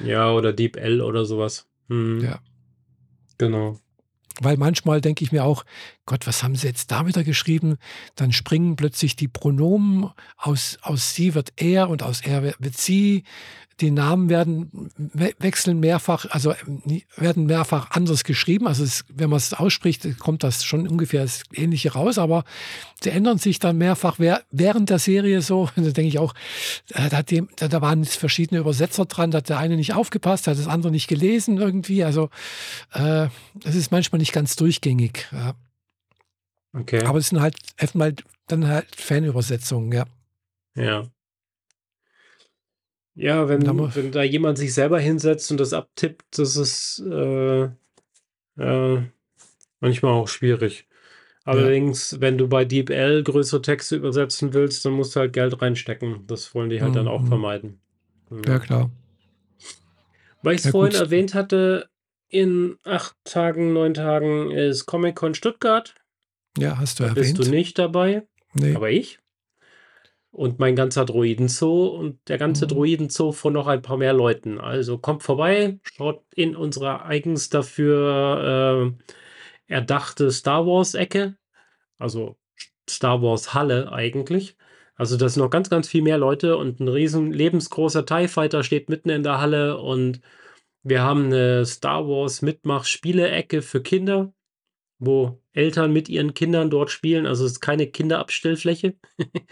Ja, oder DeepL oder so was. Mhm. Ja. Genau. Weil manchmal denke ich mir auch: „Gott, was haben sie jetzt da wieder geschrieben?“ Dann springen plötzlich die Pronomen aus aus sie wird er und aus er wi wird sie. Die Namen werden we wechseln mehrfach, also, ähm, werden mehrfach anders geschrieben. Also, es wenn man's ausspricht, kommt das schon ungefähr das Ähnliche raus, aber sie ändern sich dann mehrfach währ während der Serie so. Da denke ich auch, äh, da dem da waren verschiedene Übersetzer dran, da hat der eine nicht aufgepasst, hat das andere nicht gelesen irgendwie. Also, äh, es ist manchmal nicht ganz durchgängig, ja. Okay. Aber es sind halt erstmal dann halt Fanübersetzungen, ja. Ja. Ja, wenn wenn da jemand sich selber hinsetzt und das abtippt, das ist, äh, äh, manchmal auch schwierig. Ja. Allerdings, wenn du bei DeepL größere Texte übersetzen willst, dann musst du halt Geld reinstecken. Das wollen die halt dann Mhm, auch mhm. vermeiden. Ja, Ja. klar. Weil ich's Ja vorhin gut. erwähnt hatte, in 8 Tagen, 9 Tagen ist Comic-Con Stuttgart. Ja, hast du Da bist du erwähnt. nicht dabei, Ne. aber ich. Und mein ganzer Droidenzoo und der ganze Mhm. Droidenzoo von noch ein paar mehr Leuten. Also, kommt vorbei, schaut in unsere eigens dafür, äh, erdachte Star-Wars-Ecke, also Star-Wars-Halle eigentlich. Also, da sind noch ganz, ganz viel mehr Leute und 'n riesen lebensgroßer TIE Fighter steht mitten in der Halle und wir haben 'ne Star-Wars-Mitmach-Spiele-Ecke für Kinder, wo Eltern mit ihren Kindern dort spielen. Also, es ist keine Kinderabstellfläche.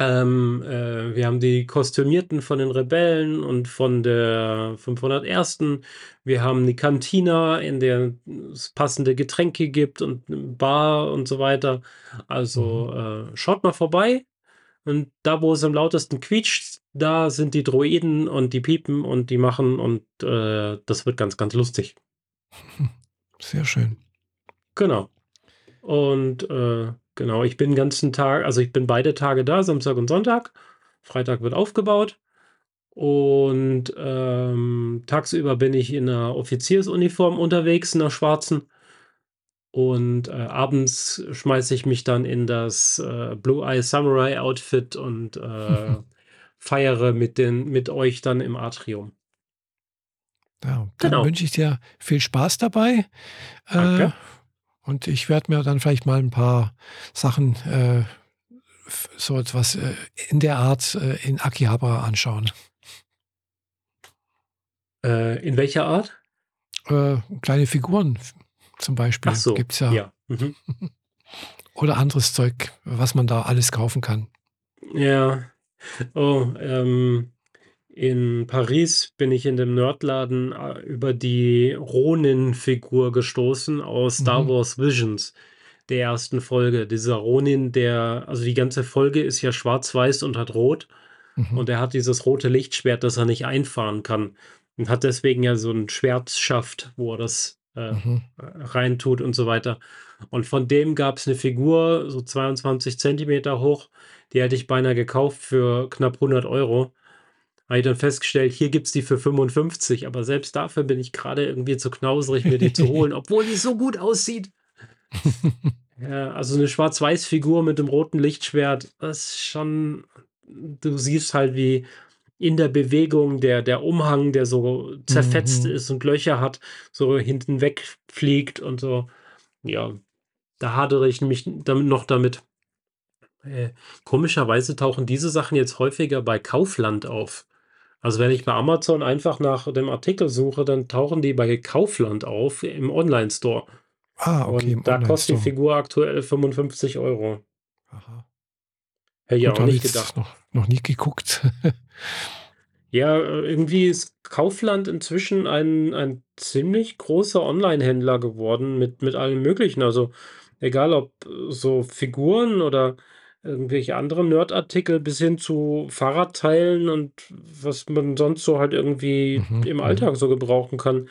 Ähm, äh, wir haben die Kostümierten von den Rebellen und von der 501. Wir haben 'ne Cantina, in der es passende Getränke gibt und Bar und so weiter. Mhm. Also, äh, schaut mal vorbei und da, wo es am lautesten quietscht, da sind die Droiden und die piepen und die machen und, äh, das wird ganz, ganz lustig. Sehr schön. Genau. Und, äh, genau, ich bin 'n ganzen Tag also, ich bin beide Tage da, Samstag und Sonntag. Freitag wird aufgebaut. Und, ähm, tagsüber bin ich in 'ner Offiziersuniform unterwegs, in 'ner schwarzen. Und, äh, abends schmeiße ich mich dann in das, äh, Blue Eye Samurai Outfit und, äh, feiere mit den mit euch dann im Atrium. Ja, dann Genau. wünsche ich dir viel Spaß dabei. Äh, Danke. Und ich werde mir dann vielleicht mal 'n paar Sachen, äh, so etwas, äh, in der Art, äh, in Akihabara anschauen. Äh, in welcher Art? Äh, kleine Figuren zum Ach Beispiel so, gibt's ja. ja. Mhm. Oder anderes Zeug, was man da alles kaufen kann. Ja. Oh, ähm, in Paris bin ich in dem Nerdladen, äh, über die Ronin-Figur gestoßen aus Star Mhm. Wars Visions, der 1. Folge. Dieser Ronin, der also, die ganze Folge ist ja schwarz-weiß und hat rot. Mhm. Und er hat dieses rote Lichtschwert, das er nicht einfahren kann und hat deswegen ja so 'n Schwertschaft, wo er das, äh, Mhm. reintut und so weiter. Und von dem gab's 'ne Figur, so 22 Zentimeter hoch, die hätte ich beinahe gekauft für knapp 100 €. Habe ich dann festgestellt, hier gibt's die für 55, aber selbst dafür bin ich gerade irgendwie zu knauserig, mir die zu holen, obwohl die so gut aussieht. Ja, also eine Schwarz-Weiß-Figur mit dem roten Lichtschwert, das ist schon du siehst halt, wie in der Bewegung der der Umhang, der so zerfetzt Mhm. ist und Löcher hat, so hinten wegfliegt und so. Ja, da hadere ich mich damit noch damit. Äh, komischerweise tauchen diese Sachen jetzt häufiger bei Kaufland auf. Also, wenn ich bei Amazon einfach nach dem Artikel suche, dann tauchen die bei Kaufland auf im Onlinestore. Ah, okay, Und da kostet die. Figur aktuell 55 Euro. Aha. Hätte ich auch nicht gedacht. noch noch nie geguckt. Ja, irgendwie ist Kaufland inzwischen ein ein ziemlich großer Onlinehändler geworden mit mit allem Möglichen. Also, egal ob äh, so Figuren oder irgendwelche anderen Nerdartikel bis hin zu Fahrradteilen und was man sonst so halt irgendwie Mhm, im mhm. Alltag so gebrauchen kann.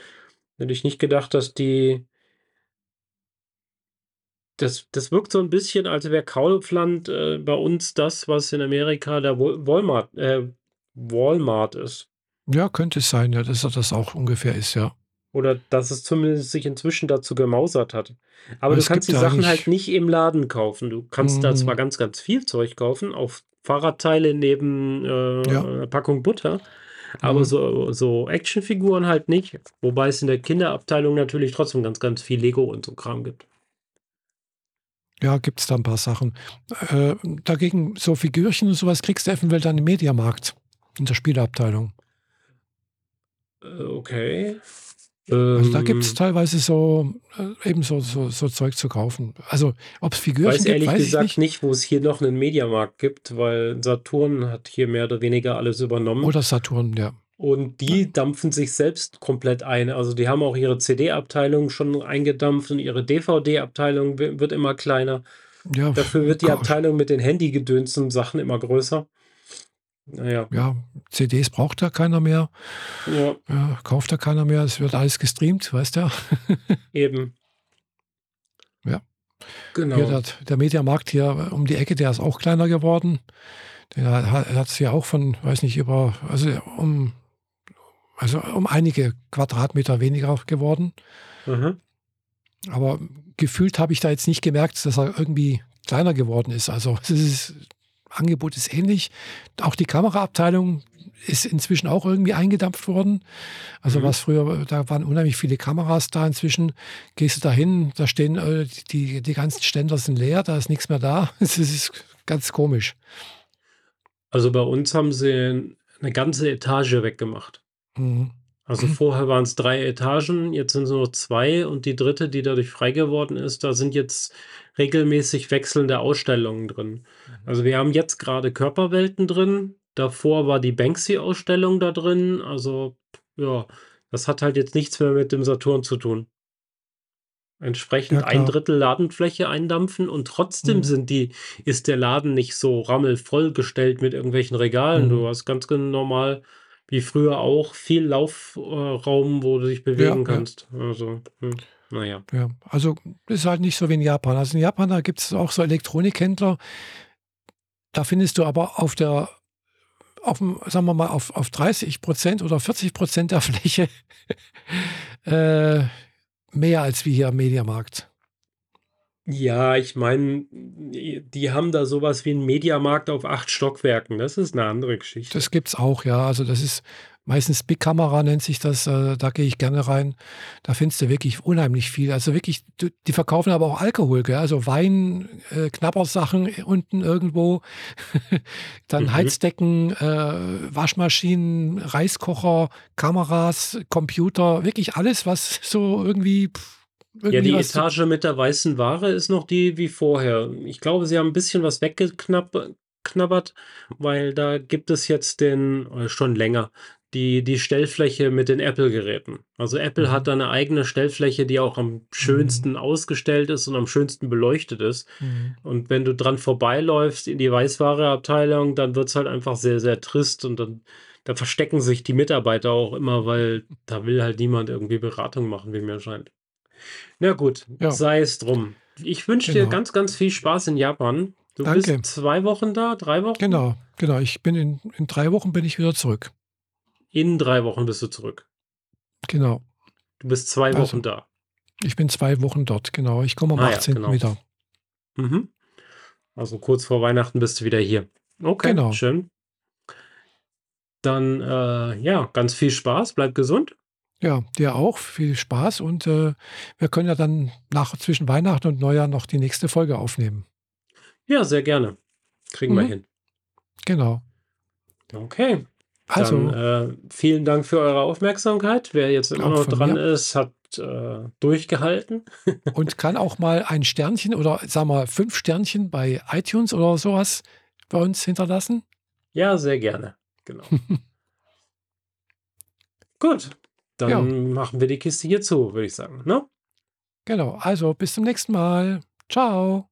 Hätte ich nicht gedacht, dass die das das wirkt so 'n bisschen, als wäre Kaufland, äh, bei uns das, was in Amerika der Wal Walmart äh, Walmart ist. Ja, könnte es sein, ja, dass er das auch ungefähr ist, ja. Oder dass es zumindest sich inzwischen dazu gemausert hat. Aber Weil du es kannst gibt die Sachen halt nicht im Laden kaufen. Du kannst da zwar Mhm. ganz, ganz viel Zeug kaufen, auch Fahrradteile neben, äh, Ja. Packung Butter, aber Mhm. so so Actionfiguren halt nicht, wobei es in der Kinderabteilung natürlich trotzdem ganz, ganz viel Lego und so Kram gibt. Ja, gibt's da 'n paar Sachen. Äh, dagegen so Figürchen und so was kriegst du eventuell dann im Mediamarkt, in der Spieleabteilung. Äh, okay. Also, da gibt's Ähm teilweise so äh, eben so so so Zeug zu kaufen. Also, ob's Figürchen weiß gibt, ehrlich weiß ich gesagt nicht. nicht, wo es hier noch 'nen Mediamarkt gibt, weil Saturn hat hier mehr oder weniger alles übernommen. Oder Saturn, ja. Und Ja. die dampfen sich selbst komplett ein. Also, die haben auch ihre CD-Abteilung schon eingedampft und ihre DVD-Abteilung wi wird immer kleiner. Ja, Dafür wird die Abteilung mit den Handy-Gedönsen Sachen immer größer. Na ja. CDs braucht ja keiner mehr. Ja. Ja, kauft ja keiner mehr. Es wird alles gestreamt, weißt ja. Eben. Ja. Hier Genau. der der Mediamarkt hier um die Ecke, der ist auch kleiner geworden. Der ha hat's ja auch von, weiß nicht, über also, um also, um einige Quadratmeter weniger geworden. Mhm. Aber gefühlt habe ich da jetzt nicht gemerkt, dass er irgendwie kleiner geworden ist. Also, es ist Angebot ist ähnlich. Auch die Kameraabteilung ist inzwischen auch irgendwie eingedampft worden. Also, Mhm. was früher da waren unheimlich viele Kameras da. Inzwischen gehst du da hin, da stehen, äh, die die ganzen Ständer sind leer, da ist nix mehr da. Es ist ganz komisch. Also, bei uns haben sie 'ne ganze Etage weggemacht. Mhm. Also, vorher waren's 3 Etagen, jetzt sind's nur noch 2 und die 3., die dadurch frei geworden ist, da sind jetzt regelmäßig wechselnde Ausstellungen drin. Mhm. Also, wir haben jetzt grade Körperwelten drin. Davor war die Banksy-Ausstellung da drin. Also, ja, das hat halt jetzt nichts mehr mit dem Saturn zu tun. Ja, Entsprechend ein klar. Drittel Ladenfläche eindampfen und trotzdem Mhm. sind die ist der Laden nicht so rammelvoll gestellt mit irgendwelchen Regalen. Mhm. Du hast ganz normal wie früher auch viel Lauf äh, Raum, wo du dich Ja, bewegen ja. kannst. Also, hm, na ja. Also, ist halt nicht so wie in Japan. Also, in Japan, da gibt's auch so Elektronikhändler da findest du aber auf der auf'm sagen wir mal, auf auf 30 % oder 40 % der Fläche, äh, mehr als wie hier am Mediamarkt. Ja, ich meine, die haben da so was wie 'n Mediamarkt auf 8 Stockwerken. Das ist 'ne andere Geschichte. Das gibt's auch, ja. Also, das ist meistens Big Camera nennt sich das, äh, da gehe ich gerne rein. Da findest du wirklich unheimlich viel. Also, wirklich, die verkaufen aber auch Alkohol, gell? Also, Wein, äh, Knabbersachen unten irgendwo, dann Mhm. Heizdecken, äh, Waschmaschinen, Reiskocher, Kameras, Computer, wirklich alles, was so irgendwie Ja, irgendwie die Etage mit der weißen Ware ist noch die wie vorher. Ich glaube, sie haben 'n bisschen was weggeknapp knabbert, weil da gibt es jetzt den äh, schon länger, die die Stellfläche mit den Apple-Geräten. Also, Apple hat Mhm. da 'ne eigene Stellfläche, die auch am Mhm. schönsten ausgestellt ist und am schönsten beleuchtet ist. Mhm. Und wenn du dran vorbeiläufst in die Weißware-Abteilung, dann wird's halt einfach sehr, sehr trist und dann da verstecken sich die Mitarbeiter auch immer, weil da will halt niemand irgendwie Beratung machen, wie mir scheint. Na gut, Ja. sei es drum. Ich wünsche dir Genau. ganz, ganz viel Spaß in Japan. Du Danke. bist 2 Wochen da, 3 Wochen? Genau, genau. Ich bin in in 3 Wochen bin ich wieder zurück. In 3 Wochen bist du zurück. Genau. Du bist 2 Also Wochen da. Ich bin 2 Wochen dort, genau. Ich komme am Ah ja, 18. genau. wieder. Mhm. Also kurz vor Weihnachten bist du wieder hier. Okay, Genau. schön. Dann, äh, ja, ganz viel Spaß, bleib gesund. Ja, dir auch viel Spaß und, äh, wir können ja dann nach zwischen Weihnachten und Neujahr noch die nächste Folge aufnehmen. Ja, sehr gerne. Kriegen wir Mhm. hin. Genau. Okay. Also Dann, äh, vielen Dank für eure Aufmerksamkeit. Wer jetzt immer noch dran mir. ist, hat, äh, durchgehalten. und kann auch mal ein Sternchen oder sagen wir 5 Sternchen bei iTunes oder so was bei uns hinterlassen. Ja, sehr gerne. Genau. Gut, dann Ja. machen wir die Kiste hier zu, würde ich sagen, ne? Genau, also bis zum nächsten Mal. Tschau.